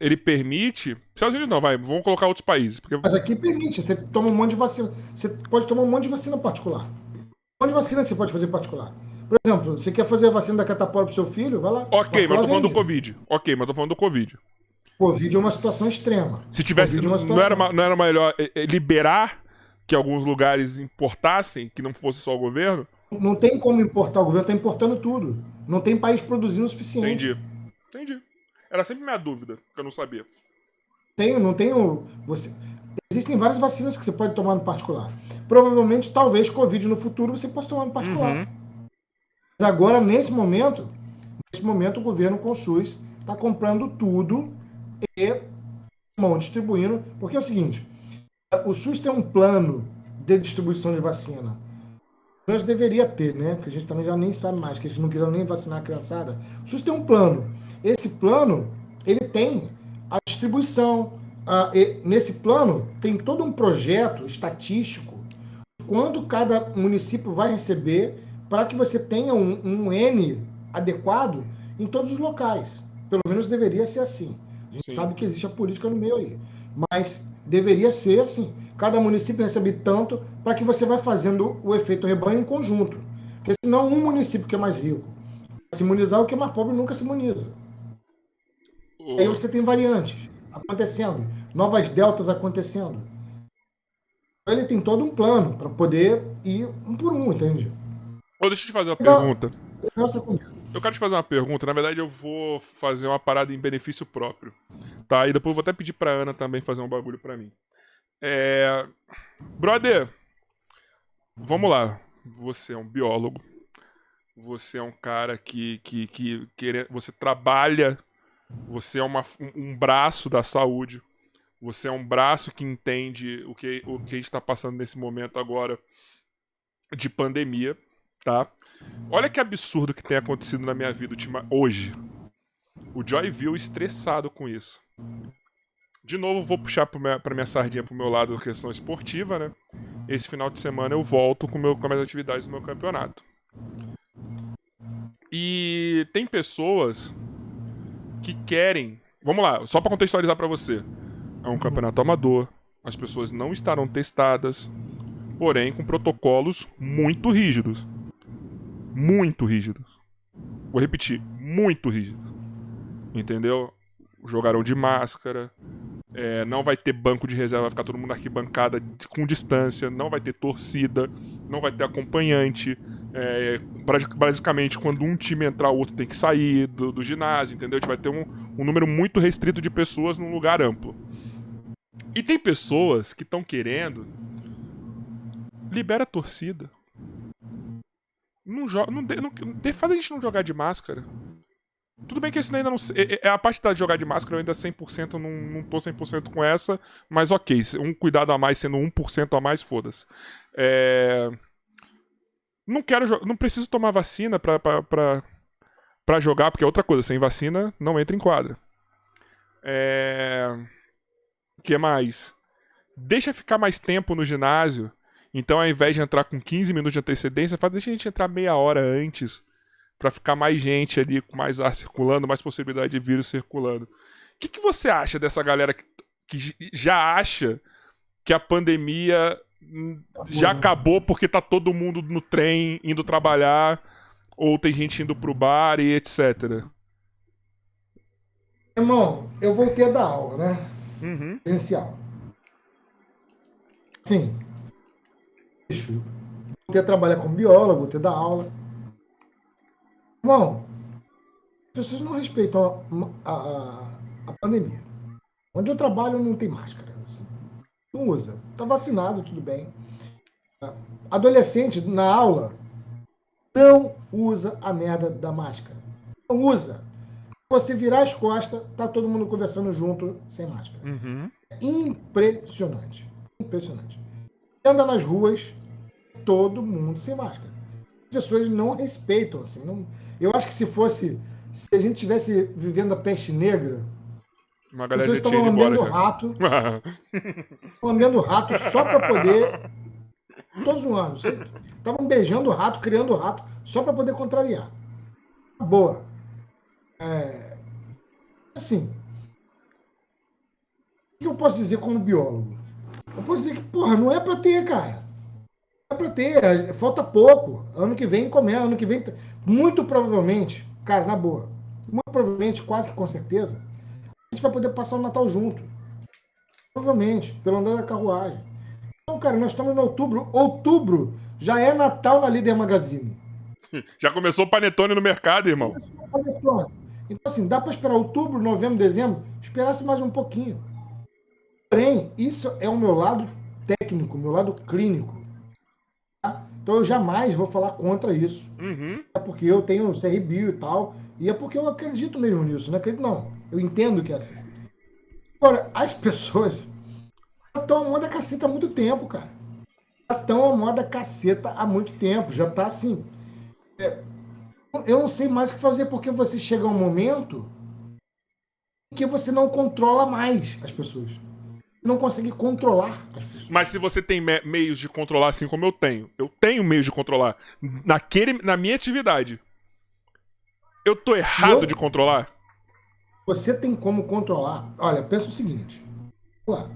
ele permite. Estados Unidos não, vai, vamos colocar outros países. Porque... Mas aqui permite, você toma um monte de vacina. Você pode tomar um monte de vacina particular. De vacina que você pode fazer particular. Por exemplo, você quer fazer a vacina da catapora pro seu filho, vai lá. Ok, mas eu tô falando do Covid. Ok, mas eu tô falando do Covid. Covid é uma situação extrema. Se tivesse. É não, era, não era melhor eh, eh, liberar que alguns lugares importassem, que não fosse só o governo? Não tem como importar, o governo está importando tudo. Não tem país produzindo o suficiente. Entendi. Entendi. Era sempre minha dúvida, que eu não sabia. Tenho, não tenho. Você... Existem várias vacinas que você pode tomar no particular. Provavelmente, talvez, Covid no futuro você possa tomar no particular. Uhum. Mas agora, nesse momento, nesse momento, o governo com o SUS está comprando tudo e mão distribuindo. Porque é o seguinte: o SUS tem um plano de distribuição de vacina. Nós deveria ter, né? Porque a gente também já nem sabe mais, que eles não quiseram nem vacinar a criançada. O SUS tem um plano. Esse plano, ele tem a distribuição. Nesse plano, tem todo um projeto estatístico quanto cada município vai receber para que você tenha um, um N adequado em todos os locais. Pelo menos deveria ser assim. A gente Sim. sabe que existe a política no meio aí. Mas deveria ser assim. Cada município recebe tanto para que você vai fazendo o efeito rebanho em conjunto. Porque senão um município que é mais rico se imunizar, o que é mais pobre nunca se imuniza. Aí você tem variantes acontecendo, novas deltas acontecendo. Ele tem todo um plano para poder ir um por um, entende? Oh, deixa eu te fazer uma pergunta. Nossa conversa. Eu quero te fazer uma pergunta. Na verdade, eu vou fazer uma parada em benefício próprio. Tá? E depois eu vou até pedir pra Ana também fazer um bagulho pra mim. É. Brother, vamos lá. Você é um biólogo. Você é um cara que, que, que, que você trabalha. Você é uma, um braço da saúde. Você é um braço que entende o que, o que a gente está passando nesse momento agora de pandemia, tá? Olha que absurdo que tem acontecido na minha vida hoje. O Joy viu estressado com isso. De novo, vou puxar pra minha, pra minha sardinha pro meu lado da questão esportiva, né? Esse final de semana eu volto com, meu, com as minhas atividades do meu campeonato. E tem pessoas que querem. Vamos lá, só para contextualizar para você. É um campeonato amador, as pessoas não estarão testadas, porém com protocolos muito rígidos muito rígidos. Vou repetir, muito rígidos. Entendeu? Jogarão de máscara. É, não vai ter banco de reserva, vai ficar todo mundo arquibancada com distância. Não vai ter torcida. Não vai ter acompanhante. É, basicamente, quando um time entrar, o outro tem que sair do, do ginásio, entendeu? A gente vai ter um, um número muito restrito de pessoas num lugar amplo. E tem pessoas que estão querendo. Libera a torcida. Não joga. Não, não, não, faz a gente não jogar de máscara. Tudo bem que isso ainda não. É, é a parte da jogar de máscara eu ainda 100% não, não tô 100% com essa, mas ok. Um cuidado a mais sendo 1% a mais, foda-se. É. Não quero. Não preciso tomar vacina pra, pra, pra, pra jogar, porque é outra coisa. Sem vacina, não entra em quadra. É. O que mais? Deixa ficar mais tempo no ginásio então, ao invés de entrar com 15 minutos de antecedência, fala, deixa a gente entrar meia hora antes para ficar mais gente ali, com mais ar circulando, mais possibilidade de vírus circulando. O que, que você acha dessa galera que, que já acha que a pandemia já acabou porque tá todo mundo no trem indo trabalhar ou tem gente indo pro bar e etc. Irmão, eu voltei a dar aula, né? Uhum. Presencial. Sim, bicho, ter trabalhar como biólogo, ter dar aula. Irmão, as pessoas não respeitam a, a, a pandemia. Onde eu trabalho não tem máscara. Assim. Não usa. Tá vacinado, tudo bem. Adolescente na aula não usa a merda da máscara. Não usa. Você virar as costas, tá todo mundo conversando junto sem máscara. Uhum. Impressionante. Impressionante. Anda nas ruas, todo mundo sem máscara. As pessoas não respeitam, assim. Não... Eu acho que se fosse. Se a gente tivesse vivendo a peste negra, Uma as pessoas estavam lambendo rato. lambendo rato só para poder. Tô zoando. Estavam beijando o rato, criando o rato, só para poder contrariar. Boa. É... Assim. O que eu posso dizer como biólogo? Eu posso dizer que, porra, não é para ter, cara dá para ter, é, falta pouco. Ano que vem começa, ano que vem, muito provavelmente, cara, na boa, muito provavelmente, quase que com certeza, a gente vai poder passar o Natal junto. Provavelmente, pelo andar da carruagem. Então, cara, nós estamos em outubro. Outubro já é Natal na Líder Magazine. (laughs) Já começou o panetone no mercado, irmão. Então, assim, dá para esperar outubro, novembro, dezembro, esperasse mais um pouquinho. Porém, isso é o meu lado técnico, meu lado clínico. Então eu jamais vou falar contra isso. Uhum. É porque eu tenho CRBio e tal. E é porque eu acredito mesmo nisso. Não acredito, não. Eu entendo que é assim. Agora, as pessoas estão a moda caceta há muito tempo, cara. Já estão a moda caceta há muito tempo. Já tá assim. É, eu não sei mais o que fazer, porque você chega a um momento em que você não controla mais as pessoas não conseguir controlar as pessoas. Mas se você tem me meios de controlar assim como eu tenho, eu tenho meios de controlar naquele, na minha atividade. Eu tô errado eu, de controlar? Você tem como controlar. Olha, pensa o seguinte. Vou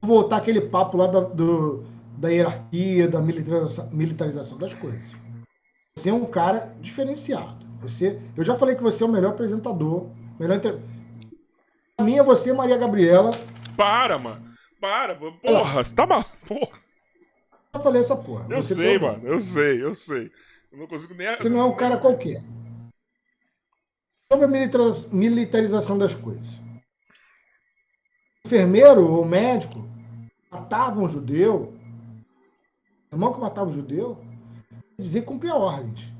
voltar aquele papo lá do, do, da hierarquia, da militarização, militarização das coisas. Você é um cara diferenciado. Você, eu já falei que você é o melhor apresentador, melhor inter... A minha é você, Maria Gabriela, para, mano. Para, porra, você tá mal. Porra. Eu falei essa porra. Eu você sei, mano. Eu sei, eu sei. Eu não consigo nem. Você não é um cara qualquer. Sobre a militarização das coisas. O enfermeiro ou médico matava um judeu, o irmão que matava o judeu, dizer que cumpria ordens.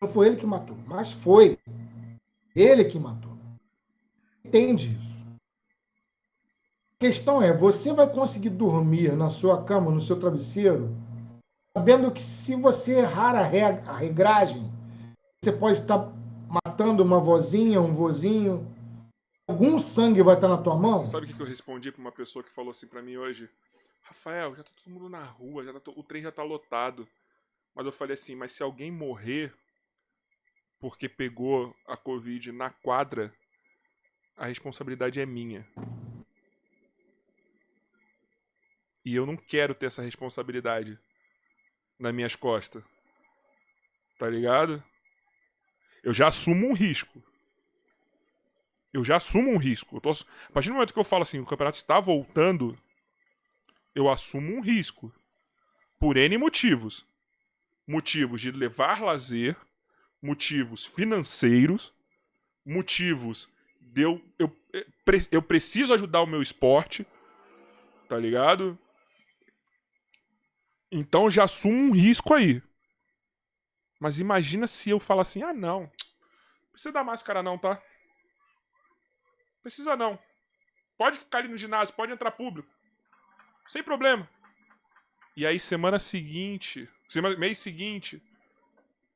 Não foi ele que matou, mas foi ele que matou. Entende isso? Questão é, você vai conseguir dormir na sua cama, no seu travesseiro, sabendo que se você errar a, a regragem, você pode estar matando uma vozinha, um vozinho, algum sangue vai estar na tua mão? Sabe o que eu respondi para uma pessoa que falou assim para mim hoje? Rafael, já tá todo mundo na rua, já tá, o trem já tá lotado. Mas eu falei assim, mas se alguém morrer porque pegou a Covid na quadra, a responsabilidade é minha. E eu não quero ter essa responsabilidade nas minhas costas. Tá ligado? Eu já assumo um risco. Eu já assumo um risco. Tô... A partir do momento que eu falo assim, o campeonato está voltando, eu assumo um risco. Por N motivos. Motivos de levar lazer, motivos financeiros, motivos de eu, eu, eu preciso ajudar o meu esporte, tá ligado? Então já assumo um risco aí. Mas imagina se eu falar assim: ah, não. Precisa da máscara, não, tá? Precisa não. Pode ficar ali no ginásio, pode entrar público. Sem problema. E aí, semana seguinte, semana, mês seguinte,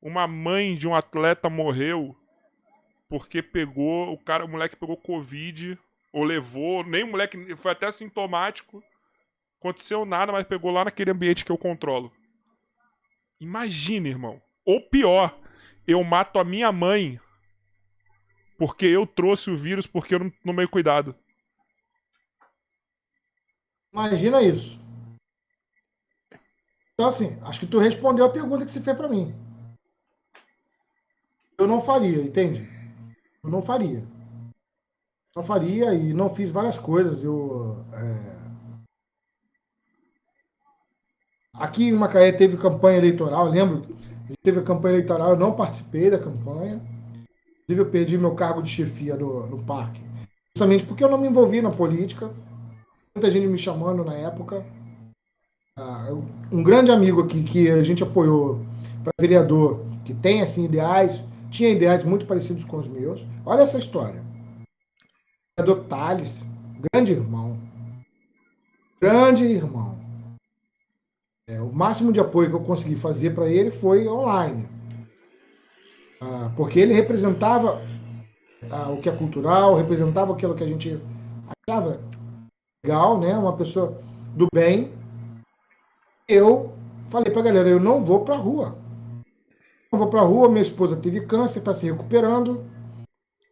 uma mãe de um atleta morreu porque pegou, o cara, o moleque pegou Covid, ou levou, nem o moleque, foi até sintomático. Aconteceu nada, mas pegou lá naquele ambiente que eu controlo. Imagina, irmão. Ou pior, eu mato a minha mãe porque eu trouxe o vírus porque eu não tomei cuidado. Imagina isso. Então, assim, acho que tu respondeu a pergunta que você fez para mim. Eu não faria, entende? Eu não faria. Não faria e não fiz várias coisas. Eu. É... Aqui em Macaé teve campanha eleitoral, lembro? Teve a campanha eleitoral, eu não participei da campanha. Inclusive, eu perdi meu cargo de chefia no, no parque. Justamente porque eu não me envolvi na política. Muita gente me chamando na época. Ah, um grande amigo aqui que a gente apoiou para vereador, que tem assim ideais, tinha ideais muito parecidos com os meus. Olha essa história. Vereador Thales, grande irmão. Grande irmão. É, o máximo de apoio que eu consegui fazer para ele foi online. Ah, porque ele representava ah, o que é cultural, representava aquilo que a gente achava legal, né? Uma pessoa do bem. Eu falei para a galera, eu não vou para a rua. Não vou para a rua, minha esposa teve câncer, está se recuperando.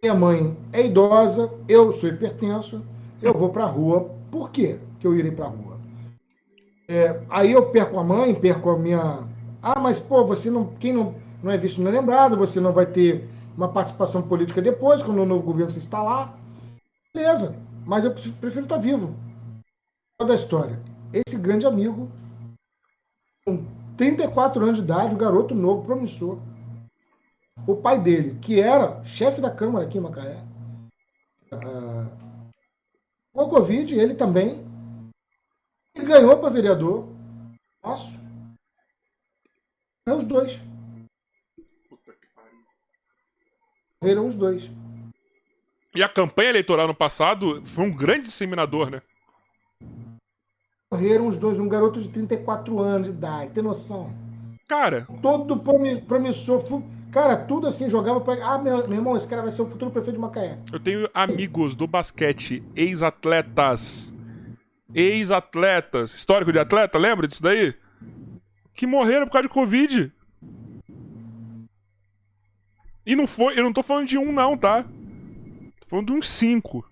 Minha mãe é idosa, eu sou hipertenso, eu vou para a rua. Por quê que eu irei para a rua? É, aí eu perco a mãe, perco a minha. Ah, mas pô, você não. Quem não, não é visto não é lembrado, você não vai ter uma participação política depois, quando o novo governo se instalar. Beleza, mas eu prefiro estar vivo. Toda a história. Esse grande amigo, com 34 anos de idade, um garoto novo, promissor. O pai dele, que era chefe da Câmara aqui em Macaé, uh, com a Covid, ele também, ele ganhou para vereador. Nosso. É os dois. Morreram os dois. E a campanha eleitoral no passado foi um grande disseminador, né? Morreram os dois, um garoto de 34 anos de idade, tem noção? Cara. Todo promissor. Cara, tudo assim, jogava pra. Ah, meu, meu irmão, esse cara vai ser o futuro prefeito de Macaé. Eu tenho amigos do basquete, ex-atletas. Ex-atletas. Histórico de atleta, lembra disso daí? Que morreram por causa de Covid. E não foi, eu não tô falando de um, não, tá? Tô falando de uns cinco.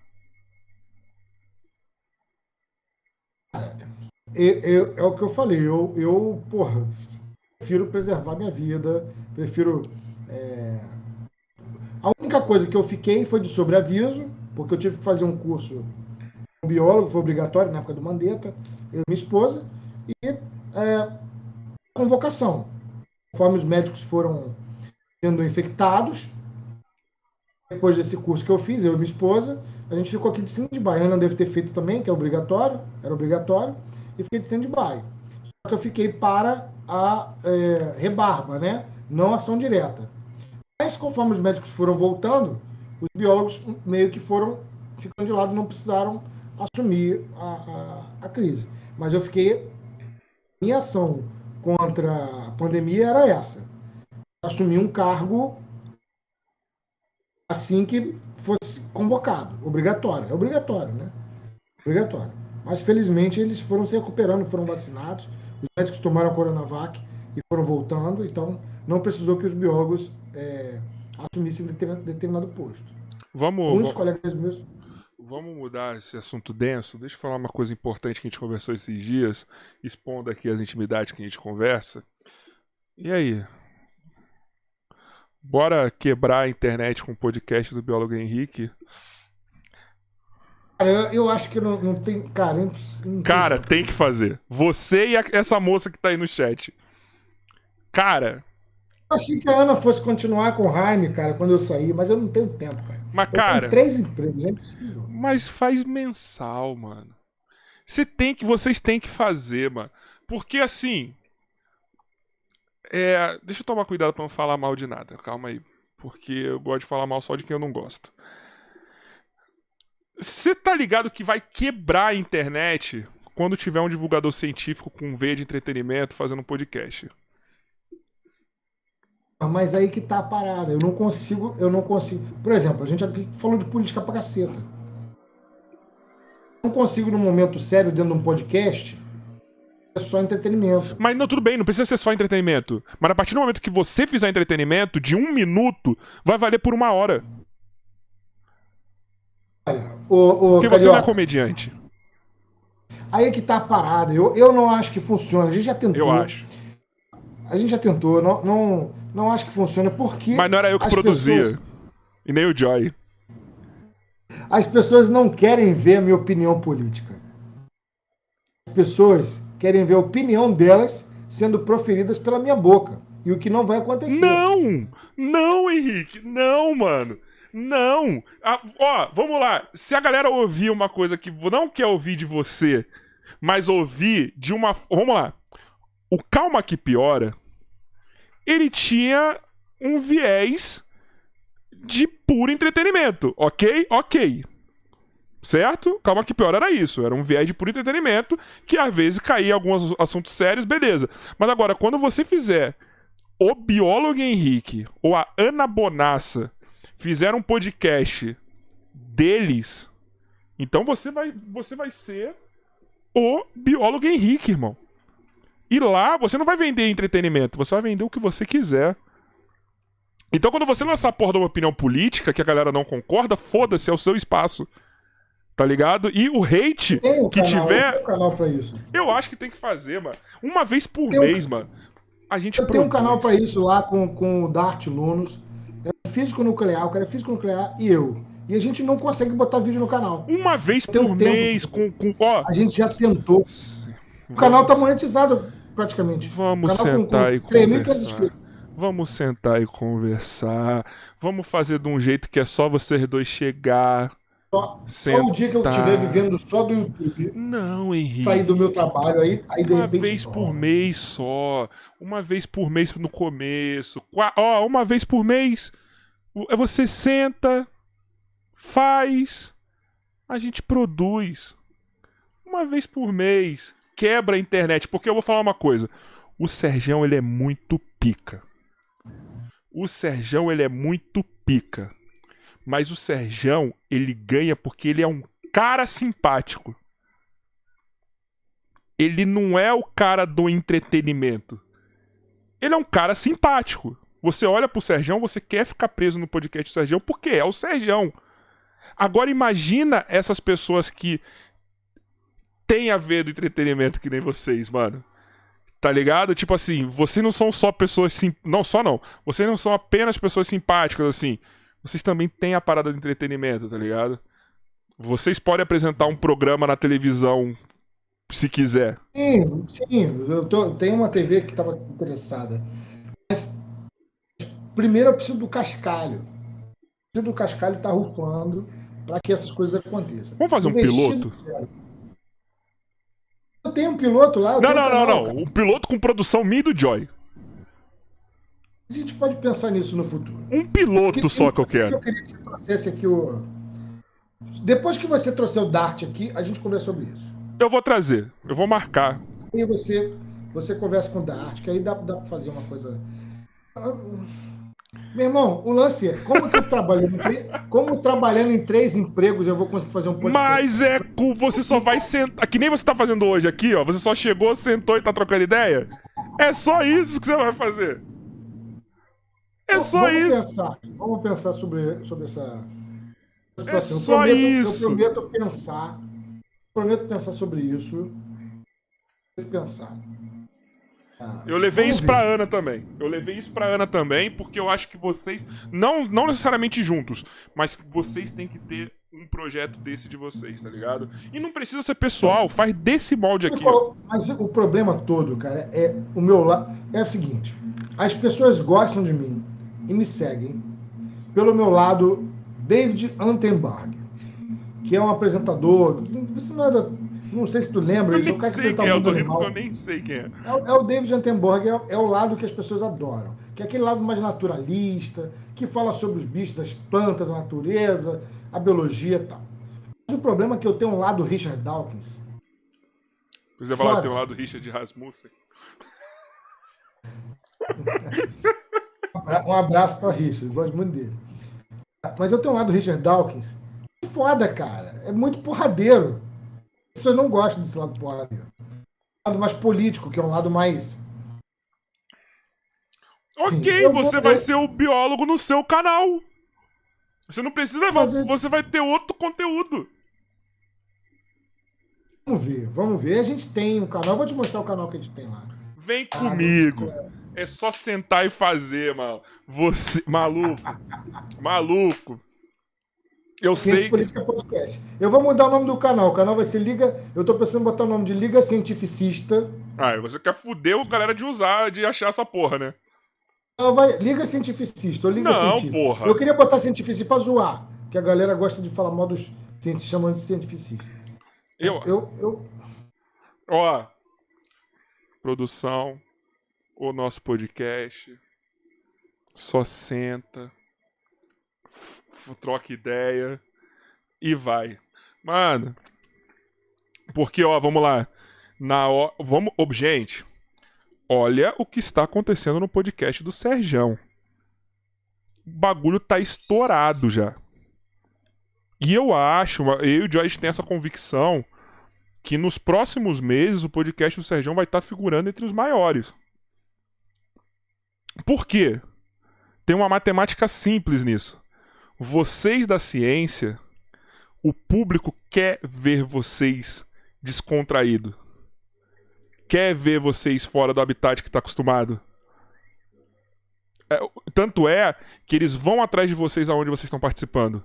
É, o que eu falei, eu, eu, porra, prefiro preservar minha vida, prefiro. É... A única coisa que eu fiquei foi de sobreaviso, porque eu tive que fazer um curso biólogo, foi obrigatório na época do Mandetta, eu e minha esposa, e é, convocação. conforme os médicos foram sendo infectados, depois desse curso que eu fiz, eu e minha esposa, a gente ficou aqui de stand-by. A Ana deve ter feito também, que é obrigatório, era obrigatório, e fiquei de stand-by. Só que eu fiquei para a é, rebarba, né? Não ação direta. Mas conforme os médicos foram voltando, os biólogos meio que foram ficando de lado, não precisaram assumir a, a, a crise. Mas eu fiquei. Minha ação contra a pandemia era essa: assumir um cargo assim que fosse convocado, obrigatório. É obrigatório, né? Obrigatório. Mas felizmente eles foram se recuperando, foram vacinados, os médicos tomaram a Coronavac e foram voltando, então não precisou que os biólogos é, assumissem determinado posto. Vamos. Muitos colegas meus. Vamos mudar esse assunto denso. Deixa eu falar uma coisa importante que a gente conversou esses dias, expondo aqui as intimidades que a gente conversa. E aí? Bora quebrar a internet com o podcast do biólogo Henrique? Cara, eu, eu acho que não, não tem. Cara, não, não cara tem, tem que fazer. Você e a, essa moça que tá aí no chat. Cara. Eu achei que a Ana fosse continuar com o Jaime, cara, quando eu saí, mas eu não tenho tempo, cara. Mas, cara. Três empregos, é impossível. Mas faz mensal, mano. Você tem que. Vocês têm que fazer, mano. Porque assim. É, deixa eu tomar cuidado para não falar mal de nada. Calma aí. Porque eu gosto de falar mal só de quem eu não gosto. Você tá ligado que vai quebrar a internet quando tiver um divulgador científico com veia de entretenimento fazendo um podcast? Ah, mas aí que tá a parada. Eu não consigo, eu não consigo. Por exemplo, a gente aqui falou de política pra caceta. Não consigo, num momento sério, dentro de um podcast, é só entretenimento. Mas não, tudo bem, não precisa ser só entretenimento. Mas a partir do momento que você fizer entretenimento, de um minuto, vai valer por uma hora. Olha, o, o Porque você não é comediante. Aí é que tá a parada. Eu, eu não acho que funciona. A gente já tentou. Eu acho. A gente já tentou. Não, não, não acho que funciona porque. Mas não era eu que produzia. Pessoas... E nem o Joy. As pessoas não querem ver a minha opinião política. As pessoas querem ver a opinião delas sendo proferidas pela minha boca. E o que não vai acontecer. Não! Não, Henrique! Não, mano! Não! Ah, ó, vamos lá. Se a galera ouvir uma coisa que não quer ouvir de você, mas ouvir de uma. Vamos lá. O Calma que Piora, ele tinha um viés de puro entretenimento. Ok? Ok. Certo? Calma que pior era isso. Era um viés de puro entretenimento que às vezes caía alguns assuntos sérios, beleza. Mas agora, quando você fizer o biólogo Henrique ou a Ana Bonassa fizer um podcast deles, então você vai, você vai ser o biólogo Henrique, irmão. E lá você não vai vender entretenimento, você vai vender o que você quiser. Então, quando você lançar a porra de uma opinião política que a galera não concorda, foda-se, é o seu espaço. Tá ligado? E o hate um que canal, tiver. Um canal pra isso. Eu acho que tem que fazer, mano. Uma vez por tem mês, um... mano. A gente Eu tenho um canal pra isso lá com, com o Dart Lunos. É físico nuclear, o cara é físico nuclear e eu. E a gente não consegue botar vídeo no canal. Uma vez por mês, com, com. Ó. A gente já tentou. O canal tá monetizado praticamente. Vamos sentar com, com e conversar. Vamos sentar e conversar. Vamos fazer de um jeito que é só vocês dois chegar só, só o dia que eu estiver vivendo só do YouTube. Não, Henrique. Sair do meu trabalho aí, aí de Uma repente, vez por mês só. Uma vez por mês no começo. Ó, uma vez por mês. É você senta, faz, a gente produz. Uma vez por mês. Quebra a internet. Porque eu vou falar uma coisa. O Serjão, ele é muito pica. O Serjão, ele é muito pica. Mas o Serjão, ele ganha porque ele é um cara simpático. Ele não é o cara do entretenimento. Ele é um cara simpático. Você olha pro Serjão, você quer ficar preso no podcast do Serjão porque é o Serjão. Agora imagina essas pessoas que têm a ver do entretenimento que nem vocês, mano. Tá ligado? Tipo assim, vocês não são só pessoas sim, não só não. Vocês não são apenas pessoas simpáticas assim vocês também têm a parada de entretenimento, tá ligado? Vocês podem apresentar um programa na televisão se quiser. Sim, sim. Eu tô, tenho uma TV que estava interessada. primeiro eu preciso do cascalho. Eu preciso do cascalho tá rufando para que essas coisas aconteçam. Vamos fazer um piloto? Eu tenho um piloto lá. Não, não, não, não. Um piloto com produção minha e do Joy. A gente pode pensar nisso no futuro. Um piloto que, só que eu quero. Eu queria que você trouxesse aqui o. Depois que você trouxer o Dart aqui, a gente conversa sobre isso. Eu vou trazer, eu vou marcar. E você, você conversa com o Dart, que aí dá, dá pra fazer uma coisa. Meu irmão, o lance é, como que eu trabalhando, como trabalhando em três empregos eu vou conseguir fazer um podcast? Mas é, você só vai sentar, que nem você tá fazendo hoje aqui, ó, você só chegou, sentou e tá trocando ideia? É só isso que você vai fazer. É só vamos isso. Pensar, vamos pensar sobre, sobre essa situação. É só eu prometo, isso. Eu prometo pensar, prometo pensar sobre isso. Pensar. Ah, eu levei isso pra Ana também. Eu levei isso pra Ana também, porque eu acho que vocês, não, não necessariamente juntos, mas vocês têm que ter um projeto desse de vocês, tá ligado? E não precisa ser pessoal, faz desse molde aqui. Mas o problema todo, cara, é o meu lado. É o seguinte: as pessoas gostam de mim e me seguem pelo meu lado David Antenberg, que é um apresentador. Você não é da não sei se tu lembra, é o cara que quem é, eu tô rindo eu nem sei quem é. É, é o David Attenborough, é, é, o lado que as pessoas adoram. Que é aquele lado mais naturalista, que fala sobre os bichos, as plantas, a natureza, a biologia e tal. Mas o problema é que eu tenho um lado Richard Dawkins. Você falar que tem um lado Richard Rasmussen. (laughs) um abraço para Richard, gosto muito dele. Mas eu tenho um lado Richard Dawkins. Foda, cara. É muito porradeiro pessoas não gostam desse lado porradeiro. Um lado mais político, que é um lado mais. Ok, você vou... vai ser o biólogo no seu canal. Você não precisa levar. É... Você vai ter outro conteúdo. Vamos ver, vamos ver. A gente tem um canal. Eu vou te mostrar o canal que a gente tem lá. Vem ah, comigo. É... é só sentar e fazer, mano. Você. Maluco. Maluco. Eu sei. Política Podcast. Eu vou mudar o nome do canal. O canal vai ser Liga. Eu tô pensando em botar o nome de Liga Cientificista. Ah, você quer fuder o galera de usar, de achar essa porra, né? Não, vai... Liga Cientificista ou Liga Não, Científica. porra. Eu queria botar Cientificista pra zoar. Que a galera gosta de falar mal dos cientistas chamando de cientificista. Eu. Eu. eu... Ó. Produção. O nosso podcast. Só senta troca ideia e vai. Mano, porque, ó, vamos lá. Na hora, vamos, gente, olha o que está acontecendo no podcast do Serjão. O bagulho tá estourado já. E eu acho, eu e o Joyce tem essa convicção que nos próximos meses o podcast do Serjão vai estar tá figurando entre os maiores. Por quê? Tem uma matemática simples nisso vocês da ciência, o público quer ver vocês descontraído. Quer ver vocês fora do habitat que está acostumado. É, tanto é que eles vão atrás de vocês aonde vocês estão participando.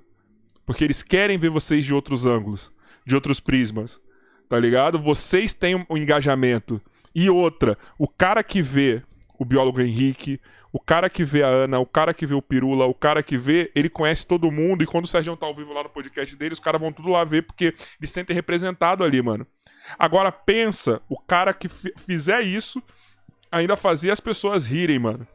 Porque eles querem ver vocês de outros ângulos, de outros prismas. Tá ligado? Vocês têm um engajamento. E outra, o cara que vê o biólogo Henrique, o cara que vê a Ana, o cara que vê o Pirula, o cara que vê, ele conhece todo mundo. E quando o Sérgio tá ao vivo lá no podcast dele, os caras vão tudo lá ver porque eles sentem representado ali, mano. Agora pensa, o cara que fizer isso ainda fazer as pessoas rirem, mano.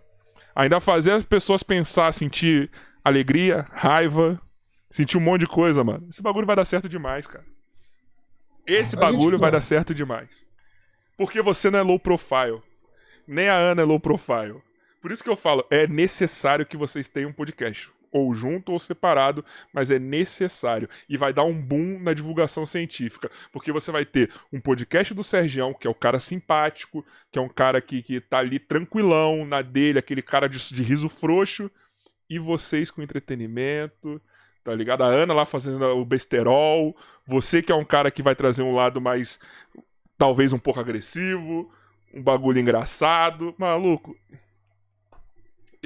Ainda fazer as pessoas pensar, sentir alegria, raiva, sentir um monte de coisa, mano. Esse bagulho vai dar certo demais, cara. Esse bagulho vai dar certo demais. Porque você não é low profile. Nem a Ana é low profile. Por isso que eu falo, é necessário que vocês tenham um podcast. Ou junto ou separado, mas é necessário. E vai dar um boom na divulgação científica. Porque você vai ter um podcast do Sergião, que é o cara simpático, que é um cara que, que tá ali tranquilão na dele, aquele cara de, de riso frouxo. E vocês com entretenimento, tá ligado? A Ana lá fazendo o besterol. Você que é um cara que vai trazer um lado mais. talvez um pouco agressivo. Um bagulho engraçado. Maluco,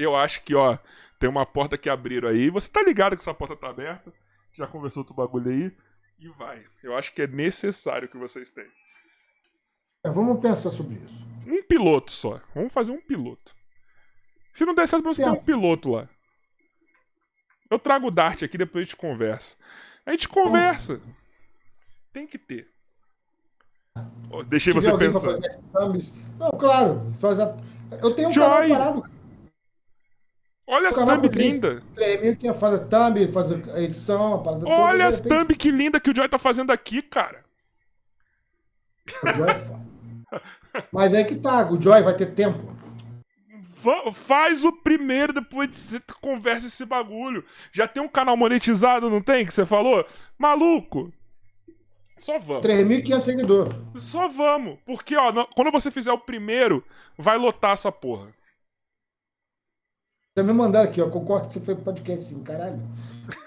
eu acho que, ó, tem uma porta que abriram aí. Você tá ligado que essa porta tá aberta? Já conversou outro bagulho aí? E vai. Eu acho que é necessário que vocês tenham. É, vamos pensar sobre isso. Um piloto só. Vamos fazer um piloto. Se não der certo, você tem um piloto lá. Eu trago o Dart aqui, depois a gente conversa. A gente conversa. Tem que ter. Deixei você pensar. Não, claro. Faz a... Eu tenho um Joy. canal parado. Olha canal thumb linda. três mil que faz a thumb, faz a edição, a parada Olha repente, thumb que linda que o Joy tá fazendo aqui, cara. o Joy faz. Mas aí que tá, o Joy vai ter tempo. Va- faz o primeiro, depois você conversa esse bagulho. Já tem um canal monetizado, não tem? Que você falou? Maluco! Só vamos. 3.500 seguidores. Só vamos. Porque, ó, quando você fizer o primeiro, vai lotar essa porra. Já me mandaram aqui, ó. Concordo que você foi pro podcast sim, caralho.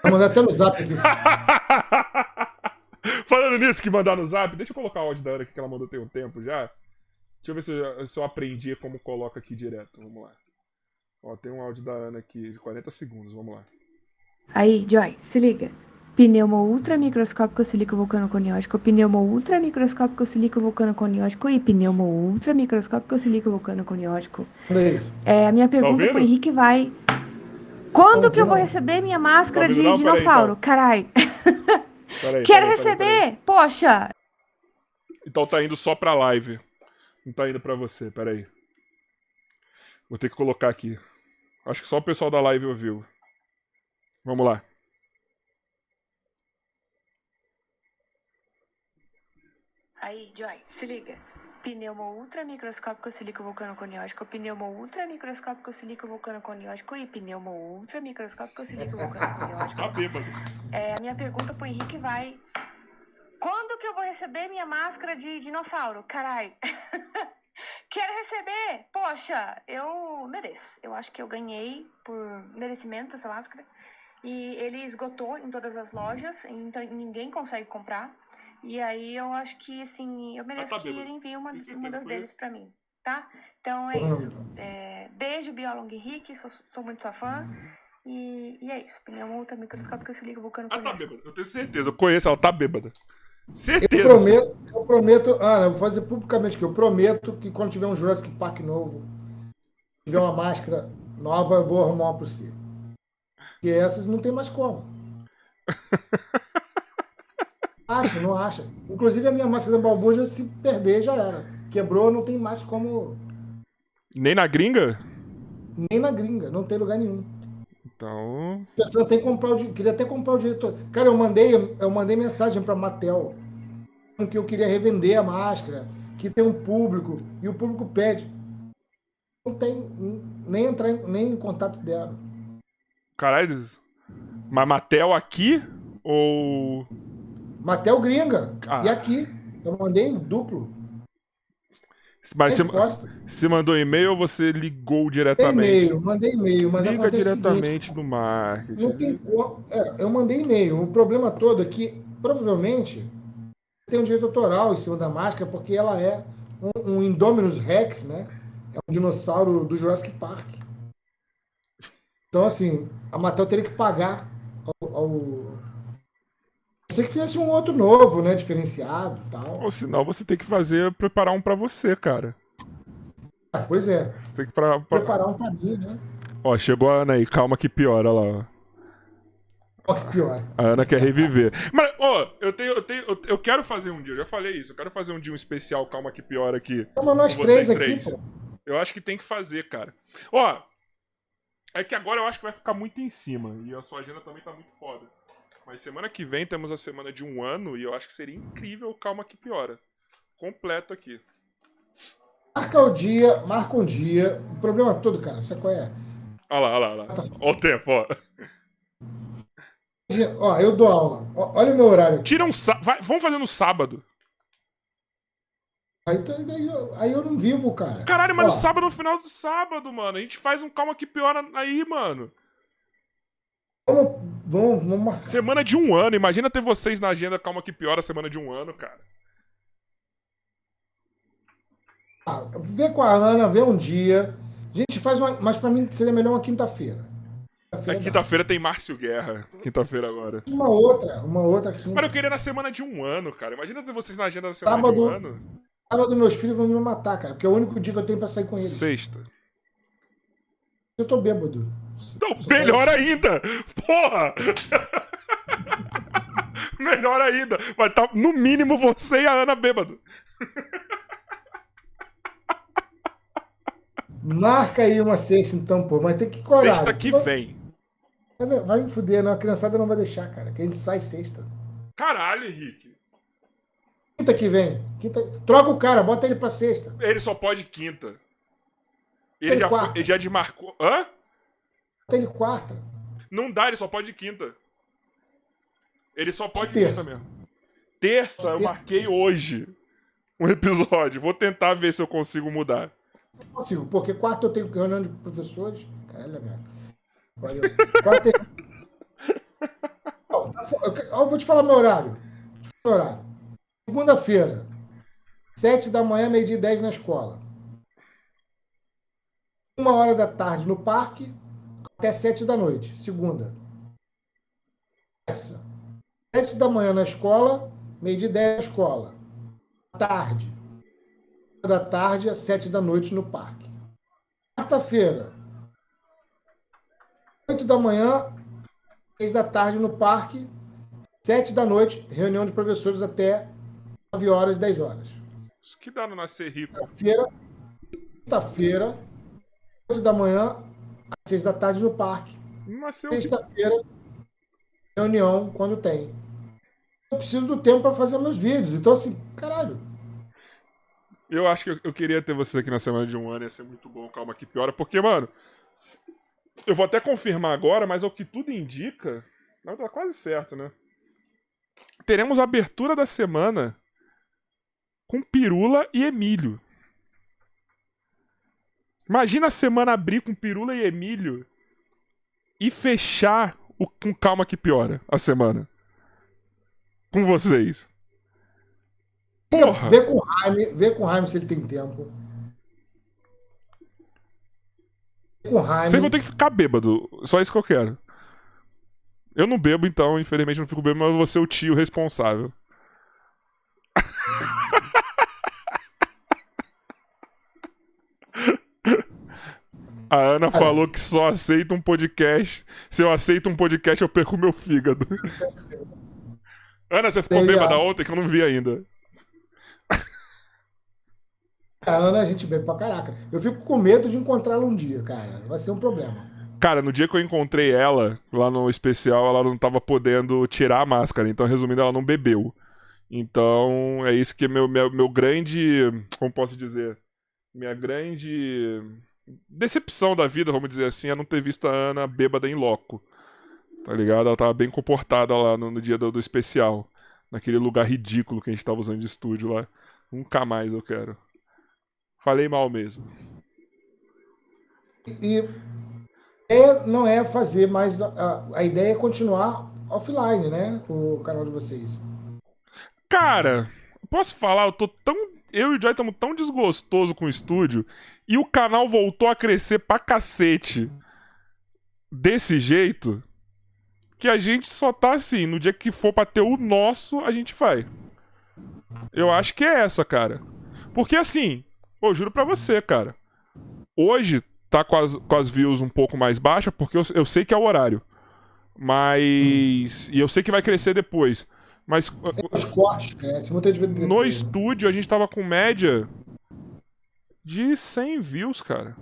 Vou mandar até no zap aqui. (laughs) Falando nisso que mandar no zap, deixa eu colocar o áudio da Ana aqui que ela mandou tem um tempo já. Deixa eu ver se eu, se eu aprendi como coloca aqui direto. Vamos lá. Ó, tem um áudio da Ana aqui de 40 segundos, vamos lá. Aí, Joy, se liga. Pneumo ultramicroscópico silico vulcanoconiótico, pneumo ultramicroscópico silico vulcanoconiótico e pneumo ultramicroscópico silico vulcanoconiótico. É, a minha pergunta ouvindo? pro Henrique vai. Quando Tá que eu vou receber minha máscara Tá de? Peraí, dinossauro? Carai. Peraí, (laughs) Quero peraí. receber! Poxa! Então tá indo só pra live. Não tá indo pra você, peraí. Vou ter que colocar aqui. Acho que só o pessoal da live ouviu. Vamos lá. Aí, Joy, se liga. Pneumo ultramicroscópico silico vulcanoconiótico, pneumo ultramicroscópico silico vulcanoconiótico e pneumo ultramicroscópico silico vulcanoconiótico. Tá bêbado. É, a minha pergunta pro Henrique vai. Quando que eu vou receber minha máscara de dinossauro? Carai. (laughs) Quero receber! Poxa, eu mereço. Eu acho que eu ganhei por merecimento essa máscara. E ele esgotou em todas as lojas, então ninguém consegue comprar. E aí eu acho que, assim, eu mereço tá que ele envie uma, uma das deles pra mim, tá? Então é isso. É, beijo, Biolong Henrique, sou, sou muito sua fã. E, e é isso. Pneumulta microscópica se liga vulcano Ah, tá bêbada. Eu tenho certeza. Eu conheço ela, tá bêbada. Certeza. Eu prometo, eu prometo, Ana, eu vou fazer publicamente que eu prometo que quando tiver um Jurassic Park novo, tiver uma máscara nova, eu vou arrumar uma pra você. E essas não tem mais como. (laughs) Acha, não acha. Inclusive a minha máscara da balbuja, se perder, já era. Quebrou, não tem mais como. Nem na gringa? Nem na gringa, não tem lugar nenhum. Então. Pensando até em comprar o queria até comprar o diretor. Cara, eu mandei, eu mandei mensagem para Mattel com que eu queria revender a máscara, que tem um público e o público pede. Não tem nem entrar em, nem em contato dela. Caralho. Mas Matel aqui? Ou. Mattel gringa. Ah. E aqui eu mandei duplo. Mas você, você mandou e-mail ou você ligou Mandei diretamente? e-mail, mandei e-mail, mas Liga seguinte, diretamente no marketing. Não tem como. É, eu mandei e-mail. O problema todo é que, provavelmente, tem um direito autoral em cima da máscara, porque ela é um, um Indominus Rex, né? É um dinossauro do Jurassic Park. Então, assim, a Mattel teria que pagar ao. ao... Ser que fizesse um outro novo, né? Diferenciado e tal. Ou senão você tem que fazer, preparar um pra você, cara. Ah, pois é. Você tem que pra, pra- Preparar um pra mim, né? Ó, chegou a Ana aí, calma que piora lá, ó. Que pior. A Ana quer reviver. Mas, ó, eu tenho, eu tenho, eu, eu quero fazer um dia, eu já falei isso, eu quero fazer um dia um especial, calma que piora aqui. Toma nós três vocês aqui, três. pô. Eu acho que tem que fazer, cara. Ó, é que agora eu acho que vai ficar muito em cima. E a sua agenda também tá muito foda. Mas semana que vem temos a semana de um ano e eu acho que seria incrível o Calma que Piora. Completo aqui. Marca o dia, marca um dia. O problema todo, cara, sabe qual é? Olha lá, olha lá, olha lá. Olha o tempo, ó. Ó, eu dou aula. Ó, Olha o meu horário aqui. Tira um sá... vai, Vamos fazer no sábado. Aí, tá- aí eu, aí eu não vivo, cara. Caralho, mas Ó, no sábado, no final do sábado, mano. A gente faz um Calma que Piora aí, mano. Vamos, vamos, vamos marcar. Semana de um ano. Imagina ter vocês na agenda Calma que Piora semana de um ano, cara. Ah, vê com a Ana, vê um dia. A gente faz uma. Mas pra mim seria melhor uma quinta-feira. Na Quinta-feira dá. quinta-feira tem Márcio Guerra. Quinta-feira agora. Uma outra, uma outra quinta. Mas eu queria na semana de um ano, cara. Imagina ter vocês na agenda da semana de Sábado. um ano. Sábado meus filhos vão me matar, cara. Porque é o único dia que eu tenho pra sair com eles. Sexta. Eu tô bêbado. Não, melhor ainda! Porra! (laughs) melhor ainda! Vai estar tá, no mínimo você e a Ana bêbado. Marca aí uma sexta, então, pô, mas tem que coragem. Sexta que vem. Vai me fuder, não. A criançada não vai deixar, cara. Que a gente sai sexta. Caralho, Henrique. Quinta que vem. Quinta... Troca o cara, bota ele pra sexta. Ele só pode quinta. Ele, já, foi, ele já desmarcou. Hã? Bota ele quarta. Não dá, ele só pode quinta. Ele só pode quinta mesmo. Terça, eu marquei hoje um episódio. Vou tentar ver se eu consigo mudar. Não consigo, porque quarta eu tenho reunião de professores. Caralho, merda. Quarta (laughs) eu vou te falar meu horário. Meu horário. Segunda-feira, sete da manhã, meio-dia e dez na escola. Uma hora da tarde no parque, até sete da noite. Segunda. Essa. Sete da manhã na escola, meio-dia e dez na escola. Tarde. Da tarde às sete da noite no parque. Quarta-feira, 8 da manhã, 6 da tarde no parque, 7 da noite, reunião de professores até 9 horas, 10 horas. Isso que dá no nascer rico. Quinta-feira, quinta-feira, 8 da manhã, às 6 da tarde no parque. Sexta-feira, reunião quando tem. Eu preciso do tempo para fazer meus vídeos. Então, assim, caralho. Eu acho que eu queria ter você aqui na semana de um ano, ia ser muito bom. Calma que piora, porque, mano, eu vou até confirmar agora, mas ao que tudo indica. Não, tá quase certo, né? Teremos a abertura da semana com Pirula e Emílio. Imagina a semana abrir com Pirula e Emílio e fechar o, com calma que piora a semana. Com vocês. Porra! Vê com o Jaime, vê com o Jaime se ele tem tempo. com Vocês vão ter que ficar bêbado. Só isso que eu quero. Eu não bebo, então, infelizmente não fico bêbado, mas eu vou ser o tio responsável. (laughs) A Ana falou que só aceita um podcast. Se eu aceito um podcast, eu perco meu fígado. Ana, você ficou bêbada ontem que eu não vi ainda. A Ana, a gente bebe pra caraca. Eu fico com medo de encontrá-la um dia, cara. Vai ser um problema. Cara, no dia que eu encontrei ela, lá no especial, ela não tava podendo tirar a máscara. Então, resumindo, ela não bebeu. Então, é isso que é meu, meu, meu grande. Como posso dizer? Minha grande decepção da vida, vamos dizer assim, é não ter visto a Ana bêbada em loco. Tá ligado? Ela tava bem comportada lá no, no dia do, do, especial. Naquele lugar ridículo que a gente tava usando de estúdio lá. Nunca mais eu quero. Falei mal mesmo. E é, não é fazer, mas a, a ideia é continuar offline, né? O canal de vocês. Cara, posso falar? Eu tô tão. Eu e o Joy estamos tão desgostoso com o estúdio e o canal voltou a crescer pra cacete desse jeito que a gente só tá assim. No dia que for pra ter o nosso, a gente vai. Eu acho que é essa, cara. Porque assim, Pô, juro pra você, cara. Hoje tá com as, com as views um pouco mais baixas, porque eu, eu sei que é o horário. Mas. Hum. E eu sei que vai crescer depois. Mas. Os cortes crescem, muita gente No estúdio a gente tava com média de 100 views, cara.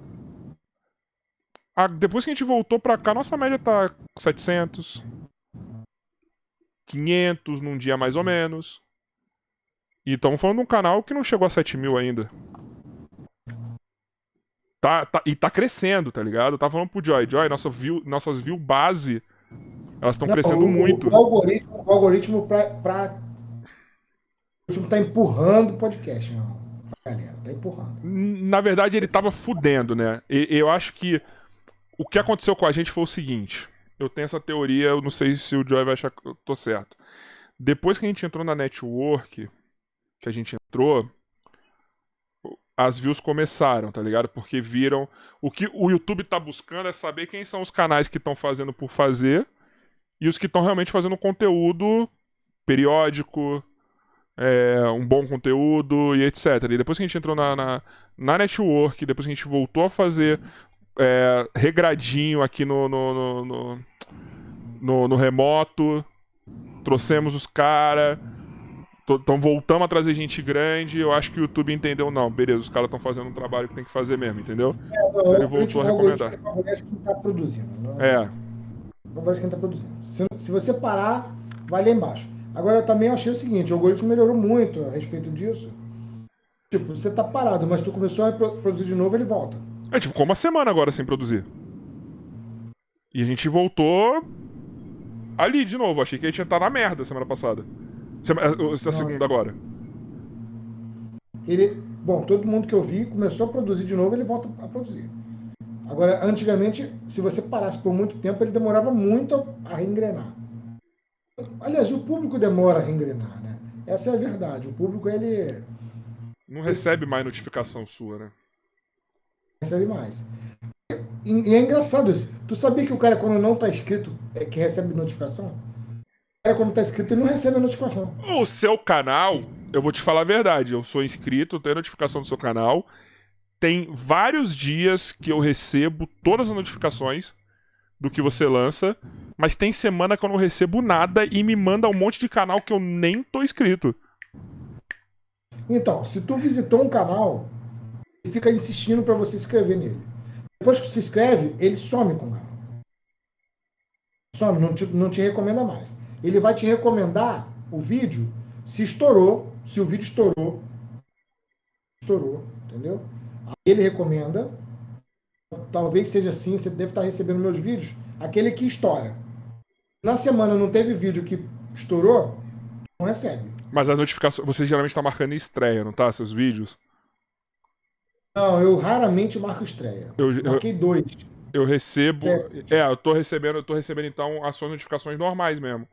Depois que a gente voltou pra cá, nossa média tá 700. 500 num dia mais ou menos. E estamos falando de um canal que não chegou a 7 mil ainda. Tá, tá, e tá crescendo, tá ligado? Eu tava falando pro Joy, Joy, nossa view, nossas views base, elas estão crescendo o, muito. O algoritmo, o algoritmo pra, pra... O algoritmo tá empurrando o podcast, meu galera. Tá empurrando. Na verdade, ele tava fudendo, né? E, eu acho que o que aconteceu com a gente foi o seguinte. Eu tenho essa teoria, eu não sei se o Joy vai achar que eu tô certo. Depois que a gente entrou na network, que a gente entrou, as views começaram, tá ligado? Porque viram. O que o YouTube tá buscando é saber quem são os canais que estão fazendo por fazer e os que estão realmente fazendo conteúdo periódico, é, um bom conteúdo e etc. E depois que a gente entrou na, na, na network, depois que a gente voltou a fazer é, regradinho aqui no no, no, no, no, no remoto. Trouxemos os caras. Então voltamos a trazer gente grande. Eu acho que o YouTube entendeu, não. Beleza, os caras estão fazendo um trabalho que tem que fazer mesmo, entendeu? É, Então ele voltou a recomendar. Quem tá produzindo. Não É. Favorece quem tá produzindo. Se, se você parar, vai lá embaixo. Agora eu também achei o seguinte, o algoritmo melhorou muito a respeito disso. Tipo, você tá parado, mas tu começou a pro- produzir de novo, ele volta. A gente ficou uma semana agora sem produzir. E a gente voltou ali de novo. Achei que a gente ia estar na merda semana passada. Sema- eh, Essa segunda agora. Ele, bom, todo mundo que eu vi começou a produzir de novo, ele volta a produzir. Agora, antigamente, se você parasse por muito tempo, ele demorava muito a reengrenar. Aliás, o público demora a reengrenar, né? Essa é a verdade. O público, ele Não recebe mais notificação sua, né? recebe mais. E, é engraçado isso. Tu sabia que o cara, quando não tá inscrito, é que recebe notificação? O cara, quando tá inscrito, ele não recebe a notificação. O seu canal, eu vou te falar a verdade. Eu sou inscrito, tenho notificação do seu canal. Tem vários dias que eu recebo todas as notificações do que você lança. Mas tem semana que eu não recebo nada e me manda um monte de canal que eu nem tô inscrito. Então, se tu visitou um canal, ele fica insistindo para você se inscrever nele. Depois que você se inscreve, ele some com o canal. Some, não te, não te recomenda mais. Ele vai te recomendar o vídeo se estourou, se o vídeo estourou. Estourou, entendeu? Ele recomenda. Talvez seja assim, você deve estar recebendo meus vídeos. Aquele que estoura. Na semana não teve vídeo que estourou, não recebe. Mas as notificações. Você geralmente tá marcando estreia, não tá? Seus vídeos? Não, eu raramente marco estreia. Eu, eu, Marquei dois. eu recebo. É. É, eu tô recebendo, eu tô recebendo então as suas notificações normais mesmo.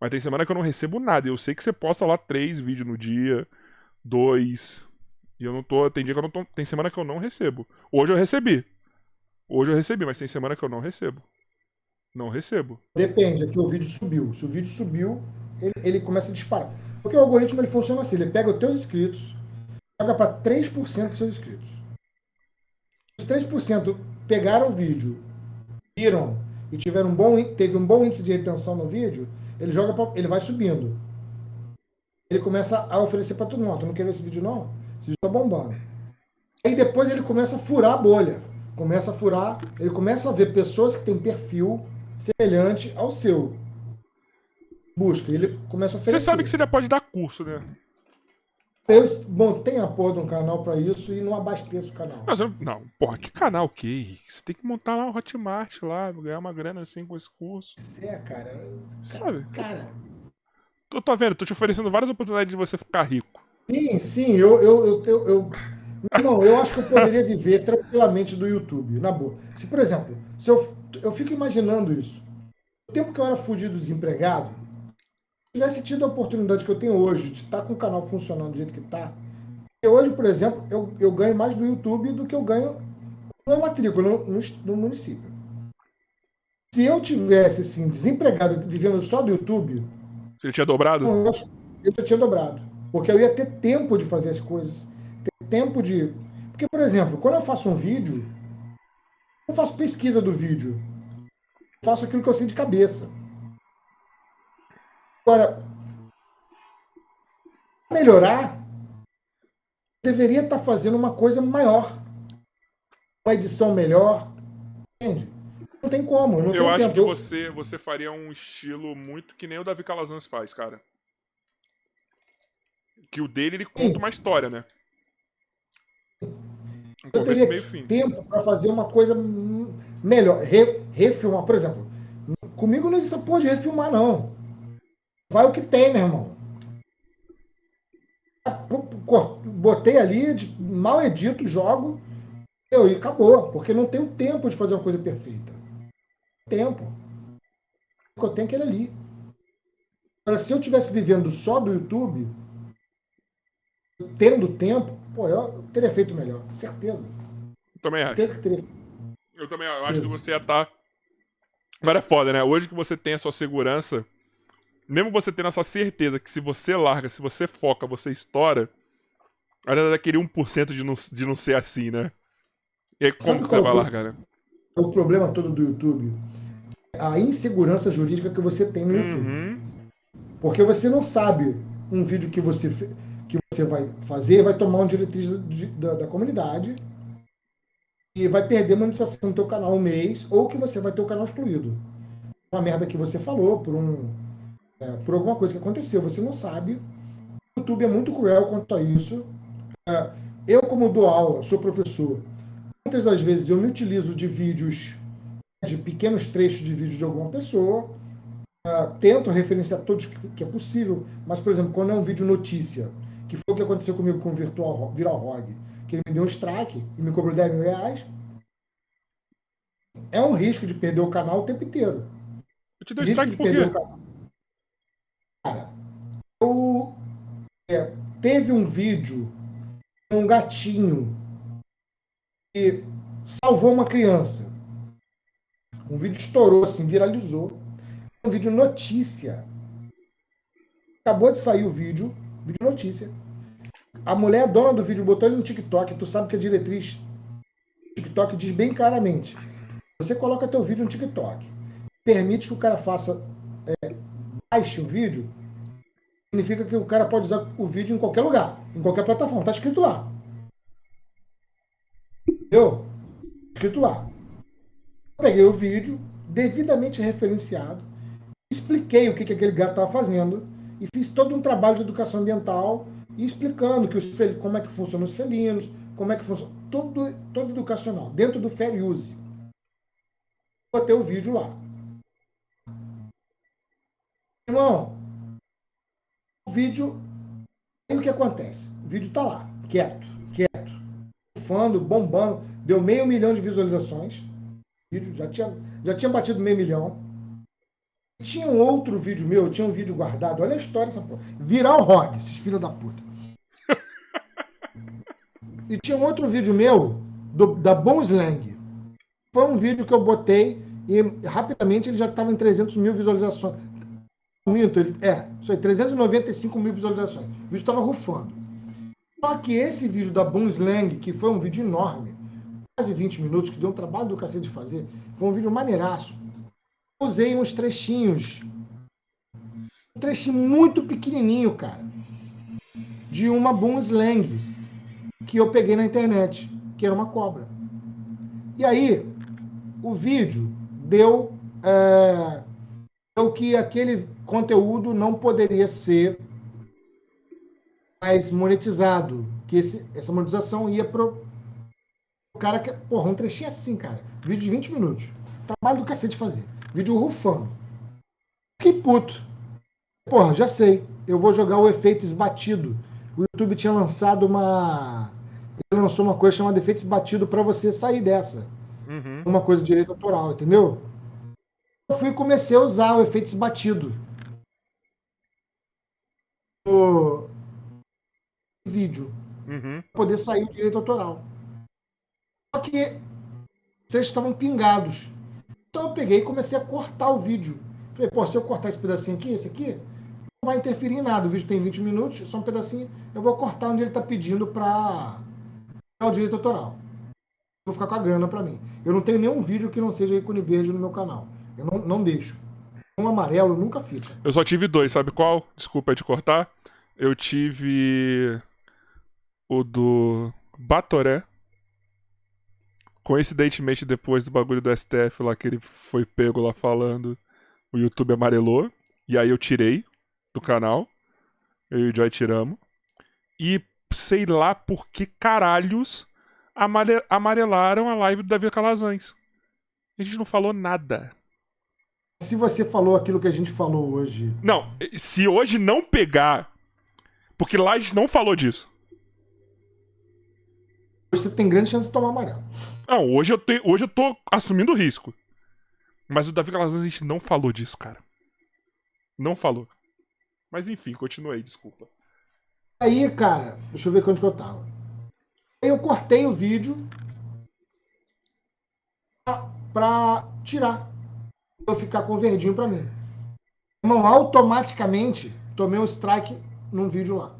Mas tem semana que eu não recebo nada. Eu sei que você posta lá três vídeos no dia, dois. E eu não tô. Tem dia que eu não tô. Tem semana que eu não recebo. Hoje eu recebi. Hoje eu recebi, mas tem semana que eu não recebo. Não recebo. Depende, aqui o vídeo subiu. Se o vídeo subiu, ele, ele começa a disparar. Porque o algoritmo ele funciona assim: ele pega os teus inscritos, joga para 3% dos seus inscritos. Os 3% pegaram o vídeo, viram e tiveram um bom, teve um bom índice de retenção no vídeo, ele joga pra, ele vai subindo. Ele começa a oferecer para todo mundo: "Ó, tu não quer ver esse vídeo não? Esse vídeo tá bombando. Aí depois ele começa a furar a bolha. Começa a furar, ele começa a ver pessoas que têm perfil semelhante ao seu. Busca, ele começa a Você sabe que você já pode dar curso, né? Eu montei a porra de um canal pra isso e não abasteço o canal. Mas eu, não, porra, que canal que é? Você tem que montar lá o Hotmart lá, ganhar uma grana assim com esse curso. É, cara. Sabe? Cara. Tô, tô vendo, tô te oferecendo várias oportunidades de você ficar rico. Sim, sim, eu, eu, eu, eu, Não, eu acho que eu poderia viver tranquilamente do YouTube, na boa. Se, por exemplo, se eu, eu fico imaginando isso. O tempo que eu era fugido desempregado, se eu tivesse tido a oportunidade que eu tenho hoje de estar com o canal funcionando do jeito que está, hoje, por exemplo, eu, eu ganho mais do YouTube do que eu ganho na matrícula, no, no, no município. Se eu tivesse, assim, desempregado, vivendo só do YouTube, Você tinha dobrado? eu, eu já tinha dobrado. Porque eu ia ter tempo de fazer as coisas. Ter tempo de. Porque, por exemplo, quando eu faço um vídeo, eu faço pesquisa do vídeo. Eu faço aquilo que eu sei de cabeça. Agora, melhorar, eu deveria estar fazendo uma coisa maior. Uma edição melhor. Entende? Não tem como. Eu, não Eu acho tempo. que você, você faria um estilo muito que nem o Davi Calazans faz, cara. Que o dele, ele conta Sim. uma história, né? Um eu teria meio fim. tempo para fazer uma coisa melhor. Re- refilmar, por exemplo. Comigo não existe essa porra de refilmar, não. Vai o que tem, meu irmão. Botei ali, mal edito, jogo, eu, e acabou. Porque não tenho tempo de fazer uma coisa perfeita. Tempo. O que eu tenho é aquele ali. Agora, se eu tivesse vivendo só do YouTube, tendo tempo, pô, eu teria feito melhor. Certeza. Eu também acho. Certeza que teria Eu também eu acho que você ia estar. Agora é foda, né? Hoje que você tem a sua segurança, mesmo você tendo essa certeza que se você larga, se você foca, você estoura, ainda dá aquele 1% de não, de não ser assim, né? E aí, como Sabe que você vai é o- largar, né? o problema todo do YouTube? A insegurança jurídica que você tem no YouTube. Uhum. Porque você não sabe um vídeo que você, que você vai fazer, vai tomar uma diretriz da, da comunidade e vai perder monetização do teu canal um mês, ou que você vai ter o canal excluído. Uma merda que você falou, por um é, por alguma coisa que aconteceu, você não sabe. O YouTube é muito cruel quanto a isso. É, eu, como dou aula, sou professor, muitas das vezes eu me utilizo de vídeos, de pequenos trechos de vídeo de alguma pessoa, é, tento referenciar todos que é possível, mas, por exemplo, quando é um vídeo notícia, que foi o que aconteceu comigo com o Virtual, Viral Rog, que ele me deu um strike e me cobrou 10 mil reais, é um risco de perder o canal o tempo inteiro. Eu te dou strike por quê? Cara, eu, é, teve um vídeo um gatinho que salvou uma criança. Um vídeo estourou, assim, viralizou. Um vídeo notícia. Acabou de sair o vídeo, vídeo notícia. A mulher dona do vídeo botou ele no TikTok. Tu sabe que a diretriz do TikTok diz bem claramente. Você coloca teu vídeo no TikTok. Permite que o cara faça é, baixe o vídeo, significa que o cara pode usar o vídeo em qualquer lugar, em qualquer plataforma. Está escrito lá. Entendeu? Escrito lá. Eu peguei o vídeo, devidamente referenciado, expliquei o que, que aquele gato estava fazendo e fiz todo um trabalho de educação ambiental explicando que os fel... como é que funcionam os felinos, como é que funciona. Todo, todo educacional, dentro do Fair Use. Botei o vídeo lá. Irmão, o vídeo, o que acontece? O vídeo está lá, quieto, quieto, fando, bombando, deu meio milhão de visualizações. O vídeo já tinha, já tinha batido meio milhão. Tinha um outro vídeo meu, tinha um vídeo guardado. Olha a história dessa porra. Viral Rock, esses filhos da puta. e tinha um outro vídeo meu, do, da Bom Slang. Foi um vídeo que eu botei e rapidamente ele já estava em 300 mil visualizações. Minto, ele, é, aí, 395 mil visualizações. O vídeo estava rufando. Só que esse vídeo da Boom Slang, que foi um vídeo enorme, quase 20 minutos, que deu um trabalho do cacete de fazer, foi um vídeo maneiraço. Usei uns trechinhos. Um trechinho muito pequenininho, cara. De uma Boom Slang que eu peguei na internet, que era uma cobra. E aí, o vídeo deu. É, deu que aquele conteúdo não poderia ser mais monetizado, que esse, essa monetização ia pro o cara que, porra, um trechinho assim, cara, vídeo de 20 minutos. Trabalho do cacete fazer. Vídeo rufando. Que puto. Porra, já sei. Eu vou jogar o efeito esbatido. O YouTube tinha lançado uma. Ele lançou uma coisa chamada efeito esbatido para você sair dessa. Uhum. Uma coisa de direito autoral, entendeu? Eu fui e comecei a usar o efeito esbatido o vídeo. Uhum. poder sair o direito autoral. Só que os trechos estavam pingados. Então eu peguei e comecei a cortar o vídeo. Falei, pô, se eu cortar esse pedacinho aqui, esse aqui, não vai interferir em nada. O vídeo tem 20 minutos, só um pedacinho. Eu vou cortar onde ele está pedindo para o direito autoral. Vou ficar com a grana para mim. Eu não tenho nenhum vídeo que não seja ícone verde no meu canal. Eu não, não deixo um amarelo nunca fica. Eu só tive dois, sabe qual? Desculpa de cortar. Eu tive o do Batoré. Coincidentemente, depois do bagulho do STF lá que ele foi pego lá falando, o YouTube amarelou. E aí eu tirei do canal. Eu e o Joy tiramos. E sei lá por que caralhos amarelaram a live do Davi Calazans. A gente não falou nada se você falou aquilo que a gente falou hoje. Não, se hoje não pegar. Porque lá a gente não falou disso. Você tem grande chance de tomar amarelo. Não, hoje eu, hoje eu tô assumindo o risco. Mas o Davi Calazans a gente não falou disso, cara. Não falou. Mas enfim, continuei, desculpa. Aí, cara, deixa eu ver quanto que eu tava. Aí eu cortei o vídeo pra, pra tirar eu ficar com verdinho para mim. Irmão, automaticamente tomei um strike num vídeo lá.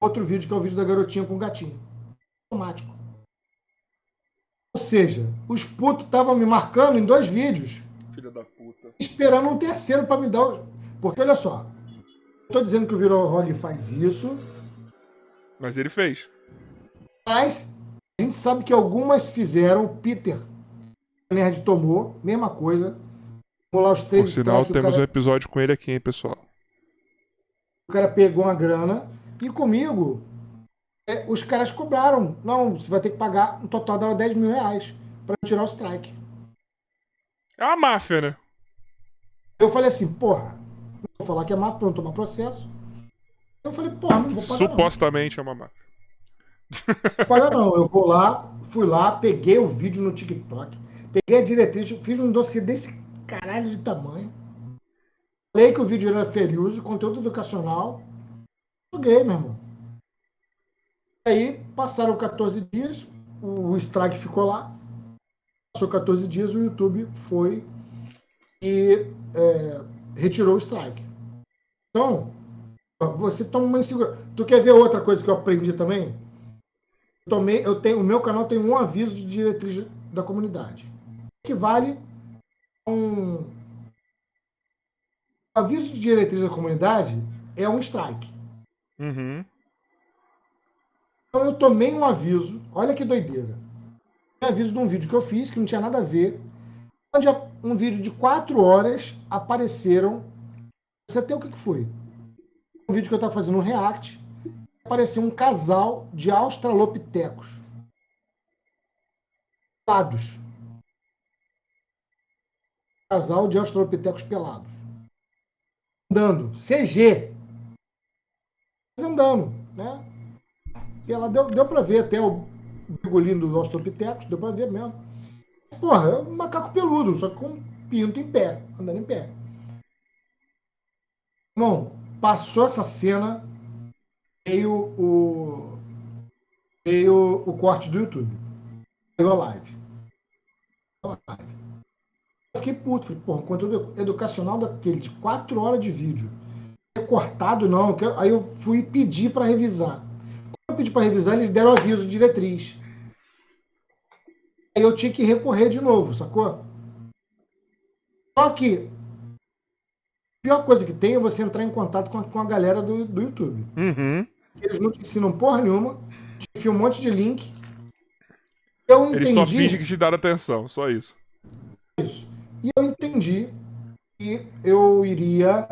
Outro vídeo que é o vídeo da garotinha com o gatinho. Automático. seja, os putos estavam me marcando em dois vídeos, Filha da puta. esperando um terceiro para me dar. o- Porque olha só, eu tô dizendo que o Virorog faz isso, Mas ele fez. mas a gente sabe que algumas fizeram. Peter, Nerd tomou, mesma coisa. Lá, os três Por sinal, temos um cara- episódio com ele aqui, hein, pessoal. O cara pegou uma grana e comigo os caras cobraram. Não, você vai ter que pagar, no total dava 10 mil reais pra tirar o strike. É uma máfia, né? Eu falei assim, porra, não vou falar que é máfia pra não tomar processo. Eu falei, porra, não vou pagar Supostamente é uma máfia. não. Pagar não. Eu vou lá, fui lá, peguei o vídeo no TikTok, peguei a diretriz, fiz um dossiê desse caralho de tamanho. Falei que o vídeo era use, conteúdo educacional. Joguei, meu irmão. Aí passaram 14 dias, o strike ficou lá. Passou 14 dias, o YouTube foi e é, retirou o strike. Então, você toma uma insegurança. Tu quer ver outra coisa que eu aprendi também? Eu tomei, eu tenho, o meu canal tem um aviso de diretriz da comunidade. Que vale um aviso de diretriz da comunidade é um strike. Uhum. Então eu tomei um aviso, olha que doideira. Um aviso de um vídeo que eu fiz, que não tinha nada a ver, onde um vídeo de quatro horas apareceram. Você até o que, que foi? Um vídeo que eu estava fazendo um react, apareceu um casal de australopitecos. Pelados. Casal de australopitecos pelados. Andando. CG. Andando, né? Ela deu, deu pra ver até o bigolino do Australopithecus, deu pra ver mesmo. Porra, é um macaco peludo, só que com pinto em pé, andando em pé. Irmão, passou essa cena, veio o. veio o corte do YouTube. Veio a live. Eu fiquei puto, falei, porra, conteúdo educacional daquele de quatro horas de vídeo. Ser cortado, não. Aí eu fui pedir para revisar eu pedi para revisar, eles deram aviso de diretriz. Aí eu tinha que recorrer de novo, sacou? Só que a pior coisa que tem é você entrar em contato com a, com a galera do, do YouTube. Uhum. Eles não te ensinam porra nenhuma, te enfiam um monte de link. Eu entendi Ele só finge que te dá atenção, só isso. isso. E eu entendi que eu iria.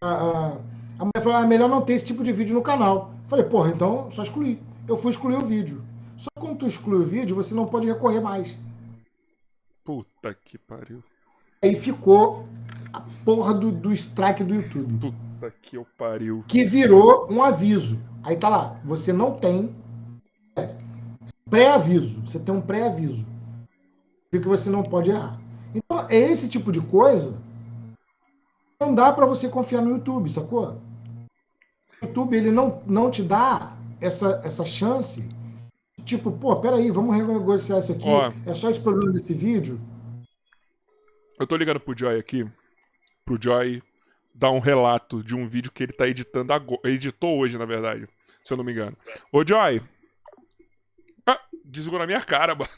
A, a, a mulher falou: ah, melhor não ter esse tipo de vídeo no canal. Falei, porra, então só excluir. Eu fui excluir o vídeo. Só que quando tu exclui o vídeo, você não pode recorrer mais. Puta que pariu. Aí ficou a porra do, do strike do YouTube. Puta que eu pariu. Que virou um aviso. Aí tá lá, você não tem pré-aviso. Você tem um pré-aviso. De que você não pode errar. Então, é esse tipo de coisa. Não dá pra você confiar no YouTube, sacou? O YouTube ele não, não te dá essa, essa chance. Tipo, pô, peraí, vamos renegociar isso aqui. Ó. É só esse problema desse vídeo. Eu tô ligando pro Joy aqui. Pro Joy dar um relato de um vídeo que ele tá editando agora. Editou hoje, na verdade. Se eu não me engano. Ô, Joy. Ah, desligou na minha cara, mano.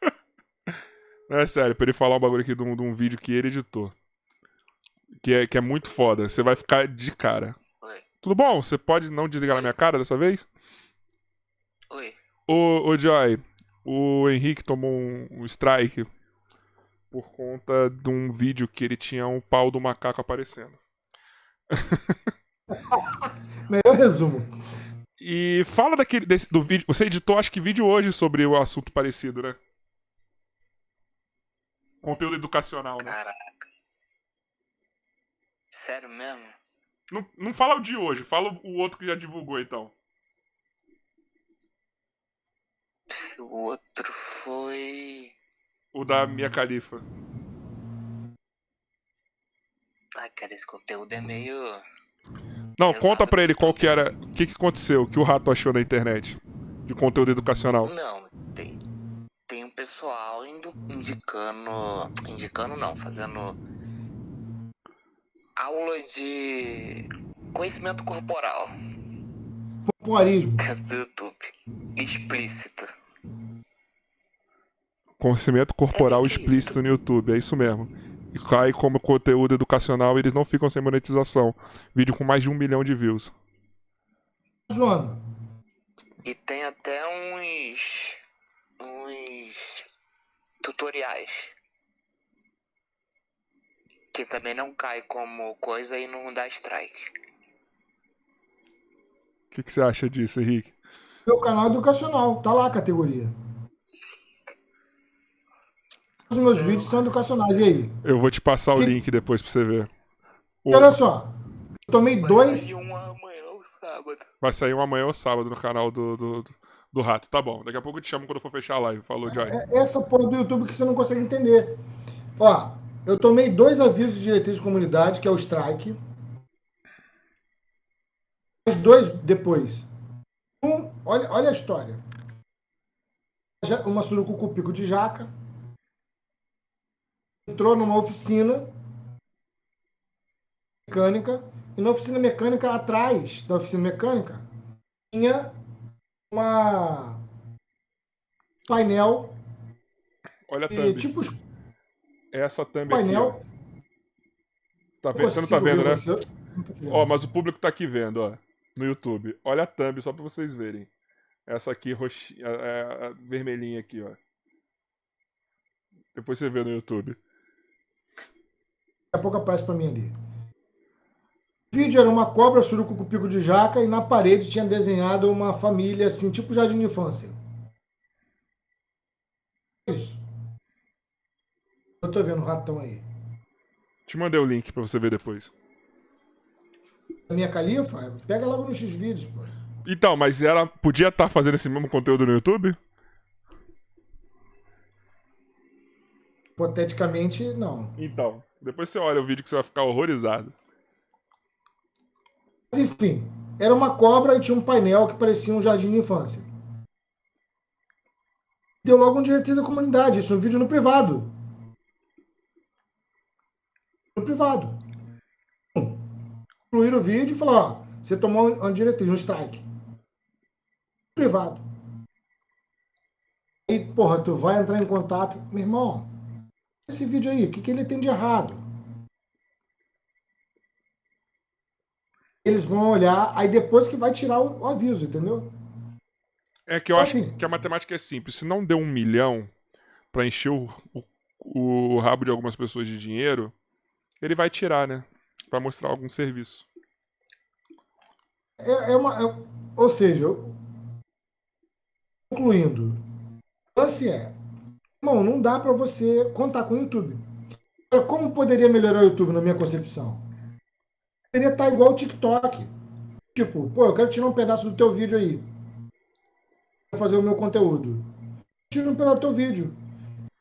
(laughs) Não, é sério, pra ele falar um bagulho aqui de um, de um vídeo que ele editou. Que é, que é muito foda. Você vai ficar de cara. Tudo bom? Você pode não desligar na minha cara dessa vez? Oi. Ô, ô Joy, o Henrique tomou um, um strike por conta de um vídeo que ele tinha um pau do macaco aparecendo. (laughs) Melhor resumo. E fala daquele desse, do vídeo. Você editou, acho que vídeo hoje sobre o assunto parecido, né? Conteúdo educacional, né? Caraca. Sério mesmo? Não, não fala o de hoje, fala o outro que já divulgou, então. O outro foi. O da Minha Califa. Ai, cara, esse conteúdo é meio. Não, Exato. conta pra ele qual que era. O que, que aconteceu, o que o rato achou na internet. De conteúdo educacional. Não, tem. Tem um pessoal indicando. Indicando não, fazendo. Aula de conhecimento corporal Popularismo. (laughs) do YouTube. Explícita. Conhecimento corporal explícito no YouTube, é isso mesmo. E cai como conteúdo educacional, eles não ficam sem monetização. Vídeo com mais de um milhão de views. Zona. E tem até uns. uns. tutoriais. Que também não cai como coisa e não dá strike. O que, que você acha disso, Henrique? Meu canal é educacional, tá lá a categoria. Os meus vídeos são educacionais. E aí? Eu vou te passar o Que- link depois pra você ver. O- E olha só. Eu tomei Vai dois. sair um amanhã ou sábado. Vai sair um amanhã ou sábado no canal do, do, do Rato. Tá bom, daqui a pouco eu te chamo quando eu for fechar a live. Falou, Joy. É essa porra do YouTube que você não consegue entender. Ó, eu tomei dois avisos de diretriz de comunidade, que é o strike. Os dois depois. Um, olha, olha a história. Uma surucu com pico de jaca. Entrou numa oficina mecânica. E na oficina mecânica, atrás da oficina mecânica, tinha uma painel Olha e, tipo os Essa thumb painel. aqui, ó. Tá vendo? Você não tá vendo, né? Não tô vendo. Ó, mas o público tá aqui vendo, ó. No YouTube. Olha a thumb, só pra vocês verem. Essa aqui, roxinha, é, vermelhinha aqui, ó. Depois você vê no YouTube. Daqui a pouco aparece pra mim ali. O vídeo era uma cobra surucu com pico de jaca e na parede tinha desenhado uma família assim, tipo jardim de infância. Isso. Eu tô vendo o ratão aí. Te mandei o link pra você ver depois. A minha califa, pega logo no X-Vídeos, pô. Então, mas ela podia estar fazendo esse mesmo conteúdo no YouTube? Hipoteticamente, não. Então, depois você olha o vídeo que você vai ficar horrorizado. Mas enfim, era uma cobra e tinha um painel que parecia um jardim de infância. Deu logo um diretriz da comunidade, isso um vídeo no privado. No privado. Incluir o vídeo e falar, ó, você tomou uma diretriz, um strike. Privado. E, porra, tu vai entrar em contato. Meu irmão, esse vídeo aí, o que, que ele tem de errado? Eles vão olhar, aí depois que vai tirar o, o aviso, entendeu? É que eu acho Assim. que a matemática é simples. Se não deu um milhão pra encher o, o, o rabo de algumas pessoas de dinheiro, ele vai tirar, né? Pra mostrar algum serviço. É, é uma, é- ou seja, concluindo, lance é, irmão, não dá para você contar com o YouTube. Como poderia melhorar o YouTube na minha concepção? Poderia estar igual o TikTok. Tipo, pô, eu quero tirar um pedaço do teu vídeo aí. Vou fazer o meu conteúdo. Tira um pedaço do teu vídeo.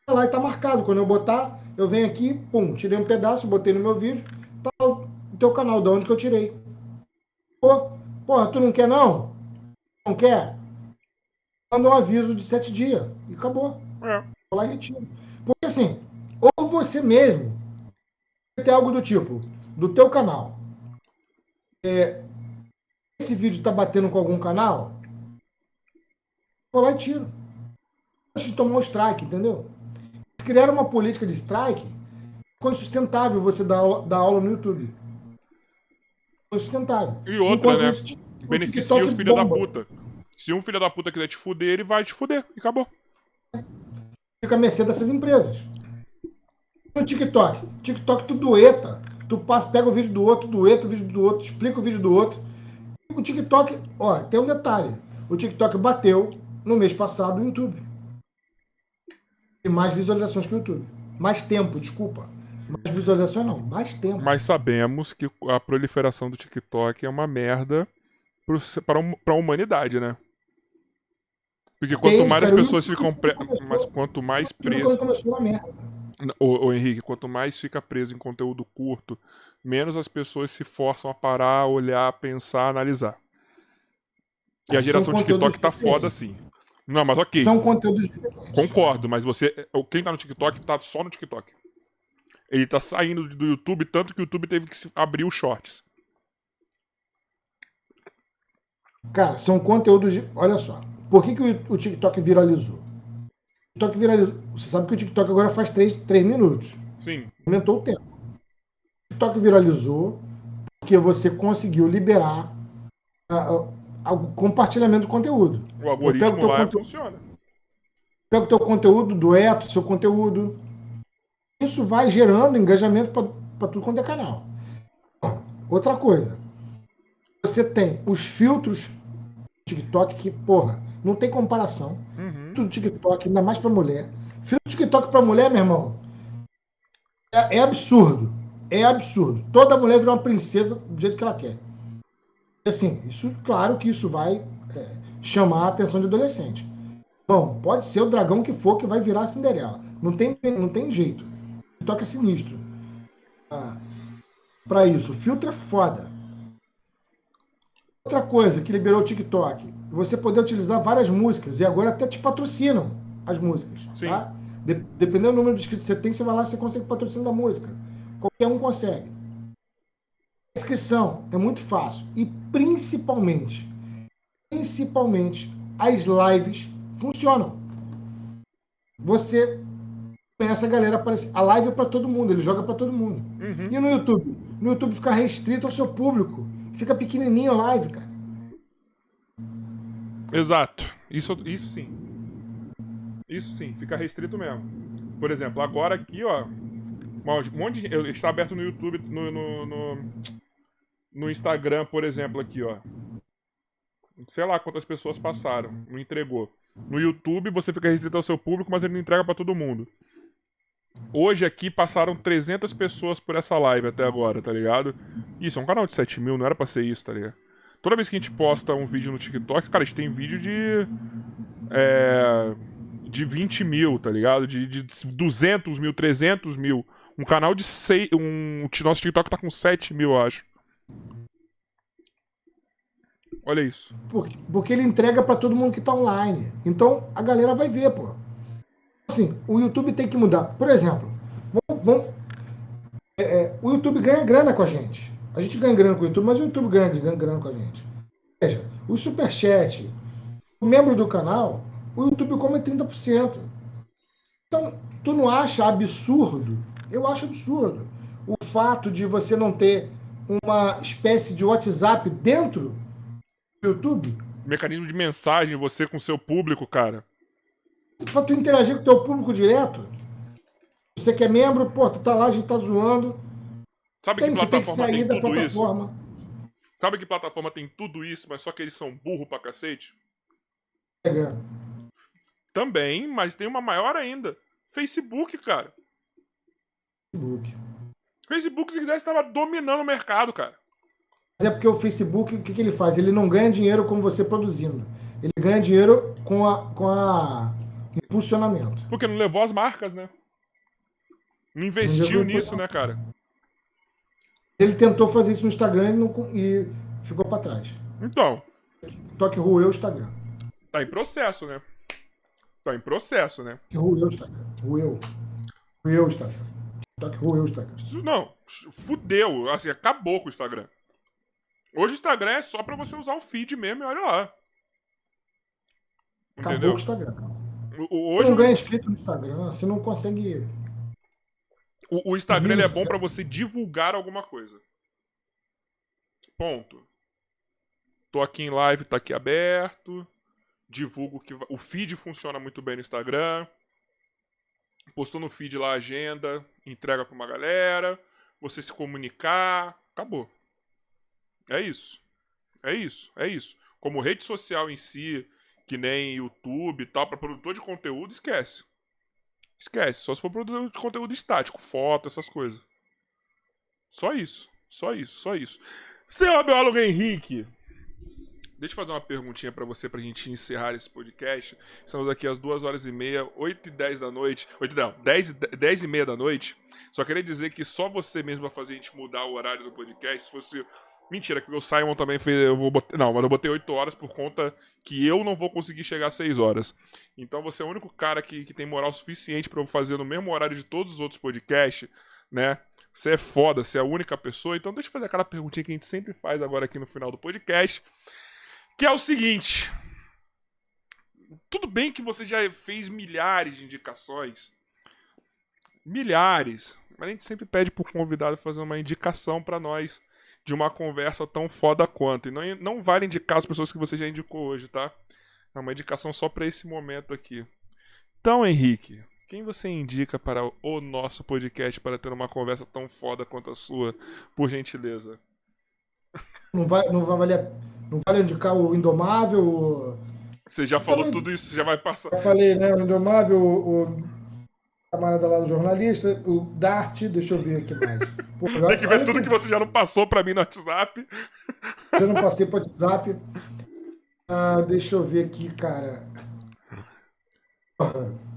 Tá lá e tá marcado. Quando eu botar, eu venho aqui, pum, tirei um pedaço, botei no meu vídeo. Tá o teu canal, de onde que eu tirei. Pô, porra, tu não quer não? Não quer? Manda um aviso de sete dias e acabou. É. Vou lá e retiro. Porque assim, ou você mesmo tem algo do tipo, do teu canal. É, esse vídeo tá batendo com algum canal? Vou lá e tiro. Antes de tomar um strike, entendeu? Se criar uma política de strike, ficou insustentável você dar aula, dar aula no YouTube. Ficou insustentável. E outra, Enquanto né? o ti- o Beneficia TikTok os filhos da bomba. puta. Se um filho da puta quiser te fuder, ele vai te fuder. E acabou. fica à mercê dessas empresas. No TikTok, TikTok tu dueta, tu passa, pega o vídeo do outro, dueta o vídeo do outro, explica o vídeo do outro. O TikTok, ó, tem um detalhe. O TikTok bateu no mês passado o YouTube. Mais visualizações que o YouTube. Mais tempo, desculpa. Mais visualizações não, mais tempo. Mas sabemos que a proliferação do TikTok é uma merda para, a- pra humanidade, né? Porque quanto mais as o pessoas ficam pre... começou- mas quanto mais preso. começou uma merda. Ô, ô, Henrique, quanto mais fica preso em conteúdo curto, menos as pessoas se forçam a parar, olhar, pensar, analisar. E a geração TikTok tá foda assim. Não, mas ok. São conteúdos diferentes. Concordo, mas você. Quem tá no TikTok tá só no TikTok. Ele tá saindo do YouTube, tanto que o YouTube teve que abrir os shorts. Cara, são conteúdos de. Olha só. Por que, que o, o TikTok viralizou? TikTok viralizou. Você sabe que o TikTok agora faz 3, 3 minutos. Sim. Aumentou o tempo. O TikTok viralizou porque você conseguiu liberar uh, o compartilhamento do conteúdo. O algoritmo lá conteúdo, funciona. Pega o teu conteúdo, dueto, seu conteúdo. Isso vai gerando engajamento para tudo quanto é canal. Outra coisa. Você tem os filtros do TikTok que, porra, não tem comparação. Uhum. Tudo TikTok, ainda mais para mulher. Filtro TikTok para mulher, meu irmão, é, é absurdo. É absurdo. Toda mulher vira uma princesa do jeito que ela quer. Assim, isso, claro que isso vai é, chamar a atenção de adolescente. Bom, pode ser o dragão que for que vai virar a Cinderela. Não tem, não tem jeito. Toca é sinistro. Ah, para isso, filtro é foda. Outra coisa que liberou o TikTok, você poder utilizar várias músicas e agora até te patrocinam as músicas, Sim. tá? De, dependendo do número de inscritos que você tem, você vai lá e você consegue patrocínio da música. Qualquer um consegue. Inscrição é muito fácil. E principalmente, principalmente, as lives funcionam. Você essa galera aparece. A live é para todo mundo, ele joga para todo mundo. Uhum. E no YouTube? No YouTube fica restrito ao seu público. Fica pequenininho a live, cara. Exato. Isso, isso sim. Isso sim, fica restrito mesmo. Por exemplo, agora aqui, ó. Um monte de, está aberto no YouTube, no, no, no, no Instagram, por exemplo, aqui, ó. Sei lá quantas pessoas passaram, não entregou. No YouTube você fica restrito ao seu público, mas ele não entrega para todo mundo. Hoje aqui passaram 300 pessoas por essa live até agora, tá ligado? Isso, é um canal de 7 mil, não era pra ser isso, tá ligado? Toda vez que a gente posta um vídeo no TikTok, cara, a gente tem vídeo de. É de 20 mil, tá ligado? De, de 200 mil, 300 mil. Um canal de 6. Um, nosso TikTok tá com 7 mil, eu acho. Olha isso. Porque, porque ele entrega para todo mundo que tá online. Então a galera vai ver, pô. Assim, o YouTube tem que mudar. Por exemplo, vamos, vamos é, é, o YouTube ganha grana com a gente. A gente ganha grana com o YouTube, mas o YouTube ganha, ganha grana com a gente. Veja, o Superchat, o membro do canal, o YouTube come 30%. Então, tu não acha absurdo? Eu acho absurdo. O fato de você não ter uma espécie de WhatsApp dentro do YouTube. Mecanismo de mensagem, você com seu público, cara. Pra tu interagir com o teu público direto. Você que é membro, pô, tu tá lá, a gente tá zoando. Sabe tem, que plataforma tem, que tem tudo plataforma. isso? Sabe que plataforma tem tudo isso, mas só que eles são burro pra cacete? É. Também, mas tem uma maior ainda. Facebook, cara. Facebook. Facebook, se quisesse, estava dominando o mercado, cara. Mas é porque o Facebook, o que, que ele faz? Ele não ganha dinheiro como você produzindo. Ele ganha dinheiro com a, com a impulsionamento. Porque não levou as marcas, né? Não investiu não nisso, né, cara? Ele tentou fazer isso no Instagram e, não, e ficou para trás. Então. Toque roeu o Instagram. Tá em processo, né? Tá em processo, né? Ruiu o Instagram. Ruiu. Ruiu o Instagram. TikTok ruiu o Instagram. Não, fudeu. Assim, acabou com o Instagram. Hoje o Instagram é só pra você usar o feed mesmo e olha lá. Entendeu? Acabou o Instagram. Hoje... Você não ganha inscrito no Instagram, você não consegue. O, o Instagram é bom para você divulgar alguma coisa. Ponto. Tô aqui em live, tá aqui aberto divulgo que o feed funciona muito bem no Instagram. Postou no feed lá a agenda, entrega para uma galera, você se comunicar, acabou. É isso. É isso, é isso. Como rede social em si, que nem YouTube e tal, para produtor de conteúdo, esquece. Esquece, só se for produtor de conteúdo estático, foto, essas coisas. Só isso, só isso, só isso. Seu biólogo Henrique, Deixa eu fazer uma perguntinha para você pra gente encerrar esse podcast. Estamos aqui às 2 horas e meia, 8 e 10 da noite. 8, não, 10, 10 e meia da noite. Só queria dizer que só você mesmo vai fazer a gente mudar o horário do podcast. Se fosse. Mentira, que o Simon também fez. Eu vou não, mas eu botei 8 horas por conta que eu não vou conseguir chegar às 6 horas. Então você é o único cara que, que tem moral suficiente para eu fazer no mesmo horário de todos os outros podcasts, né? Você é foda, você é a única pessoa. Então deixa eu fazer aquela perguntinha que a gente sempre faz agora aqui no final do podcast. Que é o seguinte. Tudo bem que você já fez milhares de indicações. Milhares. Mas a gente sempre pede pro convidado fazer uma indicação para nós de uma conversa tão foda quanto. E não, não vale indicar as pessoas que você já indicou hoje, tá? É uma indicação só para esse momento aqui. Então, Henrique, quem você indica para o nosso podcast para ter uma conversa tão foda quanto a sua, por gentileza? Não vai, não vai valer. Não vale indicar o Indomável. O... Você já falou tudo isso, já vai passar. Já falei, né? O Indomável, o, o camarada lá do jornalista, o Dart, deixa eu ver aqui mais. (laughs) Pô, Tem que ver tudo que... que você já não passou para mim no WhatsApp. Eu não passei para WhatsApp. Ah, deixa eu ver aqui, cara.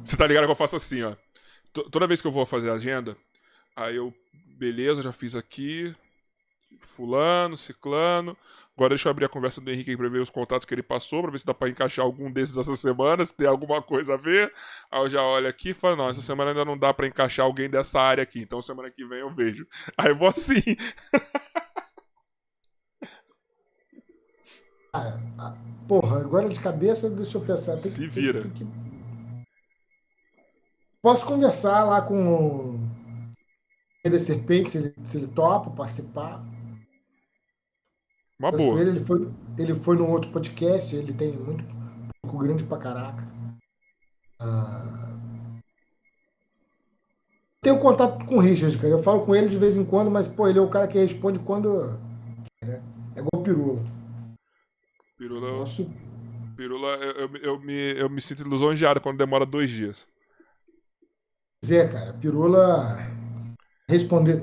Você tá ligado que eu faço assim, ó. Toda vez que eu vou fazer a agenda, aí eu, beleza, já fiz aqui, fulano, ciclano. Agora deixa eu abrir a conversa do Henrique para ver os contatos que ele passou, para ver se dá para encaixar algum desses essa semana, se tem alguma coisa a ver. Aí eu já olho aqui e falo, não, essa semana ainda não dá para encaixar alguém dessa área aqui, então semana que vem eu vejo. (laughs) Aí eu vou assim. Cara, (laughs) porra, agora de cabeça, deixa eu pensar. Tem se que, vira. Tem, tem que... Posso conversar lá com o Serpente, se ele, se ele topa participar. Uma boa. Ele, ele, foi, ele foi no outro podcast, ele tem muito pouco grande pra caraca. Ah, tenho contato com o Richard, cara. Eu falo com ele de vez em quando, mas, pô, ele é o cara que responde quando. Né? É igual o Pirula. Pirula. Nosso... Pirula, eu, eu, eu, me, eu me sinto lisonjeado quando demora dois dias. Zé, cara, Pirula responder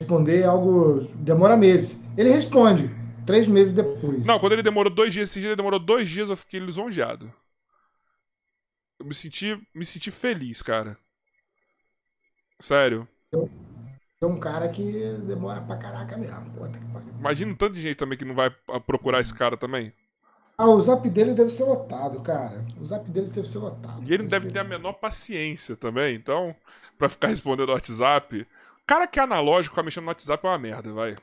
responder algo demora meses. Ele responde três meses depois. Não, quando ele demorou dois dias, esse dia ele demorou dois dias, eu fiquei lisonjeado. Eu me senti, me senti feliz, cara. Sério. É um cara que demora pra caraca mesmo. Puta que Imagina um tanto de gente também que não vai procurar esse cara também. Ah, o zap dele deve ser lotado, cara. O zap dele deve ser lotado. E ele não deve ser. ter a menor paciência também, então, pra ficar respondendo o WhatsApp. Cara que é analógico, ficar mexendo no WhatsApp é uma merda, vai.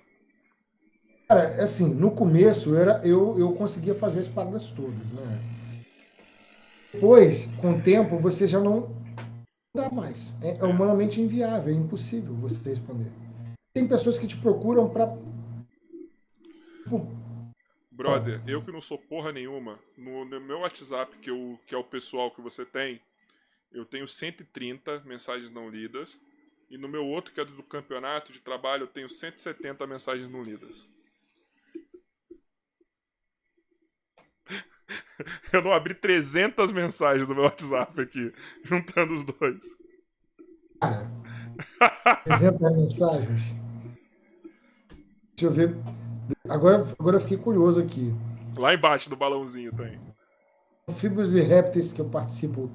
Cara, assim, no começo era, eu, eu conseguia fazer as paradas todas, né? Depois, com o tempo, você já não dá mais. É, é humanamente inviável, é impossível você responder. Tem pessoas que te procuram pra. Tipo, Brother, eu que não sou porra nenhuma, no, no, meu WhatsApp, que, eu, que é o pessoal que você tem, eu tenho 130 mensagens não lidas. E no meu outro, que é do campeonato de trabalho, eu tenho 170 mensagens não lidas. (laughs) Eu não abri 300 mensagens no meu WhatsApp aqui, (laughs) juntando os dois. Cara, 300 mensagens. Deixa eu ver. Agora, agora eu fiquei curioso aqui. Lá embaixo do balãozinho tem. Anfíbios e répteis que eu participo.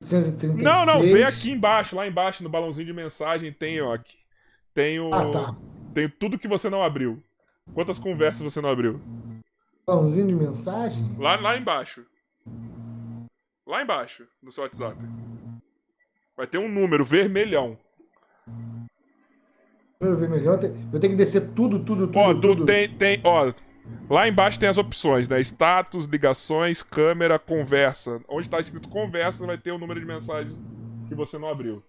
136. Não, não, vem aqui embaixo, lá embaixo no balãozinho de mensagem tem, ó, aqui. Tem o. Ah, tá. Tem tudo que você não abriu. Quantas conversas você não abriu? Balãozinho de mensagem? Lá, lá embaixo. Lá embaixo, no seu WhatsApp. Vai ter um número vermelhão vermelhão. Eu tenho que descer tudo, tudo, tudo. Ó, tudo. tem, tem, ó. Lá embaixo tem as opções, né? Status, ligações, câmera, conversa. Onde está escrito conversa, vai ter o número de mensagens que você não abriu.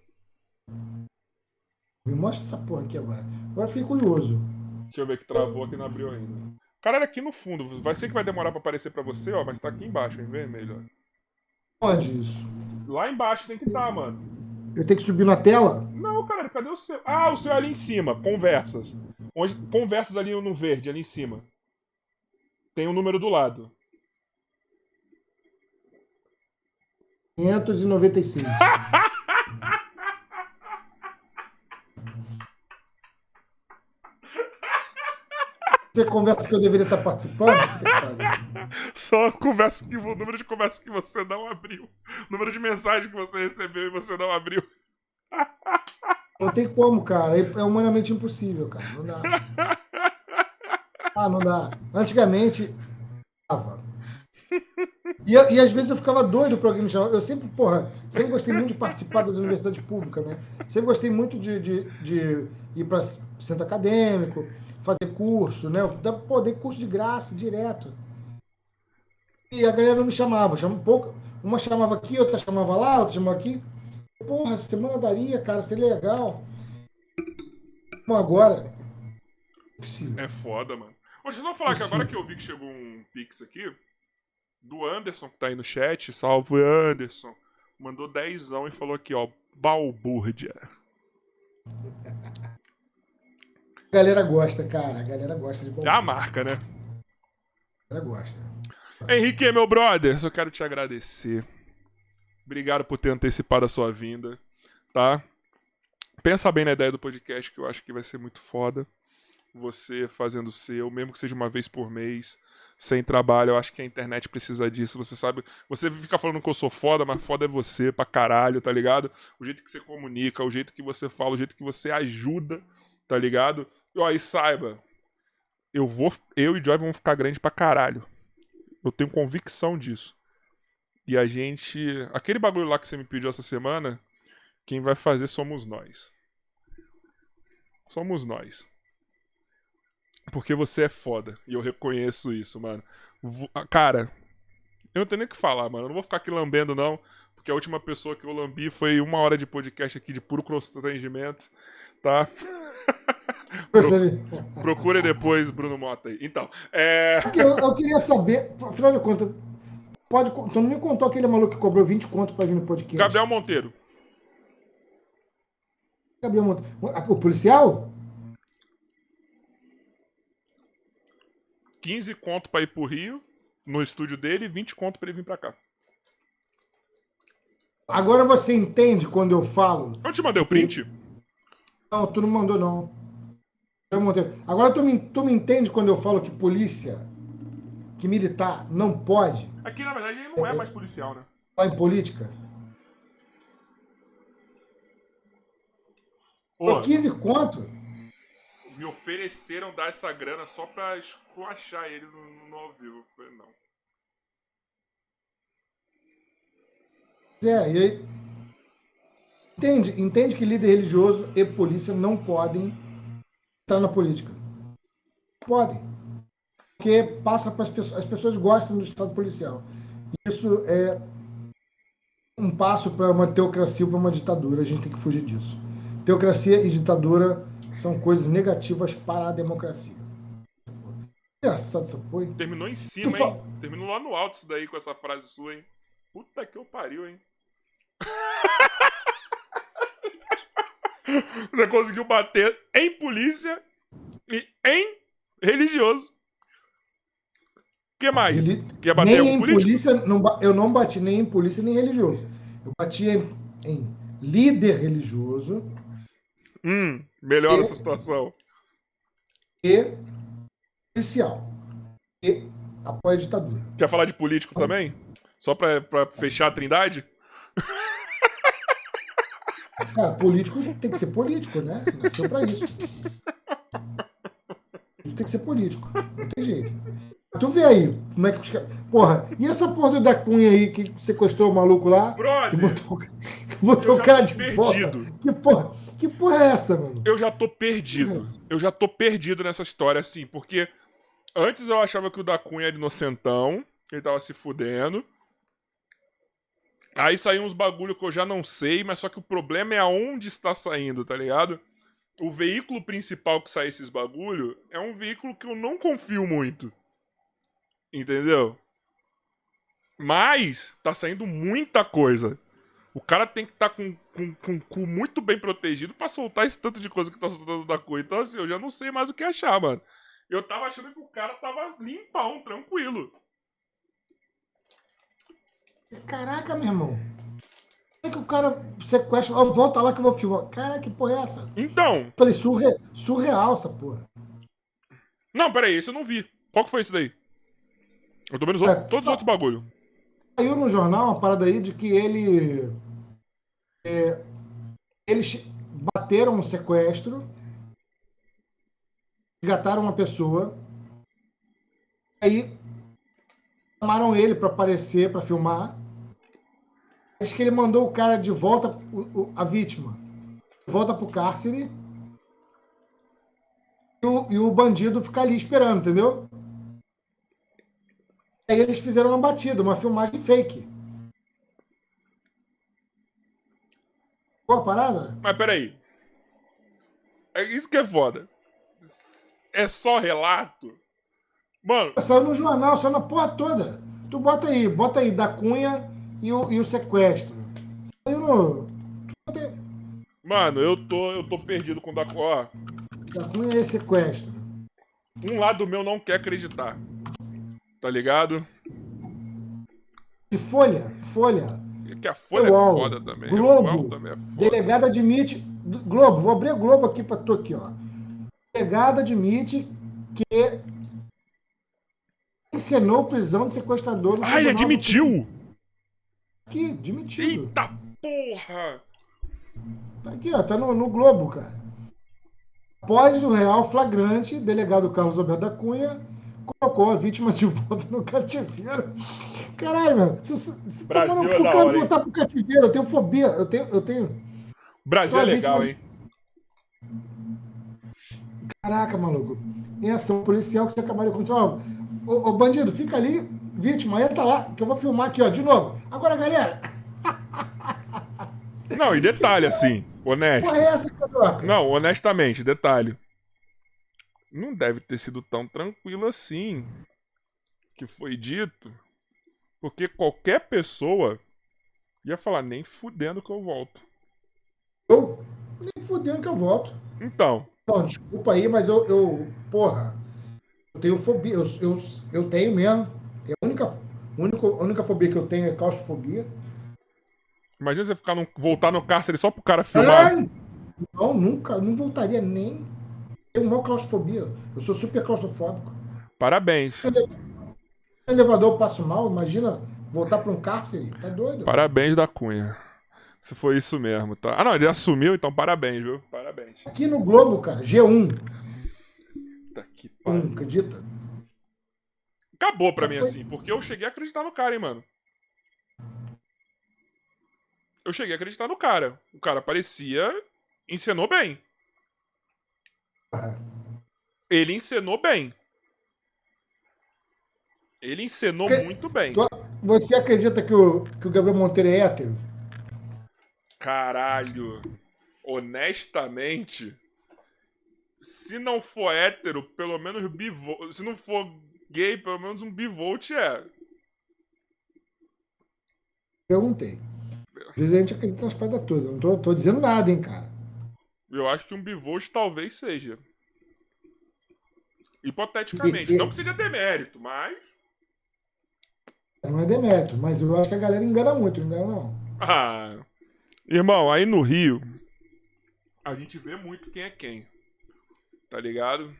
Me mostra essa porra aqui agora. Agora fiquei curioso. Deixa eu ver que travou aqui não abriu ainda. Cara, era aqui no fundo. Vai ser que vai demorar pra aparecer pra você, ó, mas tá aqui embaixo, em vermelho, ó. Onde isso? Lá embaixo tem que estar, tá, mano. Eu tenho que subir na tela? Não, cara, cadê o seu? Ah, o seu é ali em cima, conversas. Onde... Conversas ali no verde, ali em cima. Tem um número do lado. 595. (laughs) Você conversa que eu deveria estar participando? Só conversa que, o número de conversas que você não abriu. O número de mensagens que você recebeu e você não abriu. Não tem como, cara. É humanamente impossível, cara. Não dá. Ah, não dá. Antigamente, dava. E, e às vezes eu ficava doido para alguém me chamar. Eu sempre, porra, sempre gostei muito de participar das universidades públicas, né? Sempre gostei muito de, de, de ir para centro acadêmico, fazer curso, né? Pô, dei curso de graça, direto. E a galera não me chamava. Chama, pouco, uma chamava aqui, outra chamava lá, outra chamava aqui. Porra, semana daria, cara, seria legal. Como agora? É foda, mano. Hoje eu vou falar que agora que eu vi que chegou um pix aqui, do Anderson, que tá aí no chat, salve Anderson, mandou dezão e falou aqui, ó, balbúrdia. A galera gosta, cara, a galera gosta de balbúrdia. É a marca, né? A galera gosta. Henrique, meu brother, só quero te agradecer. Obrigado por ter antecipado a sua vinda, tá? Pensa bem na ideia do podcast, que eu acho que vai ser muito foda você fazendo o seu, mesmo que seja uma vez por mês, sem trabalho. Eu acho que a internet precisa disso. Você sabe. Você fica falando que eu sou foda, mas foda é você pra caralho, tá ligado? O jeito que você comunica, o jeito que você fala, o jeito que você ajuda, tá ligado? E aí, saiba. Eu vou. Eu e Joy vamos ficar grande pra caralho. Eu tenho convicção disso. E a gente. Aquele bagulho lá que você me pediu essa semana, quem vai fazer somos nós. Somos nós. Porque você é foda. E eu reconheço isso, mano. Cara, eu não tenho nem o que falar, mano. Eu não vou ficar aqui lambendo, não. Porque a última pessoa que eu lambi foi uma hora de podcast aqui de puro constrangimento, tá? (laughs) Pro... Procure depois, Bruno Mota aí. Então, é. Eu, eu, queria saber, afinal de contas, pode. Tu não me contou aquele maluco que cobrou 20 conto pra vir no podcast? Gabriel Monteiro. Gabriel Monteiro. O policial? 15 conto pra ir pro Rio, no estúdio dele, e 20 conto pra ele vir pra cá. Agora você entende quando eu falo. Eu te mandei o print? Não, tu não mandou, não. Agora tu me, tu me entende quando eu falo que polícia, que militar, não pode. Aqui, na verdade, ele não é, mais policial, né? Lá em política. Pô, 15 conto? me ofereceram dar essa grana só pra esculachar ele no, no ao vivo. Eu falei, não. É, e aí. Entende, entende que líder religioso e polícia não podem entrar na política. Podem. Porque passa para as pessoas. As pessoas gostam do Estado policial. Isso é um passo para uma teocracia ou para uma ditadura. A gente tem que fugir disso. Teocracia e ditadura são coisas negativas para a democracia. Engraçado essa porra. Terminou em cima, hein? Terminou lá no alto isso daí com essa frase sua, hein? Puta que eu pariu, hein? (laughs) (laughs) Você conseguiu bater em polícia e em religioso. O que mais? Ele... Quer bater nem em político? polícia, não, eu não bati nem em polícia nem em religioso. Eu bati em, em líder religioso Hum, melhora e, essa situação. E policial. E apoia a ditadura. Quer falar de político também? Só pra fechar a trindade? (laughs) Cara, político tem que ser político, né? Nasceu pra isso. Tem que ser político. Não tem jeito. Tu vê aí, como é que os caras. Porra, e essa porra do da Cunha aí que sequestrou o maluco lá? Brother! Que botou, que botou o cara de perdido. Que porra, que porra é essa, mano? Eu já tô perdido. Eu já tô perdido nessa história, assim, porque antes eu achava que o da Cunha era inocentão, ele tava se fudendo. Aí saiu uns bagulho que eu já não sei, mas só que o problema é aonde está saindo, tá ligado? O veículo principal que sai esses bagulho é um veículo que eu não confio muito. Entendeu? Mas tá saindo muita coisa. O cara tem que estar tá com, com, com, com muito bem protegido para soltar esse tanto de coisa que tá soltando da coisa. Então, assim, eu já não sei mais o que achar, mano. Eu tava achando que o cara tava limpão, tranquilo. Caraca, meu irmão. Como é que o cara sequestra? Oh, volta lá que eu vou filmar. Cara, que porra é essa? Então. Falei, surre... surreal essa porra. Não, peraí, esse eu não vi. Qual que foi esse daí? Eu tô vendo é, todos os outros bagulho. Saiu no jornal uma parada aí de que ele. É, eles bateram um sequestro, resgataram uma pessoa, aí chamaram ele para aparecer, para filmar. Acho que ele mandou o cara de volta, a vítima, de volta pro cárcere. E o, e o bandido ficar ali esperando, entendeu? Aí eles fizeram uma batida, uma filmagem fake. Boa parada? Mas peraí. É isso que é foda. É só relato? Mano, Saiu no jornal, saiu na porra toda. Tu bota aí, bota aí da Cunha e o, e o sequestro. Saiu no. mano, eu tô, eu tô perdido com o da. Ó, Da Cunha e sequestro. um lado meu não quer acreditar. Tá ligado? E Folha, Folha. É que a Folha UOL, é foda também. Globo, O também é foda. Delegada admite. Globo, vou abrir a Globo aqui pra tu aqui, ó. Delegada admite que encenou prisão de sequestrador no Ah, ele admitiu! Aqui, admitido. Eita porra! Tá aqui, ó, tá no, no Globo, cara. Após o real flagrante, delegado Carlos Alberto da Cunha colocou a vítima de volta no cativeiro. Caralho, meu. Se, se, se Brasil tomar no é da hora, hein? pro cativeiro. Eu tenho fobia. Eu tenho. Eu tenho... Brasil é legal, vítima- hein? Caraca, maluco. Em ação policial que acabaram de acontecer. Ó, ô, bandido, fica ali, vítima, entra lá, que eu vou filmar aqui, ó, de novo. Agora, galera, Não, e detalhe, assim, honesto. porra é essa, Carioca? Não, honestamente, detalhe. Não deve ter sido tão tranquilo assim que foi dito. Porque qualquer pessoa ia falar, nem fudendo que eu volto. Eu nem fudendo que eu volto. Então, Não, desculpa aí, mas eu, eu porra, eu tenho fobia, eu, eu, eu tenho mesmo. É a única, a única, a única fobia que eu tenho é claustrofobia. imagina você ficar no, voltar no cárcere só pro cara filmar. Ai, não, nunca, não voltaria nem. Tenho uma claustrofobia. Eu sou super claustrofóbico. Parabéns. No elevador eu passo mal, imagina voltar para um cárcere. Tá doido? Parabéns da Cunha. Se foi isso mesmo, tá? Ah, não, ele assumiu, então parabéns, viu? Parabéns. Aqui no Globo, cara, G1. Tá que pariu. acredita? Acabou pra mim assim, porque eu cheguei a acreditar no cara, hein, mano. Eu cheguei a acreditar no cara. O cara parecia. Encenou bem. Ah, Ele encenou bem. Ele encenou muito bem. Você acredita que o, que o Gabriel Monteiro é hétero? Caralho. Honestamente. Se não for hétero, pelo menos bivolt. Se não for gay, pelo menos um bivolt é. Perguntei. A gente acredita nas paradas todas. Não tô, tô dizendo nada, hein, cara. Eu acho que um bivolt talvez seja. Hipoteticamente. E- e- Não que seja demérito, mas. Não é demérito, mas eu acho que a galera engana muito, não engana não. Ah. Irmão, aí no Rio. A gente vê muito quem é quem. Tá ligado?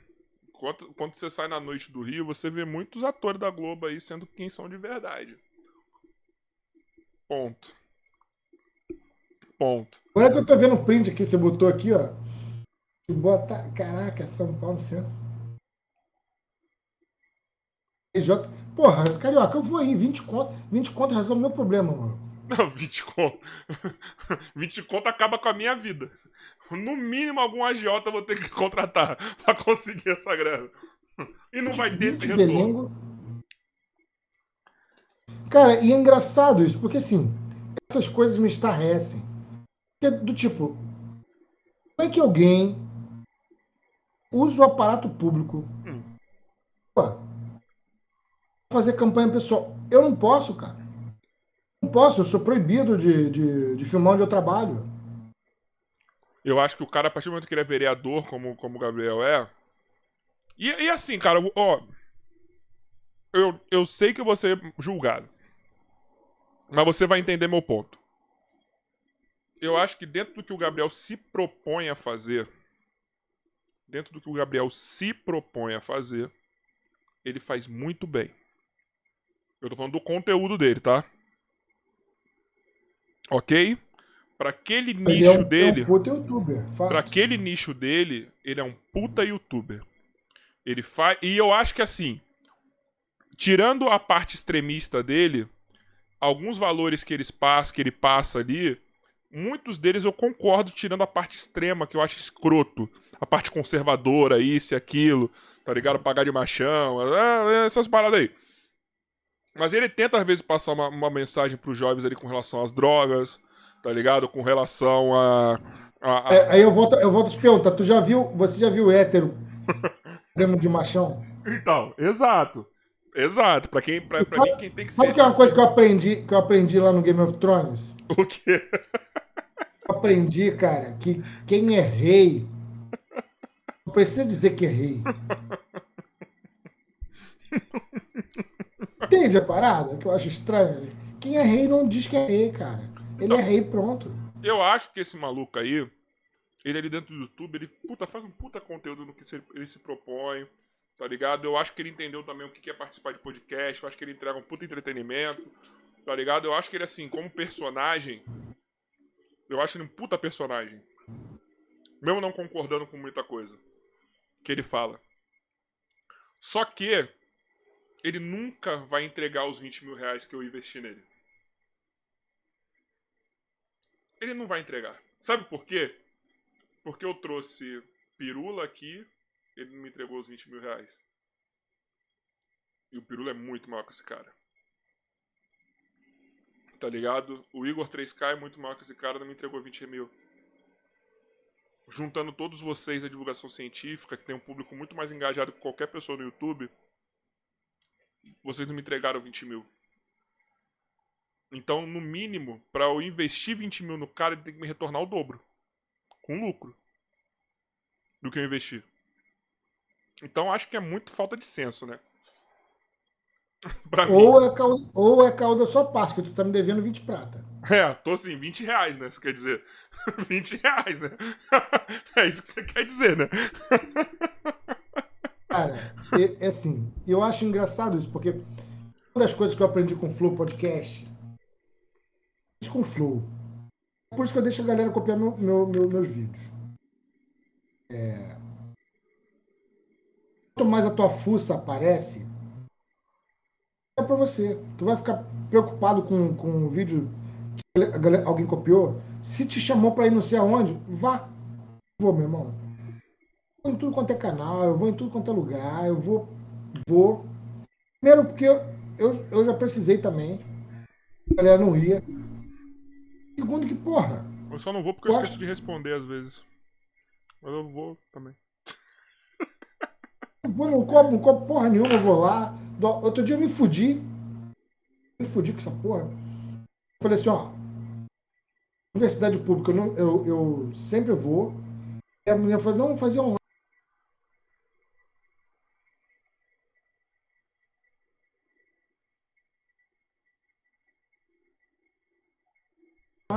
Quando, quando você sai na noite do Rio, você vê muitos atores da Globo aí sendo quem são de verdade. Ponto. Ponto. Agora que eu tô vendo o print aqui, você botou aqui, ó. E bota. Caraca, São Paulo Centro. PJ. Porra, carioca, eu vou aí, 20 conto. 20 conto resolve meu problema, mano. Não, 20 conto. (laughs) 20 conto acaba com a minha vida. No mínimo, algum agiota vou ter que contratar (laughs) pra conseguir essa grana. E não vai ter esse 20 retorno. Cara, e é engraçado isso, porque assim, essas coisas me estarrecem. Porque, do tipo, como é que alguém usa o aparato público Hum. pra fazer campanha pessoal? Eu não posso, cara. Não posso, eu sou proibido de, de, de filmar onde eu trabalho. Eu acho que o cara, a partir do momento que ele é vereador, como, como o Gabriel é. E, e assim, cara, ó. Eu, eu sei que vou ser julgado. Mas você vai entender meu ponto. Eu acho que dentro do que o Gabriel se propõe a fazer. Dentro do que o Gabriel se propõe a fazer. Ele faz muito bem. Eu tô falando do conteúdo dele, tá? Ok? Pra aquele Ele nicho é um, dele. É um puta youtuber. Pra aquele nicho dele, ele é um puta youtuber. Ele faz. E eu acho que assim. Tirando a parte extremista dele, alguns valores que, eles pass, que ele passa ali, muitos deles eu concordo, tirando a parte extrema, que eu acho escroto. A parte conservadora, isso e aquilo, tá ligado? Pagar de machão, ah, essas paradas aí. Mas ele tenta, às vezes, passar uma, uma mensagem pros jovens ali com relação às drogas, tá ligado? Com relação a. a, a... É, aí eu volto, eu volto a te perguntar, tu já viu, você já viu hétero (laughs) programa de machão? Então, exato. Exato. Pra quem, pra, pra Sabe- mim, quem tem que Sabe ser. que é uma coisa que eu aprendi, que eu aprendi lá no Game of Thrones? O quê? Eu aprendi, cara, que quem é rei não precisa dizer que é rei. (laughs) Entende a parada? Que eu acho estranho. Quem é rei não diz que é rei, cara. Ele é rei, pronto. Eu acho que esse maluco aí, ele ali dentro do YouTube, ele puta, faz um puta conteúdo no que ele se propõe, tá ligado? Eu acho que ele entendeu também o que é participar de podcast, eu acho que ele entrega um puta entretenimento, tá ligado? Eu acho que ele, assim, como personagem, eu acho ele um puta personagem. Mesmo não concordando com muita coisa que ele fala. Só que ele nunca vai entregar os 20 mil reais que eu investi nele. Ele não vai entregar. Sabe por quê? Porque eu trouxe Pirula aqui, ele não me entregou os 20 mil reais. E o Pirula é muito maior que esse cara. Tá ligado? O Igor 3K é muito maior que esse cara, não me entregou 20 mil. Juntando todos vocês a divulgação científica, que tem um público muito mais engajado que qualquer pessoa no YouTube, vocês não me entregaram 20 mil. Então, no mínimo, para eu investir 20 mil no cara, ele tem que me retornar o dobro. Com lucro. Do que eu investi. Então, acho que é muito falta de senso, né? (laughs) mim. Ou é, causa, ou é causa da sua parte, que tu tá me devendo 20 prata. É, tô assim, 20 reais, né? Isso quer dizer. (laughs) 20 reais, né? (laughs) é isso que você quer dizer, né? Cara, é, é assim, eu acho engraçado isso, porque uma das coisas que eu aprendi com o Flow Podcast, com Flow. Por isso que eu deixo a galera copiar meu- meu- meu- meus vídeos. É, Quanto mais a tua fuça aparece, é pra você. Tu vai ficar preocupado com, com um vídeo que alguém copiou. Se te chamou pra ir não sei aonde, vá. Vou, meu irmão vou em tudo quanto é canal, eu vou em tudo quanto é lugar, eu vou. Vou. Primeiro porque eu, eu, eu já precisei também. A galera não ia. Segundo que, porra, Eu só não vou porque eu esqueço de responder às vezes. Mas eu vou também. eu vou, não cobro, não cobro porra nenhuma, eu vou lá. Outro dia eu me fudi. Me fudi com essa porra. Eu falei assim, ó. Universidade pública, eu, não- eu, eu sempre vou. E a mulher falou, não, fazer online.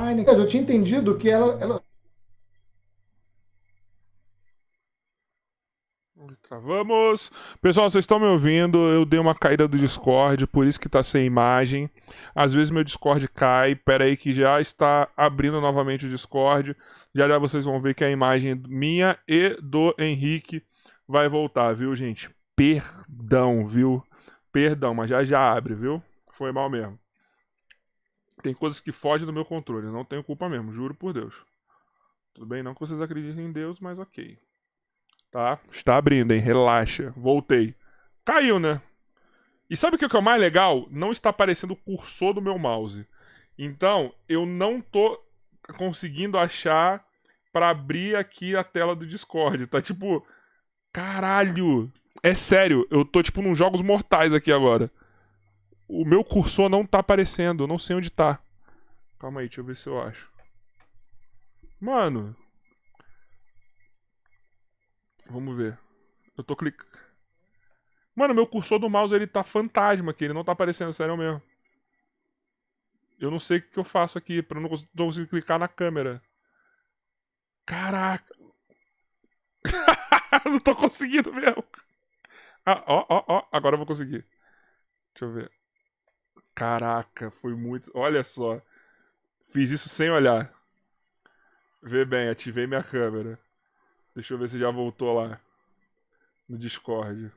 Online. Eu tinha entendido que ela, ela. Pessoal, vocês estão me ouvindo? Eu dei uma caída do Discord, por isso que tá sem imagem. Às vezes meu Discord cai. Pera aí que já está abrindo novamente o Discord. Já já vocês vão ver que a imagem minha e do Henrique vai voltar, viu, gente? Perdão, viu? Perdão, mas já já abre, viu? Foi mal mesmo. Tem coisas que fogem do meu controle. Não tenho culpa mesmo, juro por Deus. Tudo bem, não que vocês acreditem em Deus, mas ok. Tá? Está abrindo, hein? Relaxa. Voltei. Caiu, né? E sabe o que é o mais legal? Não está aparecendo o cursor do meu mouse. Então, eu não tô conseguindo achar para abrir aqui a tela do Discord. Tá tipo. Caralho! É sério, eu tô tipo nos jogos mortais aqui agora. O meu cursor não tá aparecendo, eu não sei onde tá. Calma aí, deixa eu ver se eu acho. Mano, Vamos ver. Eu tô clicando. Mano, meu cursor do mouse ele tá fantasma aqui, ele não tá aparecendo, sério mesmo. Eu não sei o que, eu faço aqui pra eu não conseguir clicar na câmera. Caraca. (laughs) não tô conseguindo mesmo. Ah, ó, ó, ó, agora eu vou conseguir. Deixa eu ver. Caraca, foi muito. Olha só. Fiz isso sem olhar. Vê bem, ativei minha câmera. Deixa eu ver se já voltou lá no Discord.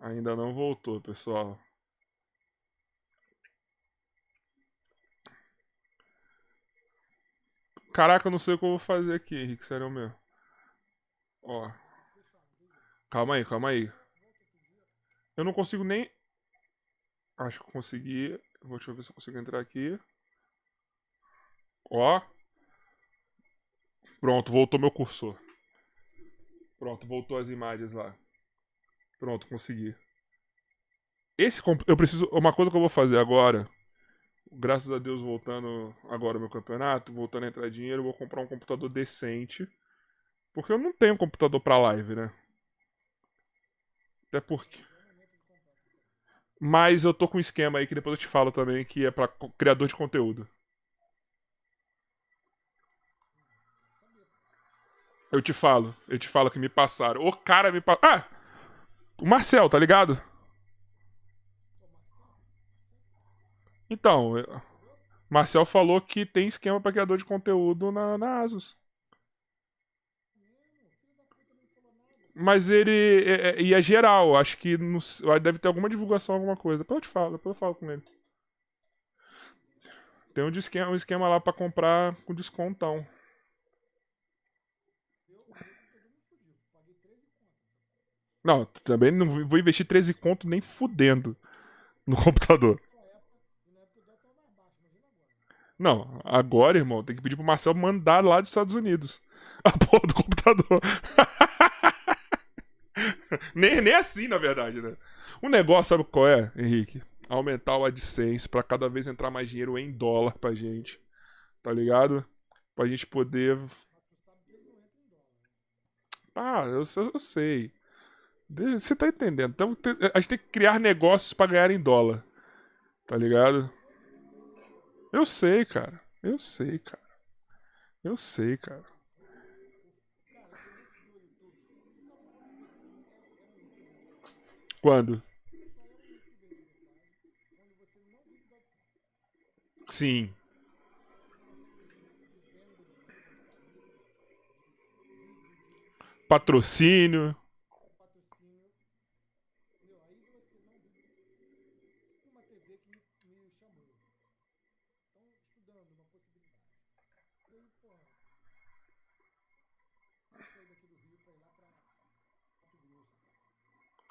Ainda não voltou, pessoal. Caraca, eu não sei o que eu vou fazer aqui, Henrique, sério mesmo. Ó. Calma aí, calma aí. Eu não consigo nem. Acho que consegui. Vou, deixa eu ver se eu consigo entrar aqui. Ó. Pronto, voltou meu cursor. Pronto, voltou as imagens lá. Pronto, consegui. Esse eu preciso. Uma coisa que eu vou fazer agora. Graças a Deus, voltando agora meu campeonato, voltando a entrar dinheiro, eu vou comprar um computador decente. Porque eu não tenho computador pra live, né? Até porque. Mas eu tô com um esquema aí que depois eu te falo também, que é pra criador de conteúdo. Eu te falo, eu te falo que me passaram. O cara me passou. Ah! O Marcel, tá ligado? Então, Marcel falou que tem esquema para criador de conteúdo na, na Asus. Mas ele. É, é, e é geral, acho que no, deve ter alguma divulgação, alguma coisa. Depois eu te falo, depois eu falo com ele. Tem um esquema, um esquema lá para comprar com descontão. Não, também não vou investir 13 conto nem fudendo no computador. Não, agora, irmão, tem que pedir pro Marcel mandar lá dos Estados Unidos. (laughs) A porra do computador. (laughs) (laughs) nem, nem assim, na verdade, né? O negócio, sabe qual é, Henrique? Aumentar o AdSense para cada vez entrar mais dinheiro em dólar pra gente. Tá ligado? Pra gente poder. Ah, eu, eu sei. Você tá entendendo? Então, a gente tem que criar negócios para ganhar em dólar. Tá ligado? Eu sei, cara. Eu sei, cara. Eu sei, cara. Quando? Sim. Patrocínio.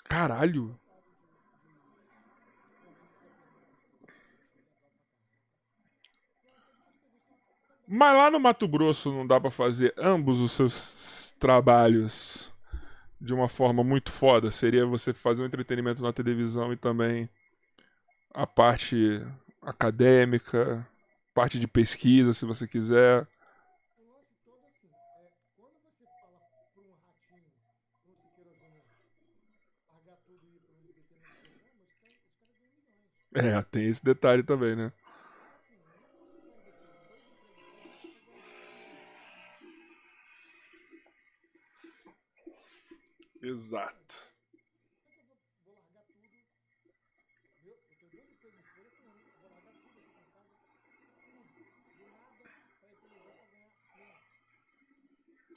Caralho. Mas lá no Mato Grosso não dá para fazer ambos os seus trabalhos de uma forma muito foda. Seria você fazer um entretenimento na televisão e também a parte acadêmica, parte de pesquisa, se você quiser. É, tem esse detalhe também, né? Exato.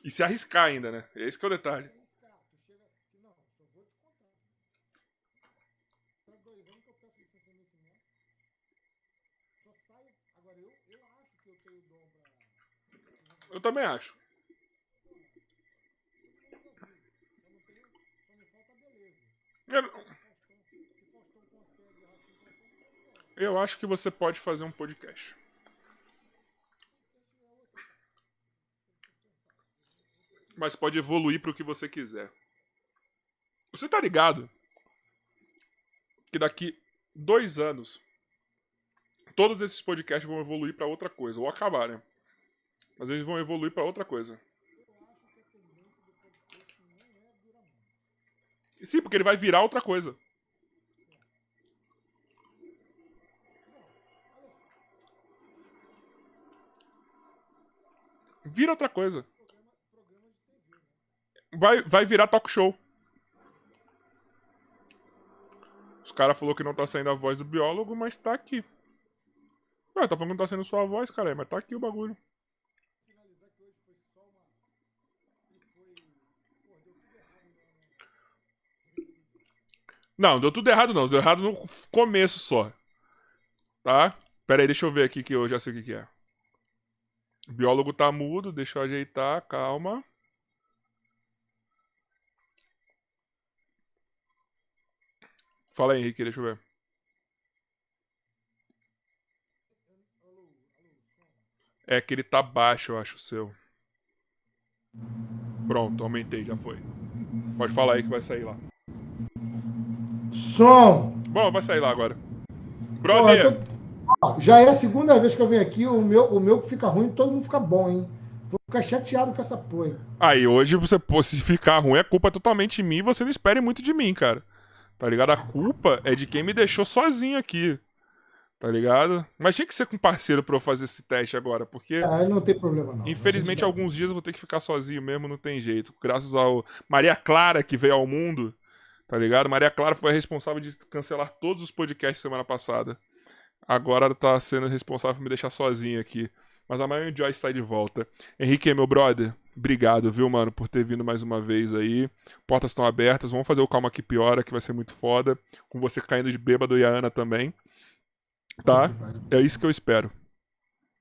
E se arriscar ainda, né? Esse é o detalhe. Eu também acho. Eu acho que você pode fazer um podcast. Mas pode evoluir para o que você quiser. Você tá ligado que daqui dois anos todos esses podcasts vão evoluir para outra coisa ou acabar, né? Mas eles vão evoluir para outra coisa. Sim, porque ele vai virar outra coisa. Vira outra coisa. Vai, vai virar talk show. Os caras falou que não tá saindo a voz do biólogo, mas tá aqui. Ué, tá falando que não tá saindo sua voz, cara, mas tá aqui o bagulho. Não, deu tudo errado não. Deu errado no começo só. Tá? Pera aí, deixa eu ver aqui que eu já sei o que, que é. O biólogo tá mudo, deixa eu ajeitar, calma. Fala aí, Henrique, deixa eu ver. É que ele tá baixo, eu acho, o seu. Pronto, aumentei, já foi. Pode falar aí que vai sair lá. Som! Bom, vai sair lá agora. Pô, Brother, eu tô- Ó, Já é a segunda vez que eu venho aqui, o meu, o meu fica ruim, todo mundo fica bom, hein? Vou ficar chateado com essa porra. aí hoje você, pô, se ficar ruim, a culpa é totalmente minha e você não espere muito de mim, cara. Tá ligado? A culpa é de quem me deixou sozinho aqui. Tá ligado? Mas tinha que ser com parceiro pra eu fazer esse teste agora, porque. Aí não tem problema, não. Infelizmente, alguns dias eu vou ter que ficar sozinho mesmo, não tem jeito. Graças ao Maria Clara que veio ao mundo, tá ligado? Maria Clara foi a responsável de cancelar todos os podcasts semana passada. Agora tá sendo responsável por me deixar sozinho aqui. Mas amanhã o Joy está de volta. Henrique, meu brother, obrigado, viu, mano, por ter vindo mais uma vez aí. Portas estão abertas, vamos fazer o Calma Que Piora, que vai ser muito foda. Com você caindo de bêbado e a Ana também. Tá? É isso que eu espero.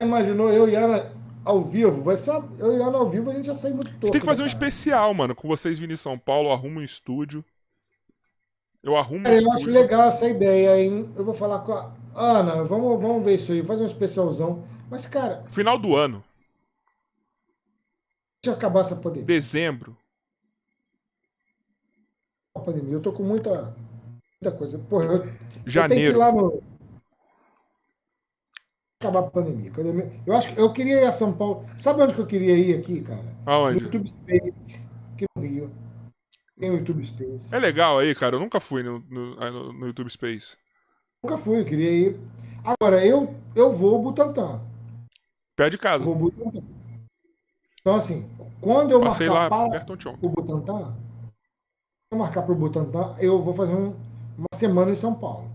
Imaginou eu e Ana ao vivo? Vai ser, eu e Ana ao vivo a gente já sai muito A todo. tem que fazer um especial, mano, com vocês vindo em São Paulo, eu arrumo um estúdio. Eu arrumo um Cara, eu acho legal essa ideia, hein? Eu vou falar com a Ana, vamos, vamos ver isso aí, fazer um especialzão. Mas, cara, Final do ano, deixa acabar essa pandemia. dezembro. a pandemia. Eu tô com muita, muita coisa. Porra, eu, eu tenho que ir Janeiro. lá no. Acabar a pandemia. Eu acho que eu queria ir a São Paulo. Sabe onde que eu queria ir aqui, cara? No Aonde? YouTube Space, no. Tem o YouTube Space. É legal aí, cara. Eu nunca fui no, no, aí no- YouTube Space. Nunca fui, eu queria ir. Agora, eu, eu vou ao Butantan. Pé de casa. Vou ao Butantan. Então, assim, quando eu Passei marcar lá para o Butantan, se eu marcar para o Butantan, eu vou fazer um- uma semana em São Paulo.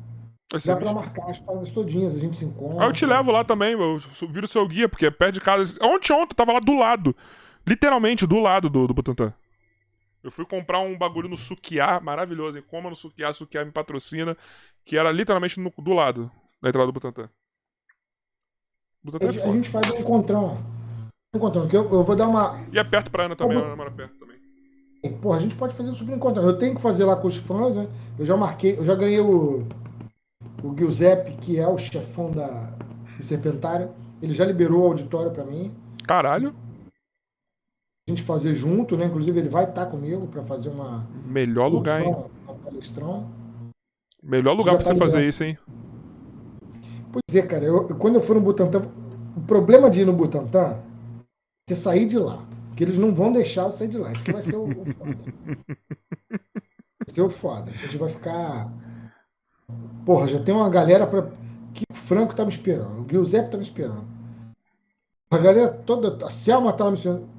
Dá para bicho. marcar as paradas todinhas, a gente se encontra. Ah, eu te levo lá também, eu viro o seu guia, porque é perto de casa. Ontem, ontem, eu tava lá do lado. Literalmente, do lado do, do Butantã. Eu fui comprar um bagulho no Sukiá, maravilhoso, hein? Coma no Sukiá, Sukiá me patrocina, que era literalmente no- do lado da entrada do Butantã. Butantã A é gente, a gente faz um encontrão. Um encontrão, que eu, eu vou dar uma. E é perto pra Ana também, Como- Ana mora perto também. Porra, a gente pode fazer um super encontrão. Eu tenho que fazer lá com os fãs, né? Eu já marquei, eu já ganhei o. O Giuseppe, que é o chefão da, do Serpentário. Ele já liberou o auditório pra mim. Caralho, gente fazer junto, né? Inclusive, ele vai estar comigo pra fazer uma. melhor lugar, hein? Uma palestrão. Melhor lugar Já pra tá você fazer isso, hein? Pois é, cara, eu, quando eu for no Butantã, o problema de ir no Butantã é você sair de lá. Porque eles não vão deixar eu sair de lá. Isso que vai ser o, o foda. Vai ser o foda. A gente vai ficar. Porra, já tem uma galera pra. Que o Franco tá me esperando. O Giuseppe tá me esperando. A galera toda. A Selma tá me esperando.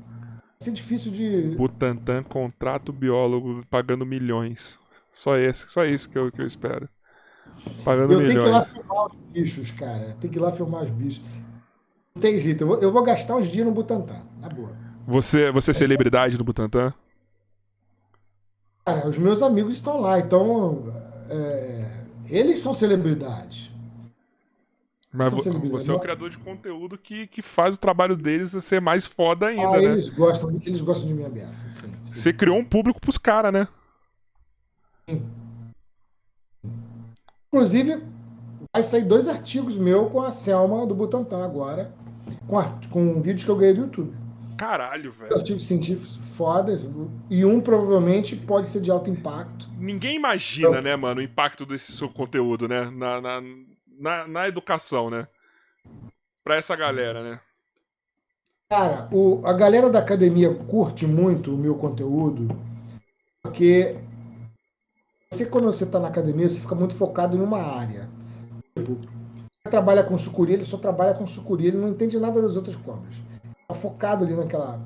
Vai ser difícil de. Butantan contrato biólogo pagando milhões. Só esse, só isso que eu, que eu espero. Pagando Eu tenho que ir lá milhões. filmar os bichos, cara. Tem que ir lá filmar os bichos. Não tem jeito. Eu vou, eu vou gastar uns dias no Butantã. Na boa. Você, você é celebridade do Butantan? Cara, os meus amigos estão lá, então é, eles são celebridades. Mas você é o criador de conteúdo que, que faz o trabalho deles ser mais foda ainda, ah, né? eles gostam, eles gostam de minha beça, sim, sim. Você criou um público pros caras, né? Inclusive, vai sair dois artigos meus com a Selma do Butantan agora, com, art- com vídeos que eu ganhei do YouTube. Caralho, velho. Artigos científicos fodas, e um provavelmente pode ser de alto impacto. Ninguém imagina, né, mano, o impacto desse seu conteúdo, né? Na, na, na, na educação, né? Pra essa galera, né? Cara, o- a galera da academia curte muito o meu conteúdo, porque você, quando você está na academia, você fica muito focado em uma área. Tipo, você trabalha com sucuri, ele só trabalha com sucuri, ele não entende nada das outras cobras. Está focado ali naquela.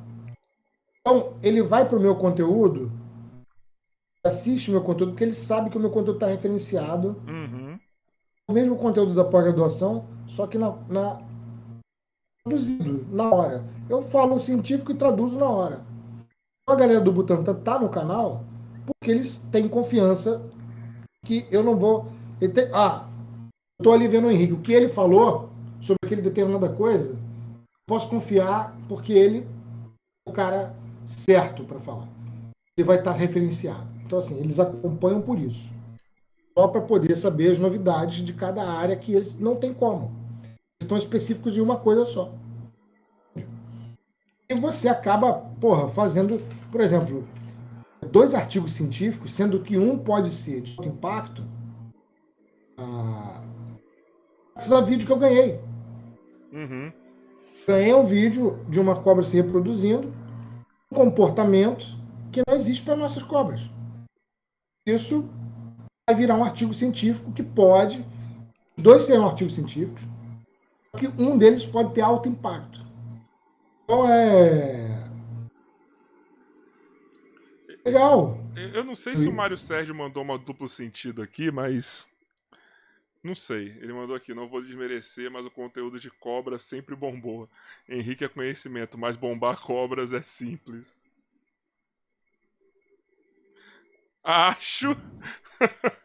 Então, ele vai para o meu conteúdo, assiste o meu conteúdo, porque ele sabe que o meu conteúdo está referenciado Uhum. Mesmo conteúdo da pós-graduação, só que na, na- traduzido na hora. Eu falo científico e traduzo na hora. A galera do Butantan tá no canal porque eles têm confiança que eu não vou. tem- ah, eu tô ali vendo o Henrique. O que ele falou sobre aquele determinada coisa, posso confiar porque ele é o cara certo para falar. Ele vai estar referenciado. Então, assim, eles acompanham por isso só para poder saber as novidades de cada área que eles não tem como. Eles estão específicos de uma coisa só. E você acaba, porra, fazendo, por exemplo, dois artigos científicos, sendo que um pode ser de alto impacto, ah, esse vídeo que eu ganhei. Uhum. Ganhei um vídeo de uma cobra se reproduzindo, um comportamento que não existe para nossas cobras. Isso virar um artigo científico que pode, dois serão artigos científicos, que um deles pode ter alto impacto. Então é. Legal. Eu não sei se o Mário Sérgio mandou uma duplo sentido aqui, mas. Não sei. Ele mandou aqui, não vou desmerecer, mas o conteúdo de cobra sempre bombou. Henrique é conhecimento, mas bombar cobras é simples. Acho. (laughs)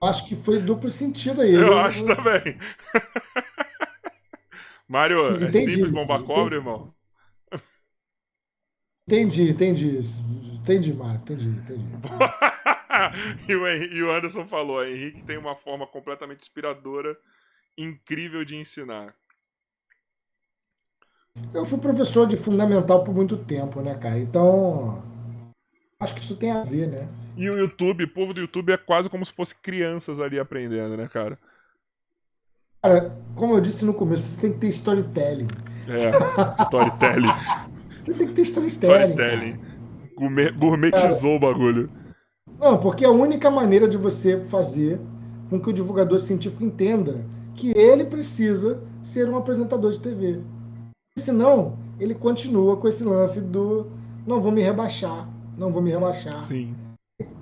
Acho que foi duplo sentido aí. Eu acho também. (laughs) Mário, é simples bombar cobra, irmão? Entendi, entendi. Entendi, Mário, entendi, entendi. (laughs) e, o e o Anderson falou: Henrique tem uma forma completamente inspiradora, incrível de ensinar. Eu fui professor de fundamental por muito tempo, né, cara? Então, acho que isso tem a ver, né? E o YouTube, o povo do YouTube é quase como se fosse crianças ali aprendendo, né, cara? Cara, como eu disse no começo, você tem que ter storytelling. É, storytelling. (laughs) você tem que ter storytelling. Storytelling. Gourmetizou o bagulho. Não, porque é a única maneira de você fazer com que o divulgador científico entenda que ele precisa ser um apresentador de TV. Senão, ele continua com esse lance do não vou me rebaixar, não vou me rebaixar. Sim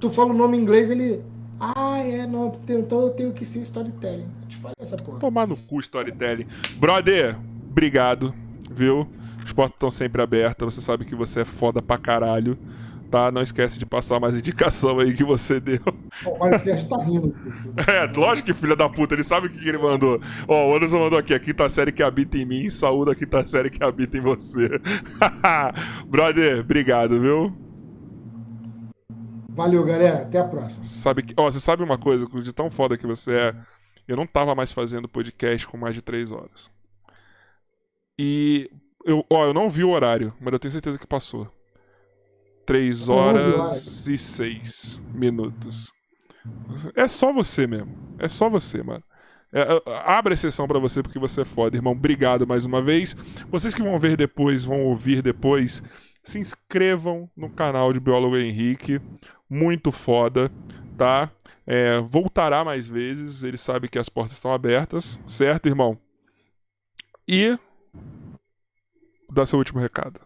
tu fala o nome em inglês, ele. Ah, é, não, então eu tenho que ser storytelling. Eu te falei essa porra. Tomar no cu storytelling. Brother, obrigado, viu? Os portas estão sempre abertas, você sabe que você é foda pra caralho. Tá? Não esquece de passar mais indicação aí que você (laughs) deu. O Mário Sérgio tá rindo. (laughs) É, lógico que filha da puta, ele sabe o que, que ele mandou. Ó, o Anderson mandou aqui, a quinta série que habita em mim, saúde a quinta série que habita em você. (laughs) Brother, obrigado, viu? Valeu, galera. Até a próxima. Sabe que, ó, você sabe uma coisa, de tão foda que você é, eu não tava mais fazendo podcast com mais de três horas. E eu, ó, eu não vi o horário, mas eu tenho certeza que passou. Três horas, horas. e seis minutos. É só você mesmo. É só você, mano. É, é abre exceção para você porque você é foda, irmão. Obrigado mais uma vez. Vocês que vão ver depois, vão ouvir depois, se inscrevam no canal de Biólogo Henrique muito foda, tá? É, voltará mais vezes, ele sabe que as portas estão abertas, certo, irmão? E dá seu último recado.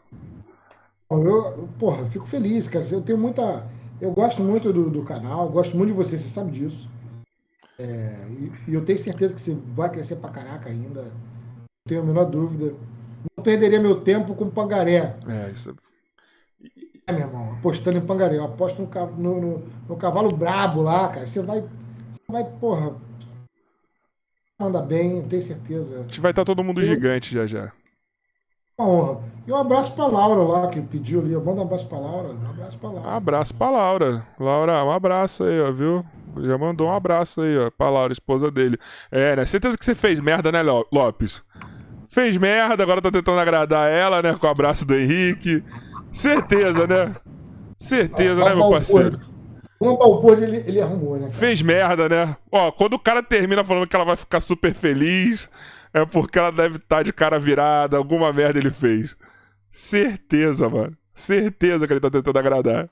Eu, porra, fico feliz, cara. Eu tenho muita. Eu gosto muito do, do canal, gosto muito de você, você sabe disso. É, e, e, eu tenho certeza que você vai crescer pra caraca ainda. Não tenho a menor dúvida. Não perderia meu tempo com pangaré. É, isso é é, meu irmão, apostando em pangaré. Eu aposto no, no, no, no cavalo brabo lá, cara. Você vai, você vai, porra, manda bem, tenho certeza. A gente vai estar todo mundo eu... gigante já já. Uma honra. E um abraço pra Laura lá, que pediu ali. Eu mando um abraço pra Laura. Um abraço pra Laura. Abraço pra Laura. Laura, um abraço aí, ó, viu? Já mandou um abraço aí, ó, pra Laura, esposa dele. É, né? Certeza que você fez merda, né, Lopes? Fez merda, agora tá tentando agradar ela, né? Com o abraço do Henrique. Certeza, né? Certeza, né, meu parceiro? Uma balbúrdia ele, ele arrumou, né? Cara? Fez merda, né? Ó, quando o cara termina falando que ela vai ficar super feliz, é porque ela deve estar tá de cara virada, alguma merda ele fez. Certeza, mano. Certeza que ele tá tentando agradar.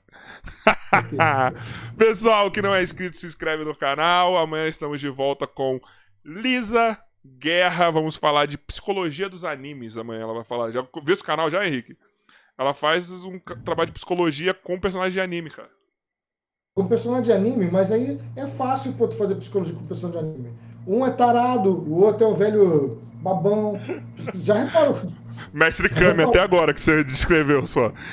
(laughs) Pessoal que não é inscrito, se inscreve no canal. Amanhã estamos de volta com Lisa Guerra. Vamos falar de psicologia dos animes. Amanhã ela vai falar. Já viu esse canal já, Henrique? Ela faz um trabalho de psicologia com personagem de anime, cara. Com personagem de anime, mas aí é fácil pô, tu fazer psicologia com personagem de anime. Um é tarado, o outro é um velho babão. (laughs) Já reparou? Mestre Kami, até agora que você descreveu só. (laughs)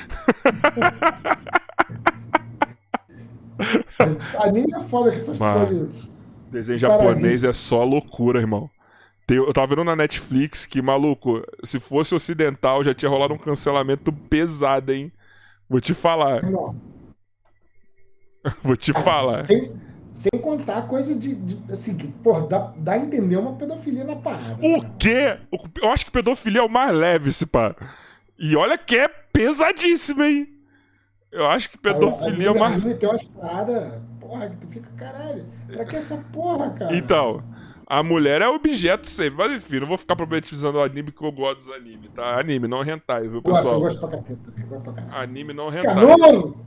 anime é foda que essas coisas. Desenho japonês é só loucura, irmão. Eu tava vendo na Netflix que, maluco, se fosse ocidental já tinha rolado um cancelamento pesado, hein? Vou te falar. Não. Vou te falar. Sem, sem contar coisa de, de. assim, porra, dá, dá a entender uma pedofilia na parada. O quê? Eu acho que pedofilia é o mais leve, se pá. E olha que é pesadíssimo, hein? Eu acho que pedofilia é Aí, mais. tem umas paradas, porra, que tu fica, caralho, pra que essa porra, cara? Então, a mulher é objeto sempre. Mas enfim, não vou ficar problematizando o anime que eu gosto dos animes, tá? Anime, não hentai, viu, eu gosto, eu pessoal? gosto pra caceta, eu gosto pra caralho. Anime não hentai. Canouro!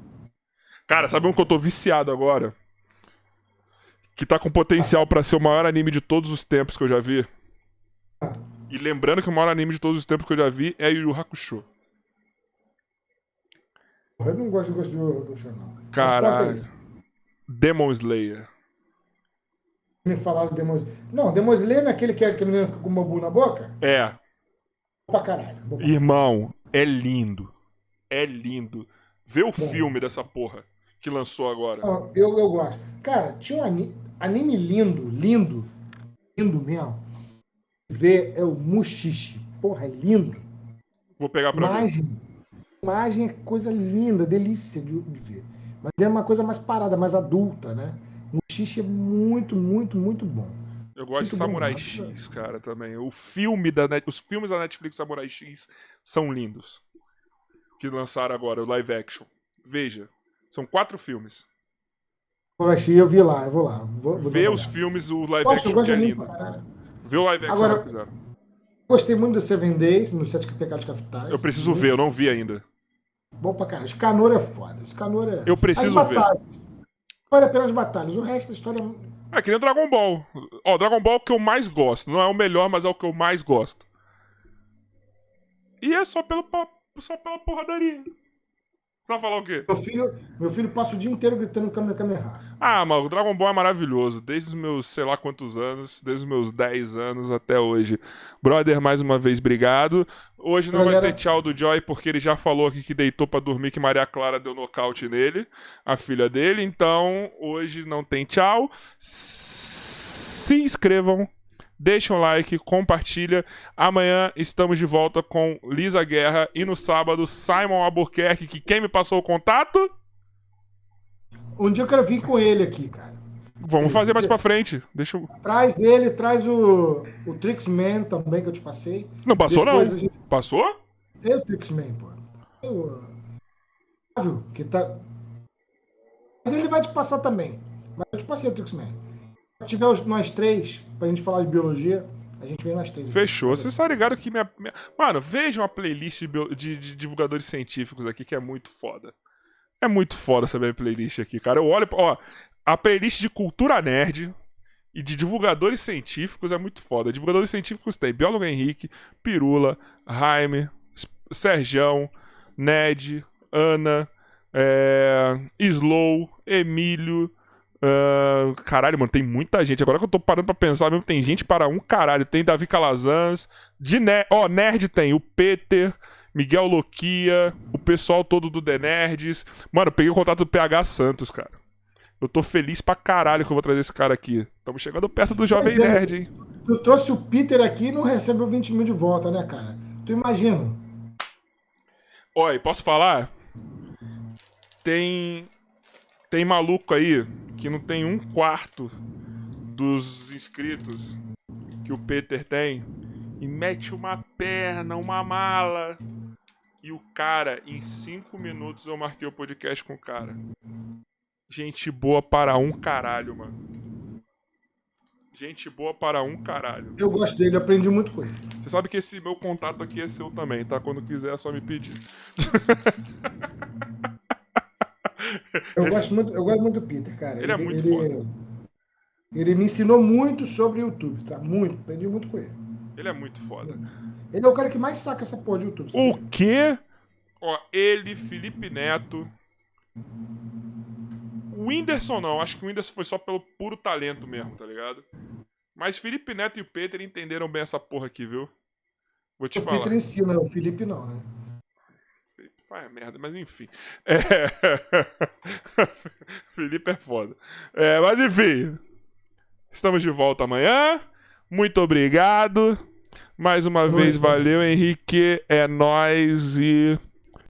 Cara, sabe um que eu tô viciado agora? Que tá com potencial pra ser o maior anime de todos os tempos que eu já vi. E lembrando que o maior anime de todos os tempos que eu já vi é Yu Yu Hakusho. Eu não gosto, gosto do, do show, não. Mas conta Caralho. Demon Slayer. Me falaram Demon Não, Slayer não é aquele que, é, que a menina fica com o bambu na boca? É, Bom pra caralho. Bom irmão, é lindo. É lindo. Vê o filme dessa porra que lançou agora. Não, eu, eu gosto. Cara, tinha um ani- anime lindo, lindo, lindo mesmo. Ver é o Mushishi. Porra, é lindo. Vou pegar pra ver. Imagem. Imagem é coisa linda, delícia de, de ver. Mas é uma coisa mais parada, mais adulta, né? Mushishi é muito, muito, muito bom. Eu gosto de Muito bom, Samurai muito X, cara, também. O filme da Net... Os filmes da Netflix Samurai X são lindos. Que lançaram agora, o live action. Veja. São quatro filmes. Mushishi eu vi lá, eu vou lá. Vou, vou Vê os filmes, o live Gosto, action gosto que de é lindo. pra. Vê o live action Agora- que fizeram. Gostei muito do Seven Days, no Sete Pecados Capitais. Eu preciso ver, eu não vi ainda. Bom pra caralho. Scanor é foda. Scanor é. Eu preciso ver. Batalhas. Vale a pena as batalhas. O resto da história. É que nem Dragon Ball. Ó, Dragon Ball é o que eu mais gosto. Não é o melhor, mas é o que eu mais gosto. E é só, pelo, pa- só pela porradaria. Você vai falar o quê? Meu filho, meu filho passa o dia inteiro gritando Kamehameha. Ah, mas o Dragon Ball é maravilhoso. Desde os meus sei lá quantos anos, desde os meus 10 anos até hoje. Brother, mais uma vez, obrigado. Hoje não vai Galera- ter tchau do Joy, porque ele já falou aqui que deitou pra dormir que Maria Clara deu nocaute nele, a filha dele. Então, hoje não tem tchau. Se inscrevam. Deixa um like, compartilha. Amanhã estamos de volta com Lisa Guerra e no sábado Simon Albuquerque, que quem me passou o contato? Um dia eu quero vir com ele aqui, cara. Vamos fazer mais pra frente. Deixa eu... Traz ele, traz o, o Trixman também que eu te passei. Não passou, Depois não. gente- Passou? Sei o Trixman, pô. O Flávio, que tá. Mas ele vai te passar também. Mas eu te passei o Trixman. Tiver nós três, pra gente falar de biologia, a gente vem nós três. Fechou. Vocês estão ligados que minha, minha- Mano, vejam uma playlist de, bio- de- de divulgadores científicos aqui que é muito foda. É muito foda essa minha playlist aqui, cara. Eu olho. Ó, a playlist de cultura nerd e de divulgadores científicos é muito foda. Divulgadores científicos tem Biólogo Henrique, Pirula, Jaime, Sergião, Ned, Ana, é, Slow, Emílio. Ah, caralho, mano, tem muita gente. Agora que eu tô parando pra pensar mesmo, tem gente para um caralho. Tem Davi Calazans, de ne ó, Nerd tem o Peter, Miguel Loquia, o pessoal todo do The Nerds. Mano, eu peguei o contato do PH Santos, cara. Eu tô feliz pra caralho que eu vou trazer esse cara aqui. Estamos chegando perto do Jovem é. Nerd, hein? Tu trouxe o Peter aqui e não recebeu 20 mil de volta, né, cara? Tu imagina? Oi, posso falar? Tem. Tem maluco aí que não tem um quarto dos inscritos que o Peter tem e mete uma perna, uma mala. E o cara, em cinco minutos eu marquei o podcast com o cara. Gente boa para um caralho, mano. Gente boa para um caralho. Eu gosto dele, aprendi muito com ele. Você sabe que esse meu contato aqui é seu também, tá? Quando quiser é só me pedir. (laughs) Eu, Esse- gosto, muito, eu gosto muito do Peter, cara. Ele é muito foda. Ele me ensinou muito sobre o YouTube, tá? Muito. Aprendi muito com ele. Ele é muito foda. Ele é o cara que mais saca essa porra de YouTube. sabe? O quê? Ó, ele, Felipe Neto. O Whindersson não, acho que o Whindersson foi só pelo puro talento mesmo, tá ligado? Mas Felipe Neto e o Peter entenderam bem essa porra aqui, viu? Vou te o falar. Peter ensina, o Felipe não, né? Faz merda, mas enfim. É... (laughs) Felipe é foda. É, mas enfim. Estamos de volta amanhã. Muito obrigado. Mais uma Noite, vez, mano. valeu, Henrique. É nóis e